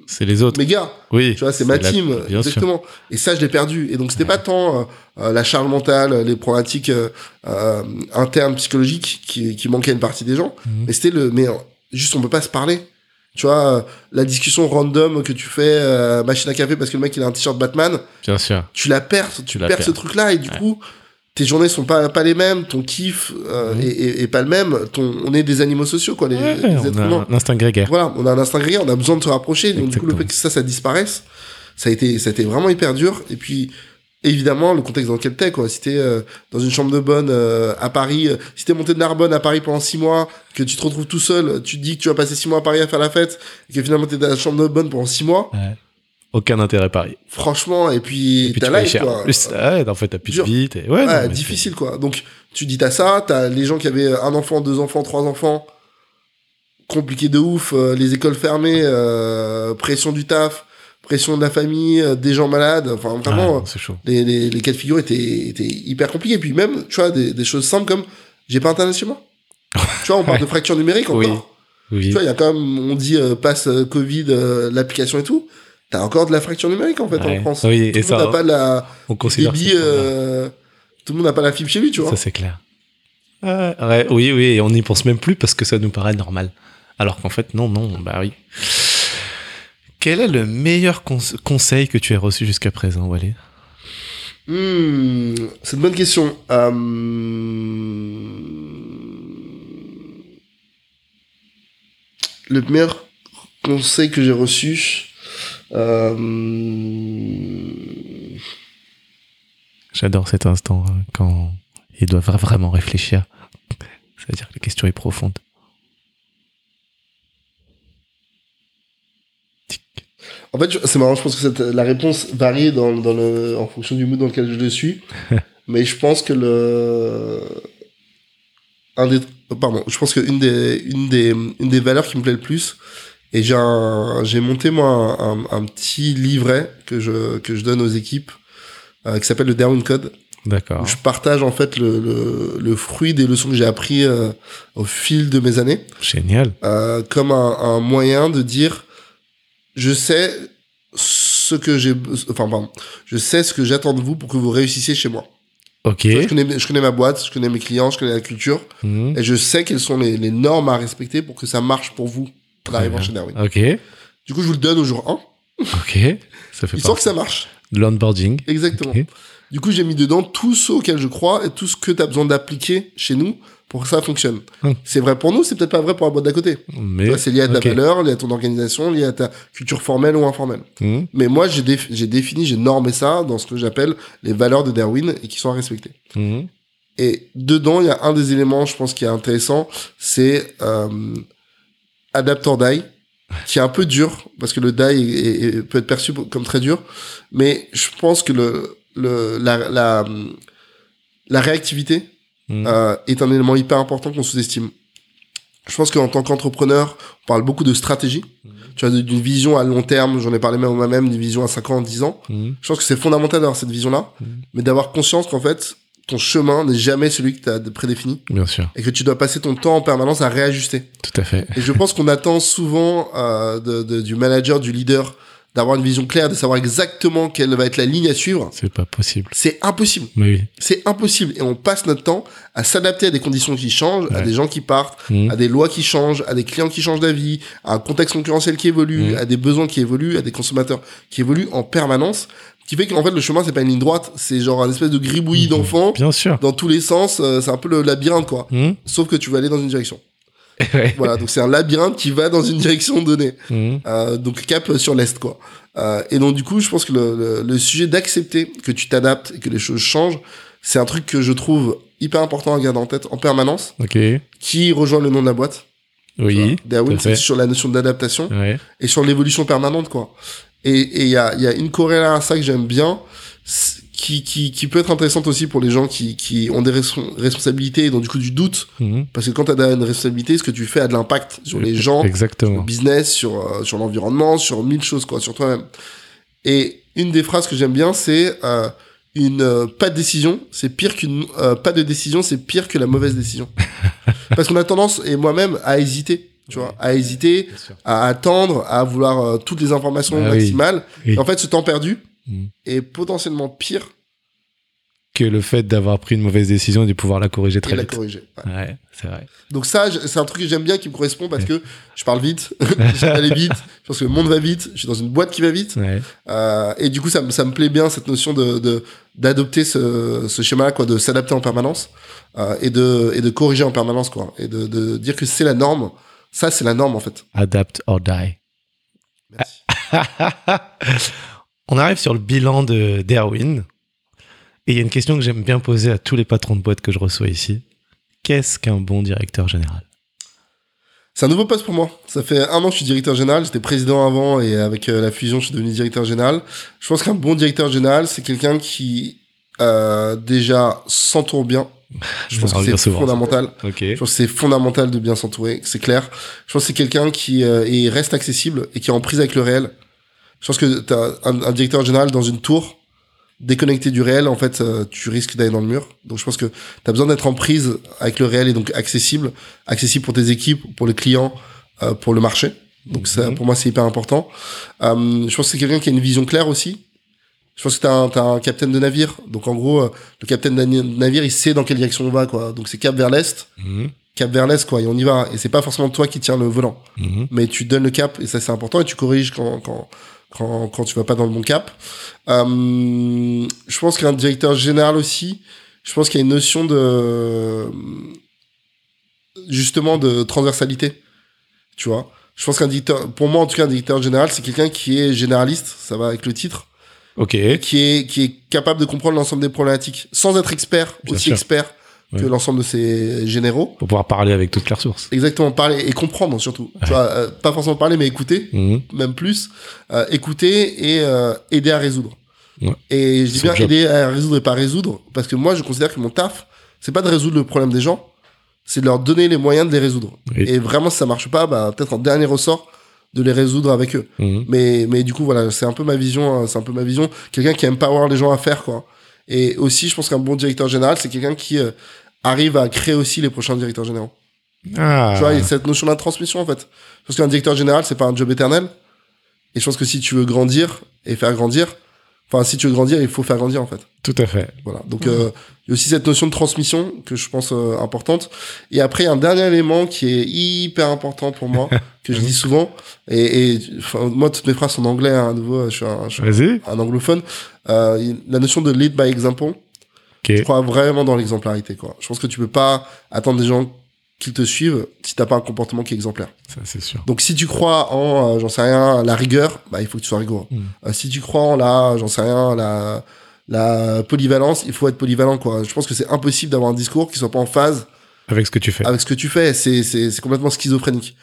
C'est les autres. mes gars. oui. Tu vois, c'est ma la- team, Bien sûr. exactement. Et ça, je l'ai perdu. Et donc, c'était pas tant euh, euh, la charge mentale, les problématiques euh, euh, internes, psychologiques qui, qui manquaient à une partie des gens. Mhm. Mais c'était le, mais juste, on peut pas se parler. Tu vois, euh, la discussion random que tu fais, euh, machine à café parce que le mec il a un t-shirt Batman, Bien sûr. tu la perds, tu, la perds, perds. ce truc-là et du Ouais. coup, tes journées sont pas, pas les mêmes, ton kiff euh, Mhm. est, est- est pas le même. Ton, on est des animaux sociaux, quoi, les, Ouais, les on a humains. un instinct grégaire. Voilà, on a un instinct grégaire, on a besoin de se rapprocher. Donc, du coup, le fait que ça, ça disparaisse, ça a été, ça a été vraiment hyper dur. Et puis, évidemment, le contexte dans lequel t'es, quoi. Si t'es euh, dans une chambre de bonne euh, à Paris, euh, si t'es monté de Narbonne à Paris pendant six mois, que tu te retrouves tout seul, tu te dis que tu vas passer six mois à Paris à faire la fête, et que finalement t'es dans la chambre de bonne pendant six mois, Ouais. Aucun intérêt pareil. franchement, et puis, Et puis t'as life, cher. quoi. Plus, ouais, en fait, t'as plus de dur. vie. t'es- Ouais, Ouais, non, mais difficile, quoi. Donc, tu dis t'as ça, t'as les gens qui avaient un enfant, deux enfants, trois enfants, compliqué de ouf, euh, les écoles fermées, euh, pression du taf, pression de la famille, euh, des gens malades, enfin vraiment, Ah, les, les, les cas de figure étaient, étaient hyper compliqués. Puis même, tu vois, des, des choses simples comme j'ai pas internet chez moi. tu vois, on parle Ouais. de fracture numérique encore. Oui. Oui. Tu vois, il y a quand même, on dit euh, passe euh, Covid, euh, l'application et tout. T'as encore de la fracture numérique en fait Ouais. en France. Oui, tout et le monde ça, n'a pas la on considère débit, tout le monde n'a pas la fibre chez lui, tu vois. Ça, c'est clair. Ouais, oui, oui, et on n'y pense même plus parce que ça nous paraît normal. Alors qu'en fait, non, non, bah oui. Quel est le meilleur conse- conseil que tu aies reçu jusqu'à présent, Walid? Hmm, c'est une bonne question. Euh, Le meilleur conseil que j'ai reçu. euh, J'adore cet instant hein, quand ils doivent vraiment réfléchir. C'est-à-dire que la question est profonde. En fait, c'est marrant, je pense que cette- la réponse varie dans, dans le, en fonction du mood dans lequel je le suis. mais je pense que le. Un des, pardon, je pense qu'une des, une des, une des valeurs qui me plaît le plus, et j'ai un- j'ai monté moi un, un- un petit livret que je, que je donne aux équipes, euh, qui s'appelle le Darwin Code, D'accord. je partage en fait le, le, le fruit des leçons que j'ai appris euh, au fil de mes années Génial. euh, comme un, un moyen de dire je sais ce que j'ai enfin pardon je sais ce que j'attends de vous pour que vous réussissiez chez moi Ok. je, connais, je connais ma boîte je connais mes clients je connais la culture Mhm. et je sais quelles sont les, les normes à respecter pour que ça marche pour vous bien. chez Darwin Ok. du coup je vous le donne au jour 1 Ok. Ça fait histoire partie que ça marche l'onboarding. exactement du coup j'ai mis dedans tout ce auquel je crois et tout ce que tu as besoin d'appliquer chez nous pour que ça fonctionne Hum. c'est vrai pour nous c'est peut-être pas vrai pour la boîte d'à côté Mais c'est lié à ta valeur, lié à ton organisation, lié à ta culture formelle ou informelle. Mhm. Mais moi, j'ai déf- j'ai défini, j'ai normé ça dans ce que j'appelle les valeurs de Darwin et qui sont à respecter. Mhm. Et dedans, il y a un des éléments, je pense, qui est intéressant, c'est euh, adapt or die, qui est un peu dur, parce que le die est- est- peut être perçu comme très dur, mais je pense que le, le, la, la, la réactivité Mhm. euh, est un élément hyper important qu'on sous-estime. Je pense qu'en tant qu'entrepreneur, on parle beaucoup de stratégie. Tu vois, d'une vision à long terme, j'en ai parlé même moi-même, d'une vision à 5 ans, 10 ans. Mhm. Je pense que c'est fondamental d'avoir cette vision-là, mais d'avoir conscience qu'en fait, ton chemin n'est jamais celui que tu as prédéfini Bien sûr. et que tu dois passer ton temps en permanence à réajuster. Tout à fait. Et je pense qu'on attend souvent euh, de, de- du manager, du leader, d'avoir une vision claire, de savoir exactement quelle va être la ligne à suivre. C'est pas possible. C'est impossible. Mais oui. C'est impossible. Et on passe notre temps à s'adapter à des conditions qui changent, à des gens qui partent, Mhm. à des lois qui changent, à des clients qui changent d'avis, à un contexte concurrentiel qui évolue, Mhm. à des besoins qui évoluent, à des consommateurs qui évoluent en permanence. Ce qui fait qu'en fait, le chemin, c'est pas une ligne droite, c'est genre un espèce de gribouillis Mhm. d'enfants Bien sûr. dans tous les sens. euh, C'est un peu le labyrinthe, quoi. Mhm. Sauf que tu vas aller dans une direction. Ouais. Voilà, donc c'est un labyrinthe qui va dans une direction donnée. Mhm. Euh, donc cap sur l'est quoi. Euh, et donc du coup, je pense que le, le, le sujet d'accepter que tu t'adaptes et que les choses changent, c'est un truc que je trouve hyper important à garder en tête en permanence, Ok. qui rejoint le nom de la boîte. Oui. Darwin, c'est sur la notion d'adaptation Ouais. et sur l'évolution permanente quoi. Et et il y a, il y a une corrélation à ça que j'aime bien, qui, qui, qui peut être intéressante aussi pour les gens qui, qui ont des respons- responsabilités et donc du coup du doute, Mhm. parce que quand tu as une responsabilité, ce que tu fais a de l'impact sur les gens, sur le Exactement. business, sur, euh, sur l'environnement, sur mille choses, quoi, sur toi-même. Et une des phrases que j'aime bien, c'est euh, une euh, pas de décision, c'est pire qu'une euh, pas de décision, c'est pire que la mauvaise décision. Parce qu'on a tendance, et moi-même, à hésiter. tu vois, à hésiter, à attendre, à vouloir euh, toutes les informations Ah oui. maximales. Oui. Et en fait, ce temps perdu Mm. est potentiellement pire Que le fait d'avoir pris une mauvaise décision et de pouvoir la corriger et très la vite. corriger. Ouais. Ouais, c'est vrai. Donc ça, je- c'est un truc que j'aime bien, qui me correspond parce que je parle vite, j'aime aller vite, je pense que le monde va vite, je suis dans une boîte qui va vite. Ouais. Euh, et du coup, ça, me- ça me plaît bien cette notion de de- d'adopter ce, ce schéma-là, quoi, de s'adapter en permanence euh, et de et de corriger en permanence, quoi, et de, de dire que c'est la norme. Ça, c'est la norme en fait. Adapt or die. Merci. On arrive sur le bilan de d'Erwin. Et il y a une question que j'aime bien poser à tous les patrons de boîte que je reçois ici. Qu'est-ce qu'un bon directeur général? C'est un nouveau poste pour moi. Ça fait un an que je suis directeur général. J'étais président avant et avec euh, la fusion, je suis devenu directeur général. Je pense qu'un bon directeur général, c'est quelqu'un qui euh, déjà s'entoure bien. Je pense que c'est fondamental. Je pense que c'est fondamental de bien s'entourer, c'est clair. Je pense que c'est quelqu'un qui euh, est- reste accessible et qui est en prise avec le réel. Je pense que t'as un, un directeur général dans une tour, déconnecté du réel, en fait, euh, tu risques d'aller dans le mur. Donc je pense que tu as besoin d'être en prise avec le réel et donc accessible. Accessible pour tes équipes, pour les clients, euh, pour le marché. Donc ça, Mhm. pour moi, c'est hyper important. Euh, je pense que c'est quelqu'un qui a une vision claire aussi. Je pense que t'as un, t'as un capitaine de navire. Donc en gros, euh, le capitaine de na- navire, il sait dans quelle direction on va, quoi. Donc c'est cap vers l'est Mhm. cap vers l'est quoi et on y va et c'est pas forcément toi qui tiens le volant Mhm. mais tu donnes le cap et ça c'est important et tu corriges quand quand quand, quand tu vas pas dans le bon cap euh, je pense qu'un directeur général aussi je pense qu'il y a une notion de justement de transversalité tu vois je pense qu'un directeur pour moi en tout cas un directeur général c'est quelqu'un qui est généraliste ça va avec le titre Ok. qui est qui est capable de comprendre l'ensemble des problématiques sans être expert Bien aussi sûr. expert que Ouais. l'ensemble de ses généraux Pour pouvoir parler avec toutes les ressources. Exactement, parler et comprendre surtout. Tu vois, euh, pas forcément parler, mais écouter, Mhm. même plus. Euh, écouter et euh, aider à résoudre. Ouais. Et je dis bien job. aider à résoudre et pas résoudre, parce que moi, je considère que mon taf, c'est pas de résoudre le problème des gens, c'est de leur donner les moyens de les résoudre. Oui. Et vraiment, si ça marche pas, bah, peut-être en dernier ressort, de les résoudre avec eux. Mhm. Mais, mais du coup, voilà, c'est un peu ma vision, euh, c'est un peu ma vision. Quelqu'un qui aime pas voir les gens à faire, quoi. Et aussi, je pense qu'un bon directeur général, c'est quelqu'un qui euh, arrive à créer aussi les prochains directeurs généraux. Ah. Tu vois, il y a cette notion de la transmission, en fait. Parce qu'un directeur général, c'est pas un job éternel. Et je pense que si tu veux grandir et faire grandir, enfin, si tu veux grandir, il faut faire grandir, en fait. Tout à fait. Voilà. Donc, euh, il y a aussi cette notion de transmission que je pense euh, importante. Et après, il y a un dernier élément qui est hyper important pour moi, que je dis souvent. Et, et enfin, moi, toutes mes phrases sont en anglais, hein, à nouveau, je suis un, je suis un anglophone. Euh, la notion de lead by example, Ok. je crois vraiment dans l'exemplarité, quoi. Je pense que tu peux pas attendre des gens qui te suivent si t'as pas un comportement qui est exemplaire. Ça, c'est sûr. Donc si tu crois en, euh, j'en sais rien, la rigueur, bah il faut que tu sois rigoureux. Mm. Euh, si tu crois en la, j'en sais rien, la, la polyvalence, il faut être polyvalent, quoi. Je pense que c'est impossible d'avoir un discours qui soit pas en phase Avec ce que tu fais. avec ce que tu fais. C'est, c'est, c'est complètement schizophrénique.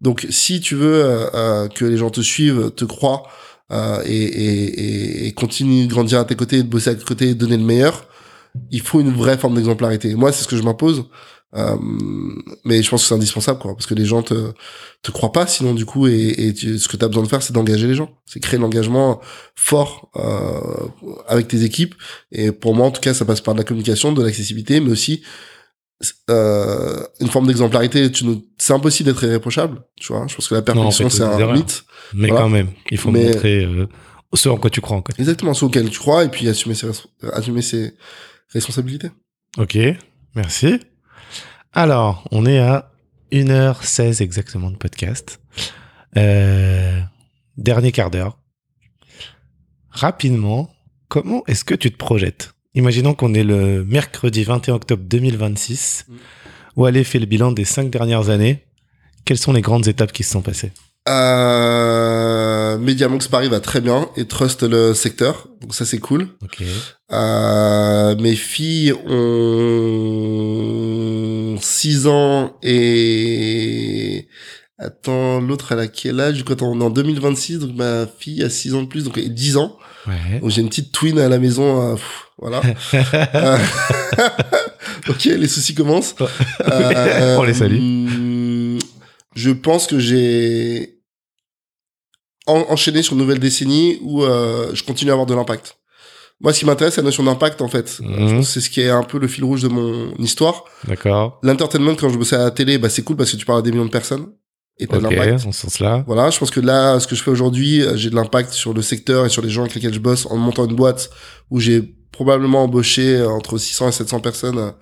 Donc si tu veux euh, euh, que les gens te suivent, te croient euh, et, et, et, et continuent de grandir à tes côtés, de bosser à tes côtés, de donner le meilleur, il faut une vraie forme d'exemplarité. Moi, c'est ce que je m'impose. Euh, mais je pense que c'est indispensable, quoi, parce que les gens te te croient pas, sinon du coup, et, et tu- ce que tu as besoin de faire, c'est d'engager les gens, c'est créer l'engagement fort euh, avec tes équipes. Et pour moi, en tout cas, ça passe par de la communication, de l'accessibilité, mais aussi euh, une forme d'exemplarité. Tu ne- c'est impossible d'être irréprochable, tu vois. Je pense que la perfection, fait c'est un mythe. Mais Voilà. quand même, il faut Mais- montrer euh, ce en quoi tu crois. En fait. Exactement, ce auquel tu crois, et puis assumer ses, res- assumer ses responsabilités. Ok, merci. Alors, on est à 1h16 exactement de podcast. Euh, dernier quart d'heure. Rapidement, comment est-ce que tu te projettes? Imaginons qu'on est le mercredi 21 octobre 2026. Mm. Wallet fait le bilan des cinq dernières années. Quelles sont les grandes étapes qui se sont passées? Euh, Mediamonks Paris va très bien et trust le secteur, donc ça c'est cool. Ok. Euh, mes filles ont 6 ans et... Attends, l'autre elle a quel âge? Quand on est en 2026, donc ma fille a 6 ans de plus, donc elle a 10 ans. Ouais. Donc j'ai une petite twin à la maison, euh, pff, voilà. Euh, ok, les soucis commencent. Euh, On les salue. hum, Je pense que j'ai en- enchaîné sur une nouvelle décennie où euh, je continue à avoir de l'impact. Moi, ce qui m'intéresse, c'est la notion d'impact, en fait. Mhm. C'est ce qui est un peu le fil rouge de mon histoire. D'accord. L'entertainment, quand je bossais à la télé, bah, c'est cool parce que tu parles à des millions de personnes. et t'as de Ok, l'impact. sens-là. Voilà, je pense que là, ce que je fais aujourd'hui, euh, j'ai de l'impact sur le secteur et sur les gens avec lesquels je bosse en montant une boîte où j'ai probablement embauché euh, entre 600 et 700 personnes,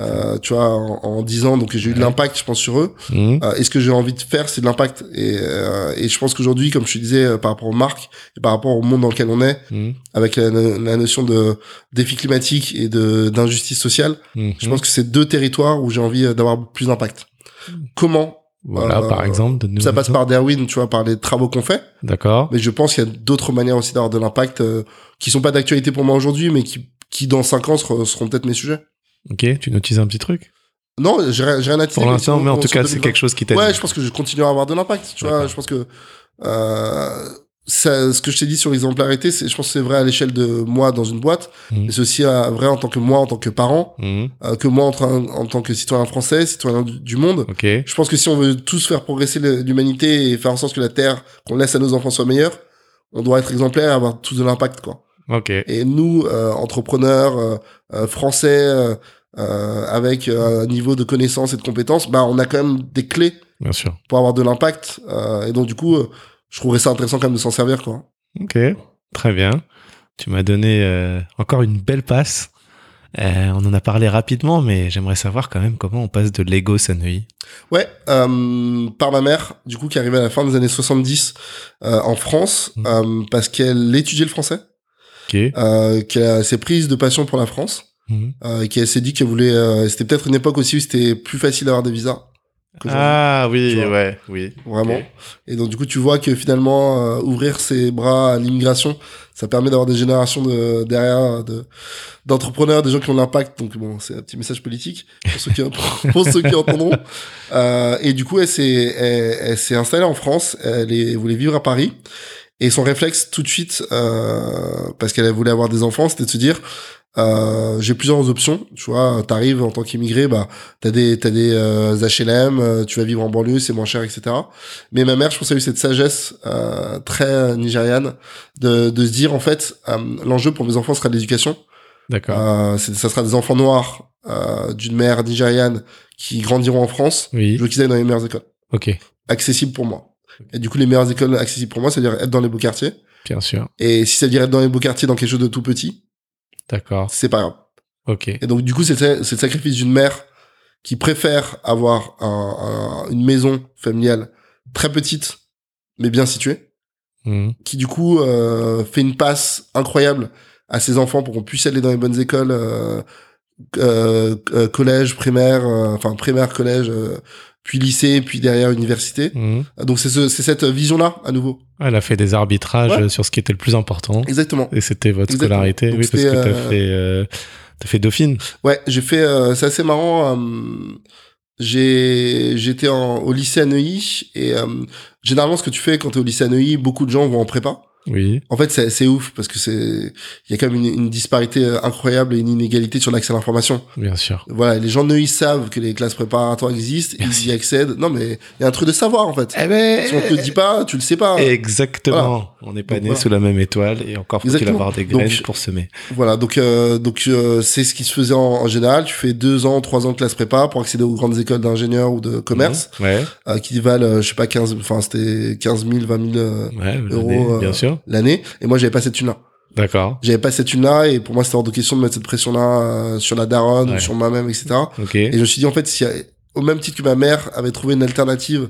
euh, tu vois, en, en 10 ans. Donc j'ai eu de l'impact, je pense, sur eux. Mhm. Euh, et ce que j'ai envie de faire, c'est de l'impact. Et, euh, et je pense qu'aujourd'hui, comme je te disais, euh, par rapport aux marques et par rapport au monde dans lequel on est, Mhm. avec la, la notion de défi climatique et de d'injustice sociale, Mhm. je pense que c'est deux territoires où j'ai envie euh, d'avoir plus d'impact. Comment Voilà, euh, par exemple. de Ça passe par Darwin, tu vois, par les travaux qu'on fait. D'accord. Mais je pense qu'il y a d'autres manières aussi d'avoir de l'impact euh, qui sont pas d'actualité pour moi aujourd'hui, mais qui, qui dans cinq ans seront, seront peut-être mes sujets. Ok, tu nous teases un petit truc Non, j'ai rien à dire. Pour l'instant, mais en tout cas, c'est quelque chose qui t'aide. Ouais, je pense que je continuerai à avoir de l'impact. Tu vois, je pense que euh, ça, ce que je t'ai dit sur l'exemplarité, c'est, je pense que c'est vrai à l'échelle de moi dans une boîte, Mhm. mais c'est aussi euh, vrai en tant que moi, en tant que parent, Mhm. euh, que moi en, train- en tant que citoyen français, citoyen du, du monde. Ok. Je pense que si on veut tous faire progresser l'humanité et faire en sorte que la Terre qu'on laisse à nos enfants soit meilleure, on doit être exemplaire et avoir tous de l'impact, quoi. Ok. Et nous, euh, entrepreneurs euh, euh, français, euh, euh, avec euh, un niveau de connaissance et de compétences, bah, on a quand même des clés Bien sûr. pour avoir de l'impact. euh, et donc, du coup, je trouverais ça intéressant quand même de s'en servir, quoi. Ok. Très bien. Tu m'as donné euh, encore une belle passe. Euh, on en a parlé rapidement, mais j'aimerais savoir quand même comment on passe de Lego Sanui. Ouais, euh, par ma mère, du coup, qui arrivait à la fin des années 70 euh, en France, euh, parce qu'elle étudiait le français, Ok. euh, qu'elle s'est prise de passion pour la France, Mhm. euh, qu'elle s'est dit qu'elle voulait... euh, c'était peut-être une époque aussi où c'était plus facile d'avoir des visas. Ah oui, ouais, oui. Vraiment. Et donc du coup, tu vois que finalement, euh, ouvrir ses bras à l'immigration, ça permet d'avoir des générations de derrière de d'entrepreneurs, des gens qui ont l'impact. Donc bon, c'est un petit message politique pour ceux qui pour ceux qui entendront. Et du coup, elle s'est elle, elle s'est installée en France. Elle, est, elle voulait vivre à Paris. Et son réflexe tout de suite, euh, parce qu'elle voulait avoir des enfants, c'était de se dire euh, j'ai plusieurs options. Tu vois, t'arrives en tant qu'immigré, bah t'as des t'as des euh, HLM, euh, tu vas vivre en banlieue, c'est moins cher, etc. Mais ma mère, je pense, qu'elle a eu cette sagesse euh, très nigériane de de se dire en fait, euh, l'enjeu pour mes enfants sera l'éducation. D'accord. Euh, ça sera des enfants noirs euh, d'une mère nigériane qui grandiront en France. oui. Je veux qu'ils aillent dans les meilleures écoles, Ok. accessibles pour moi. Et du coup, les meilleures écoles accessibles pour moi, c'est-à-dire être dans les beaux quartiers. Bien sûr. Et si ça veut dire être dans les beaux quartiers, dans quelque chose de tout petit, D'accord. c'est pas grave. Ok. Et donc, du coup, c'est le sacrifice d'une mère qui préfère avoir un- un- une maison familiale très petite, mais bien située, Mhm. qui du coup euh, fait une passe incroyable à ses enfants pour qu'on puisse aller dans les bonnes écoles, euh, euh, euh, collège, primaire, euh, enfin primaire, collège, euh, puis lycée, puis derrière université. Mhm. Donc c'est ce, c'est cette vision-là à nouveau. Elle a fait des arbitrages Ouais. sur ce qui était le plus important. Exactement. Et c'était votre Exactement. scolarité. Donc oui, parce que t'as euh, fait, euh, t'as fait Dauphine. Ouais, j'ai fait. euh, c'est assez marrant. euh, j'ai j'étais au lycée à Neuilly et euh, généralement ce que tu fais quand t'es au lycée à Neuilly, beaucoup de gens vont en prépa. Oui. En fait, c'est ouf parce que c'est il y a quand même une, une disparité euh, incroyable et une inégalité sur l'accès à l'information. Bien sûr. Voilà, les gens de Neuilly savent que les classes préparatoires existent, Merci. ils y accèdent. Non, mais il y a un truc de savoir en fait. Eh ben, Si on te le dit pas, tu le sais pas. Exactement. On n'est pas né voilà. sous la même étoile et encore faut-il avoir des graines Donc, pour semer. Voilà, donc euh, donc euh, c'est ce qui se faisait en, en général. Tu fais deux ans, trois ans de classe prépa pour accéder aux grandes écoles d'ingénieurs ou de commerce. Mhm. Ouais. euh, qui valent, euh, je sais pas, 15, enfin, c'était 15 000, 20 000 euh, Ouais, Euros, euh, bien sûr. L'année. Et moi, j'avais pas cette thune-là. D'accord. J'avais pas cette thune-là, et pour moi, c'était hors de question de mettre cette pression-là euh, sur la daronne, Ouais. ou sur moi-même, etc. Ok. Et je me suis dit, en fait, si, au même titre que ma mère avait trouvé une alternative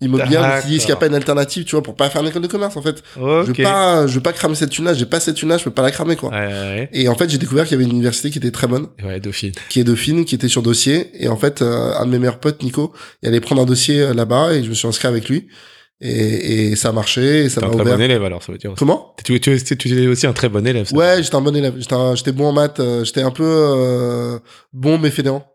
immobilière, je me suis dit, est-ce qu'il n'y a pas une alternative, tu vois, pour pas faire une école de commerce, en fait? Je Ok. veux pas, je veux pas cramer cette thune-là, j'ai pas cette thune-là, je peux pas la cramer, quoi. Ouais, ouais, Et en fait, j'ai découvert qu'il y avait une université qui était très bonne. Ouais, Dauphine. qui est Dauphine, qui était sur dossier. Et en fait, euh, un de mes meilleurs potes, Nico, il allait prendre un dossier euh, là-bas et je me suis inscrit avec lui. Et, et ça a marché, et ça T'es un très ouvert. bon élève alors, ça veut dire. aussi. Comment? Tu, tu, tu, tu es aussi un très bon élève. ça. Ouais, j'étais un bon élève. J'étais bon en maths. euh, J'étais un peu euh, bon mais fainéant.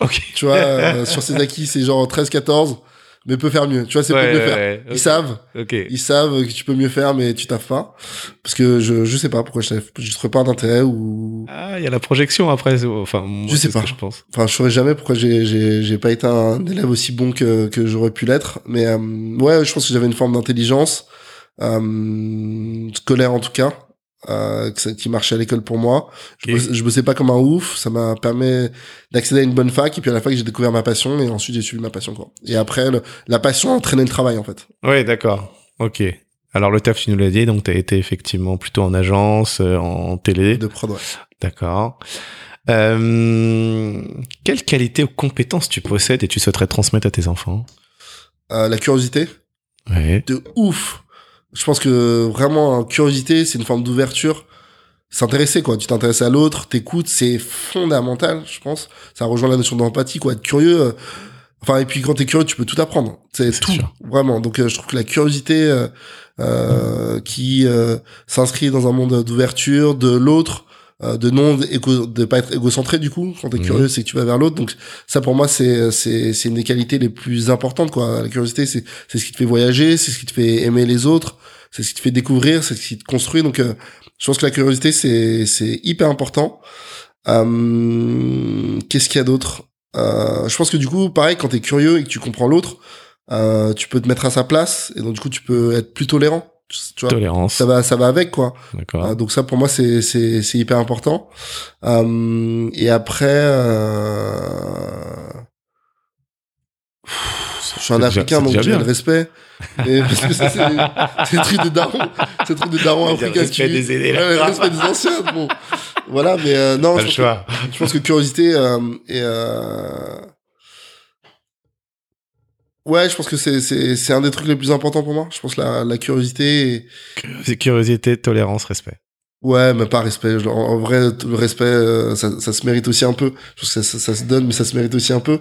Ok. Tu vois, euh, sur ses acquis, c'est genre 13-14, mais peut faire mieux. Tu vois, c'est Ouais, mieux ouais, faire. ouais. Ils savent, ils savent que tu peux mieux faire, mais tu taffes pas. Parce que je, je sais pas pourquoi je taffes. Je trouve pas d'intérêt ou. Ah, il y a la projection après. Enfin, moi, Je sais ce pas. que je pense. Enfin, je saurais jamais pourquoi j'ai j'ai j'ai pas été un élève aussi bon que que j'aurais pu l'être. Mais euh, ouais, je pense que j'avais une forme d'intelligence euh, scolaire en tout cas. Euh, qui marchait à l'école pour moi. Je, bossais, je bossais pas comme un ouf, ça m'a permis d'accéder à une bonne fac et puis à la fac j'ai découvert ma passion et ensuite j'ai suivi ma passion quoi. Et après le- la passion a entraîné le travail en fait. Ouais, d'accord. Ok. Alors le taf, tu nous l'as dit, donc tu as été effectivement plutôt en agence, euh, en télé. De prod ouais. D'accord. Euh, quelles qualités ou compétences tu possèdes et tu souhaiterais transmettre à tes enfants? Euh, la curiosité Ouais. de ouf. Je pense que vraiment euh, curiosité c'est une forme d'ouverture. S'intéresser quoi, tu t'intéresses à l'autre, t'écoutes, c'est fondamental, je pense. Ça rejoint la notion d'empathie quoi, être curieux. euh, Enfin et puis quand t'es curieux, tu peux tout apprendre. C'est tout, sûr. vraiment. Donc euh, je trouve que la curiosité euh, qui s'inscrit dans un monde d'ouverture de l'autre, de non de pas être égocentré du coup. Quand t'es Mhm. curieux, c'est que tu vas vers l'autre. Donc ça pour moi c'est c'est c'est une des qualités les plus importantes quoi. La curiosité c'est c'est ce qui te fait voyager, c'est ce qui te fait aimer les autres, c'est ce qui te fait découvrir, c'est ce qui te construit. Donc euh, je pense que la curiosité c'est c'est hyper important. Euh, Qu'est-ce qu'il y a d'autre? Euh, Je pense que du coup pareil quand t'es curieux et que tu comprends l'autre, euh, tu peux te mettre à sa place et donc du coup tu peux être plus tolérant. Tu vois, Tolérance. ça va ça va avec quoi. D'accord. Euh, donc ça pour moi c'est c'est c'est hyper important. Euh, et après euh... je suis un déjà- africain donc j'ai le respect. Mais parce que ça c'est c'est le truc de daron, c'est le truc de daron Il y a le africain. respect des aînés, Ouais, là. le respect des anciens. Bon, voilà mais euh, non Pas je le pense, choix. que, je pense que curiosité euh, et euh... Ouais, je pense que c'est c'est c'est un des trucs les plus importants pour moi. Je pense la la curiosité et, curiosité, tolérance, respect. Ouais, mais pas respect. En, en vrai, le respect, euh, ça, ça se mérite aussi un peu. Je pense que ça, ça, ça se donne, mais ça se mérite aussi un peu.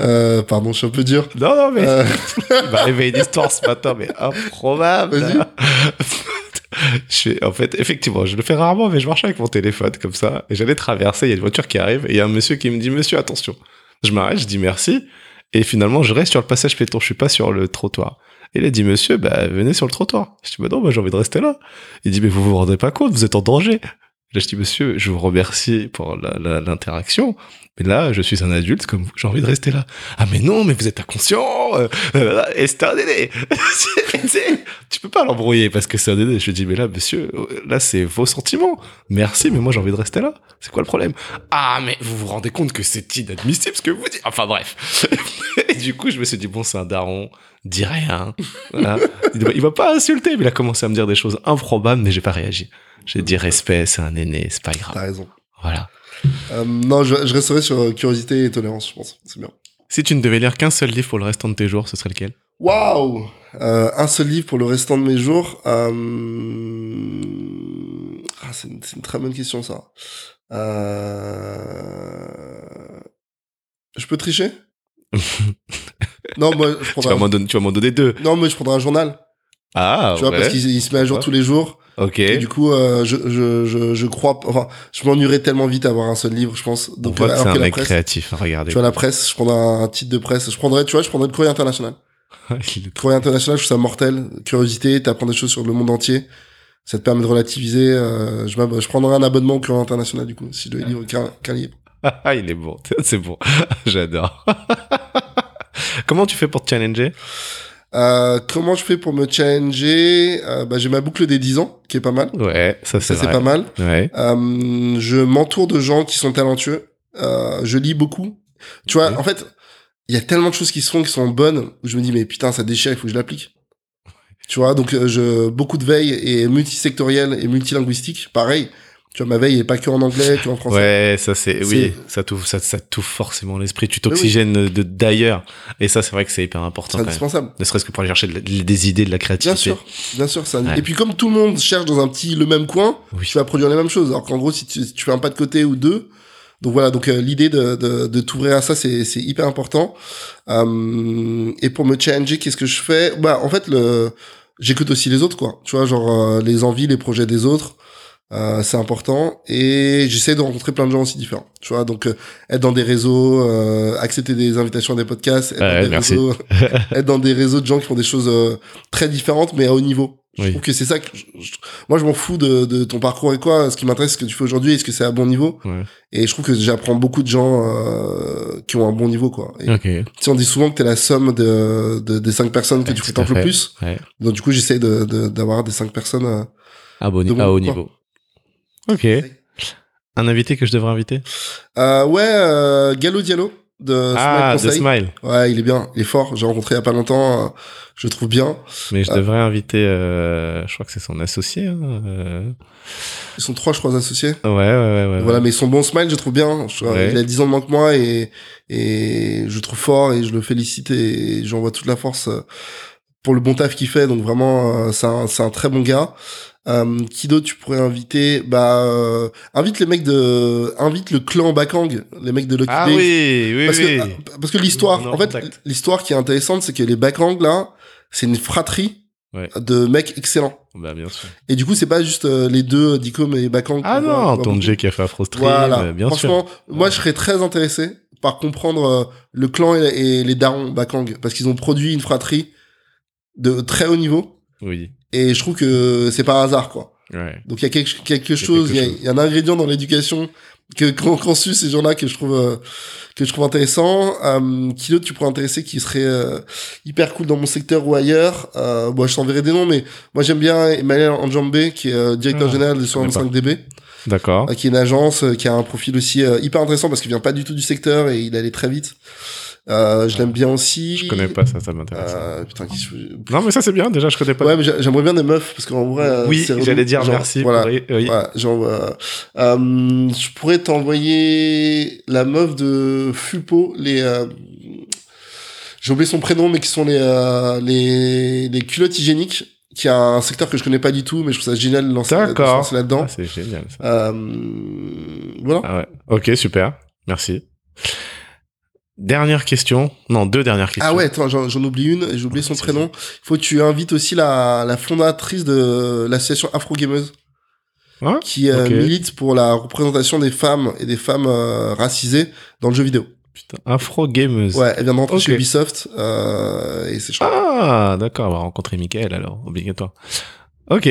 Euh, pardon, je suis un peu dur. Non, non, mais Euh, il m'a réveillé une histoire ce matin, mais improbable. Je fais, en fait, effectivement, je le fais rarement, mais je marche avec mon téléphone comme ça, et j'allais traverser, il y a une voiture qui arrive, et il y a un monsieur qui me dit, monsieur, attention. Je m'arrête, je dis merci, et finalement, je reste sur le passage piéton, je suis pas sur le trottoir. Et il a dit, monsieur, bah, venez sur le trottoir. Je dis, bah non, bah, j'ai envie de rester là. Il dit, mais vous vous rendez pas compte, vous êtes en danger. Là, je dis, monsieur, je vous remercie pour l'interaction, mais là, je suis un adulte comme vous, j'ai envie de rester là. Ah, mais non, mais vous êtes inconscient, euh, et c'est un c'est- tu peux pas l'embrouiller parce que c'est un aîné. Je dis, mais là, monsieur, là, c'est vos sentiments. Merci, mais moi, j'ai envie de rester là. C'est quoi le problème? Ah, mais vous vous rendez compte que c'est inadmissible ce que vous dites. Enfin, bref. et du coup, je me suis dit, bon, c'est un daron, dis rien. Voilà. Il va pas insulter, mais il a commencé à me dire des choses improbables, mais j'ai pas réagi. J'ai dit respect, c'est un aîné, c'est pas grave. T'as raison. Voilà. Euh, non, je, je resterai sur euh, curiosité et tolérance, je pense. C'est bien. Si tu ne devais lire qu'un seul livre pour le restant de tes jours, ce serait lequel? Waouh euh, Un seul livre pour le restant de mes jours. Euh... Ah, c'est une, très bonne question, ça. Euh... Je peux tricher? Non, moi, je tu vas prendrai, m'en donner, tu vas m'en donner deux. non, mais je prendrai un journal. Ah, tu vois, ouais. parce qu'il il se met à jour Ouais. tous les jours. Ok. Et du coup, euh, je, je, je, je crois, enfin, je m'ennuierais tellement vite à avoir un seul livre, je pense. On Donc, euh, c'est un mec presse, créatif, hein, regardez. tu vois, la presse, je prendrais un titre de presse. Je prendrais, tu vois, je prendrais le courrier international. Est- Courrier international, je trouve ça mortel. Curiosité, t'apprends des choses sur le monde entier. Ça te permet de relativiser. Euh, je, je prendrais un abonnement au courrier international, du coup, si je devais lire qu'un qu'un livre. Ah, il est bon, c'est bon. J'adore. Comment tu fais pour te challenger? Euh, comment je fais pour me challenger? Euh, bah, J'ai ma boucle des 10 ans, qui est pas mal. Ouais, ça c'est Ça, c'est vrai. pas mal. Ouais. Euh, je m'entoure de gens qui sont talentueux. Euh, je lis beaucoup. Tu vois, en fait, il y a tellement de choses qui se font qui sont bonnes où je me dis mais putain ça déchire, il faut que je l'applique. Tu vois, donc euh, je beaucoup de veille et multisectorielle et multilinguistique, pareil. Tu vois, ma veille est pas que en anglais, que en français. Ouais, ça c'est oui, ça t'ouvre ça, ça t'ouvre forcément l'esprit, tu t'oxygènes de d'ailleurs et ça c'est vrai que c'est hyper important C'est quand même. indispensable. Ne serait-ce que pour aller chercher de la- des idées, de la créativité. Bien sûr, bien sûr. Ça... Ouais. Et puis comme tout le monde cherche dans un petit le même coin, Oui. tu vas produire les mêmes choses. Alors qu'en gros, si tu, si tu fais un pas de côté ou deux, donc voilà. Donc euh, l'idée de, de, de t'ouvrir à ça, c'est c'est hyper important. Euh, et pour me challenger, qu'est-ce que je fais? Bah en fait, le j'écoute aussi les autres, quoi. Tu vois, genre euh, les envies, les projets des autres. Euh, c'est important et j'essaie de rencontrer plein de gens aussi différents tu vois donc euh, être dans des réseaux euh, accepter des invitations à des podcasts être, dans des merci. réseaux, être dans des réseaux de gens qui font des choses euh, très différentes mais à haut niveau je Oui. trouve que c'est ça que je- je- moi je m'en fous de, de ton parcours et quoi ce qui m'intéresse c'est ce que tu fais aujourd'hui est-ce que c'est à bon niveau? Ouais. et je trouve que j'apprends beaucoup de gens euh, qui ont un bon niveau quoi et, Ok. tu sais, on dit souvent que t'es la somme de, de des cinq personnes que Ouais, tu fréquentes le plus Ouais. donc du coup j'essaie de de- d'avoir des cinq personnes euh, À, bon, De à haut niveau. Ok. Un invité que je devrais inviter Euh, ouais, euh, Gallo Diallo de Ah, Smile de Conseil. Smile. Ouais, il est bien, il est fort. J'ai rencontré il y a pas longtemps, euh, je le trouve bien. Mais je Ah. devrais inviter, euh, je crois que c'est son associé. hein, euh. Ils sont trois, je crois, associés. Ouais, ouais, ouais. ouais, Voilà, ouais. mais son bon smile, je le trouve bien. Je- Ouais. Il a 10 ans de moins que moi et, et je le trouve fort et je le félicite et j'envoie toute la force euh, pour le bon taf qu'il fait. Donc vraiment, euh, c'est un, c'est un très bon gars. Euh, qui d'autre tu pourrais inviter? Bah, euh, invite les mecs de, invite le clan Bakang, les mecs de Lucky Ah oui, oui, parce oui. que, ah, parce que l'histoire, en fait, l'histoire qui est intéressante, c'est que les Bakang là, c'est une fratrie Ouais. de mecs excellents. Bah, bien sûr. Et du coup, c'est pas juste euh, les deux, Dicom et Bakang. Ah non, qu'on voit ton beaucoup. J qui a fait Afro Stream, Voilà. euh, sûr. Franchement, moi, je serais très intéressé par comprendre euh, le clan et, et les darons Bakang parce qu'ils ont produit une fratrie de très haut niveau Oui. et je trouve que c'est pas un hasard quoi. Ouais. Donc il y a quelque, quelque chose, il y, y a un ingrédient dans l'éducation que qu'ont su ces gens-là que je trouve euh, que je trouve intéressant. Euh, qui d'autre tu pourrais intéresser qui serait euh, hyper cool dans mon secteur ou ailleurs. Euh, bon, je t'enverrai des noms, mais moi j'aime bien Emmanuel Anjambé qui est euh, directeur Ah, général de connais pas. 65DB. D'accord. Euh, qui est une agence euh, qui a un profil aussi euh, hyper intéressant parce qu'il vient pas du tout du secteur et il allait très vite. Euh, je l'aime bien aussi. Je connais pas ça, ça m'intéresse. Euh, putain, qui je- Non, mais ça, c'est bien. Déjà, je connais pas. Ouais, mais j'aimerais bien des meufs parce qu'en vrai. euh, oui, j'allais dire Genre, merci. Voilà. pour- oui. Voilà, genre, euh, euh, je pourrais t'envoyer la meuf de Fupo, les. euh, J'ai oublié son prénom, mais qui sont les euh, les, les culottes hygiéniques, qui a un secteur que je connais pas du tout, mais je trouve ça génial de lancer, là-dedans. Ah, c'est génial. Ça. Euh, voilà. Ah ouais. Ok, super. Merci. Dernière question. Non, deux dernières questions. Ah ouais, attends, j'en j'en oublie une, j'ai oublié son prénom. Il faut que tu invites aussi la, la fondatrice de l'association Afro Gameuse, Hein? qui euh, milite pour la représentation des femmes et des femmes euh, racisées dans le jeu vidéo. Putain, Afro Gameuse. Ouais, elle vient de rentrer chez Ubisoft, euh, et c'est chouette. Ah, d'accord. On va rencontrer Michael alors, obligatoire. Ok.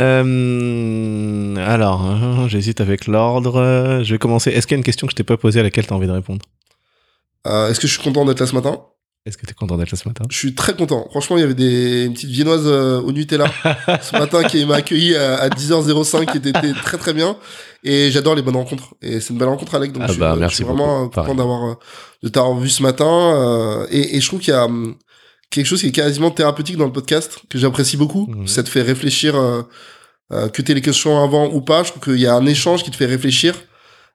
Euh, alors, hein, j'hésite avec l'ordre. Je vais commencer. Est-ce qu'il y a une question que je t'ai pas posée à laquelle tu as envie de répondre? Euh, Est-ce que je suis content d'être là ce matin? Est-ce que tu es content d'être là ce matin? Je suis très content. Franchement, il y avait des une petite viennoise euh, au Nutella ce matin qui m'a accueilli à, à 10h05 qui était, était très très bien. Et j'adore les bonnes rencontres. Et c'est une belle rencontre, Alec. Donc Ah je suis, bah, je merci suis vraiment beaucoup. euh, content d'avoir euh, de t'avoir vu ce matin. euh, et, et je trouve qu'il y a hum, quelque chose qui est quasiment thérapeutique dans le podcast que j'apprécie beaucoup. Mhm. Ça te fait réfléchir, que t'aies les questions avant ou pas. Je trouve qu'il y a un échange qui te fait réfléchir.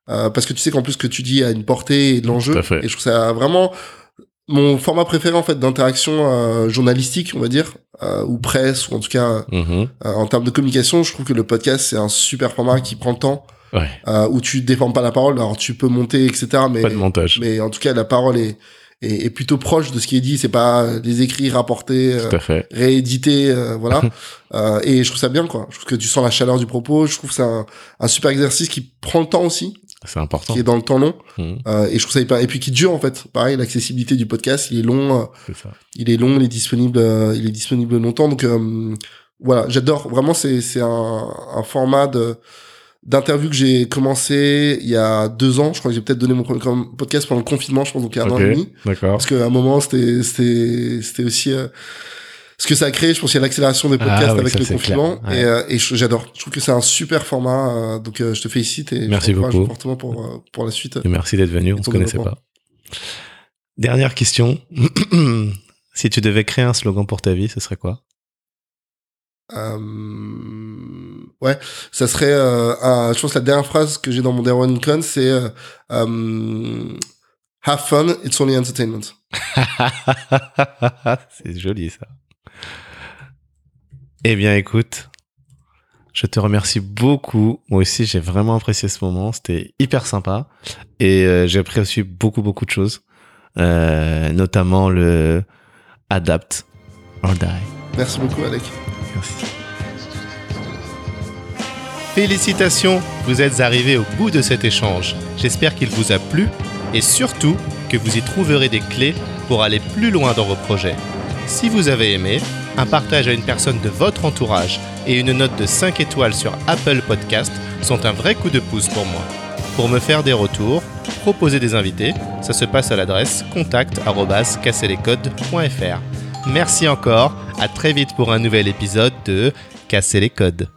Euh, parce que tu sais qu'en plus ce que tu dis a une portée et de l'enjeu. Et je trouve ça vraiment mon format préféré en fait d'interaction euh, journalistique, on va dire, euh, ou presse, ou en tout cas euh, en termes de communication. Je trouve que le podcast c'est un super format qui prend le temps, Ouais, euh, où tu déformes pas la parole. Alors tu peux monter, etc. Mais pas de montage. mais en tout cas la parole est est, est plutôt proche de ce qui est dit. C'est pas des écrits rapportés. Tout à fait. réédité, euh, voilà. Euh, et je trouve ça bien, quoi. Je trouve que tu sens la chaleur du propos. Je trouve c'est un, un super exercice qui prend le temps aussi, C'est important. qui est dans le temps long. Mhm. Euh, et je trouve ça hyper... Et puis qui dure, en fait. Pareil, l'accessibilité du podcast, il est long. euh, C'est ça. il est long, il est disponible, euh, il est disponible longtemps. Donc, euh, voilà, j'adore. Vraiment, c'est, c'est un, un format de, d'interview que j'ai commencé il y a deux ans. Je crois que j'ai peut-être donné mon premier podcast pendant le confinement, je pense, donc il y a un an et demi. d'accord. Parce qu'à un moment, c'était, c'était, c'était aussi euh, ce que ça a créé. Je pense qu'il y a l'accélération des podcasts Ah oui, avec ça, le confinement. Ouais. Et, euh, et j'adore. Je trouve que c'est un super format. euh, donc, euh, je te félicite et Merci je beaucoup. fortement pour, pour la suite. Et merci d'être venu, on ton se connaissait pas. Dernière question. si tu devais créer un slogan pour ta vie, ce serait quoi? Ouais, ça serait. Un- je pense que la dernière phrase que j'ai dans mon One Con, c'est Have fun, it's only entertainment. C'est joli ça. Eh bien écoute, je te remercie beaucoup. Moi aussi j'ai vraiment apprécié ce moment. C'était hyper sympa. Et euh, j'ai appris aussi beaucoup beaucoup de choses. Euh, notamment le adapt or die. Merci beaucoup, Alec. Merci. Félicitations, vous êtes arrivés au bout de cet échange. J'espère qu'il vous a plu et surtout que vous y trouverez des clés pour aller plus loin dans vos projets. Si vous avez aimé, un partage à une personne de votre entourage et une note de 5 étoiles sur Apple Podcast sont un vrai coup de pouce pour moi. Pour me faire des retours, proposer des invités, ça se passe à l'adresse contact@casserlescodes.fr. Merci encore, à très vite pour un nouvel épisode de Casser les codes.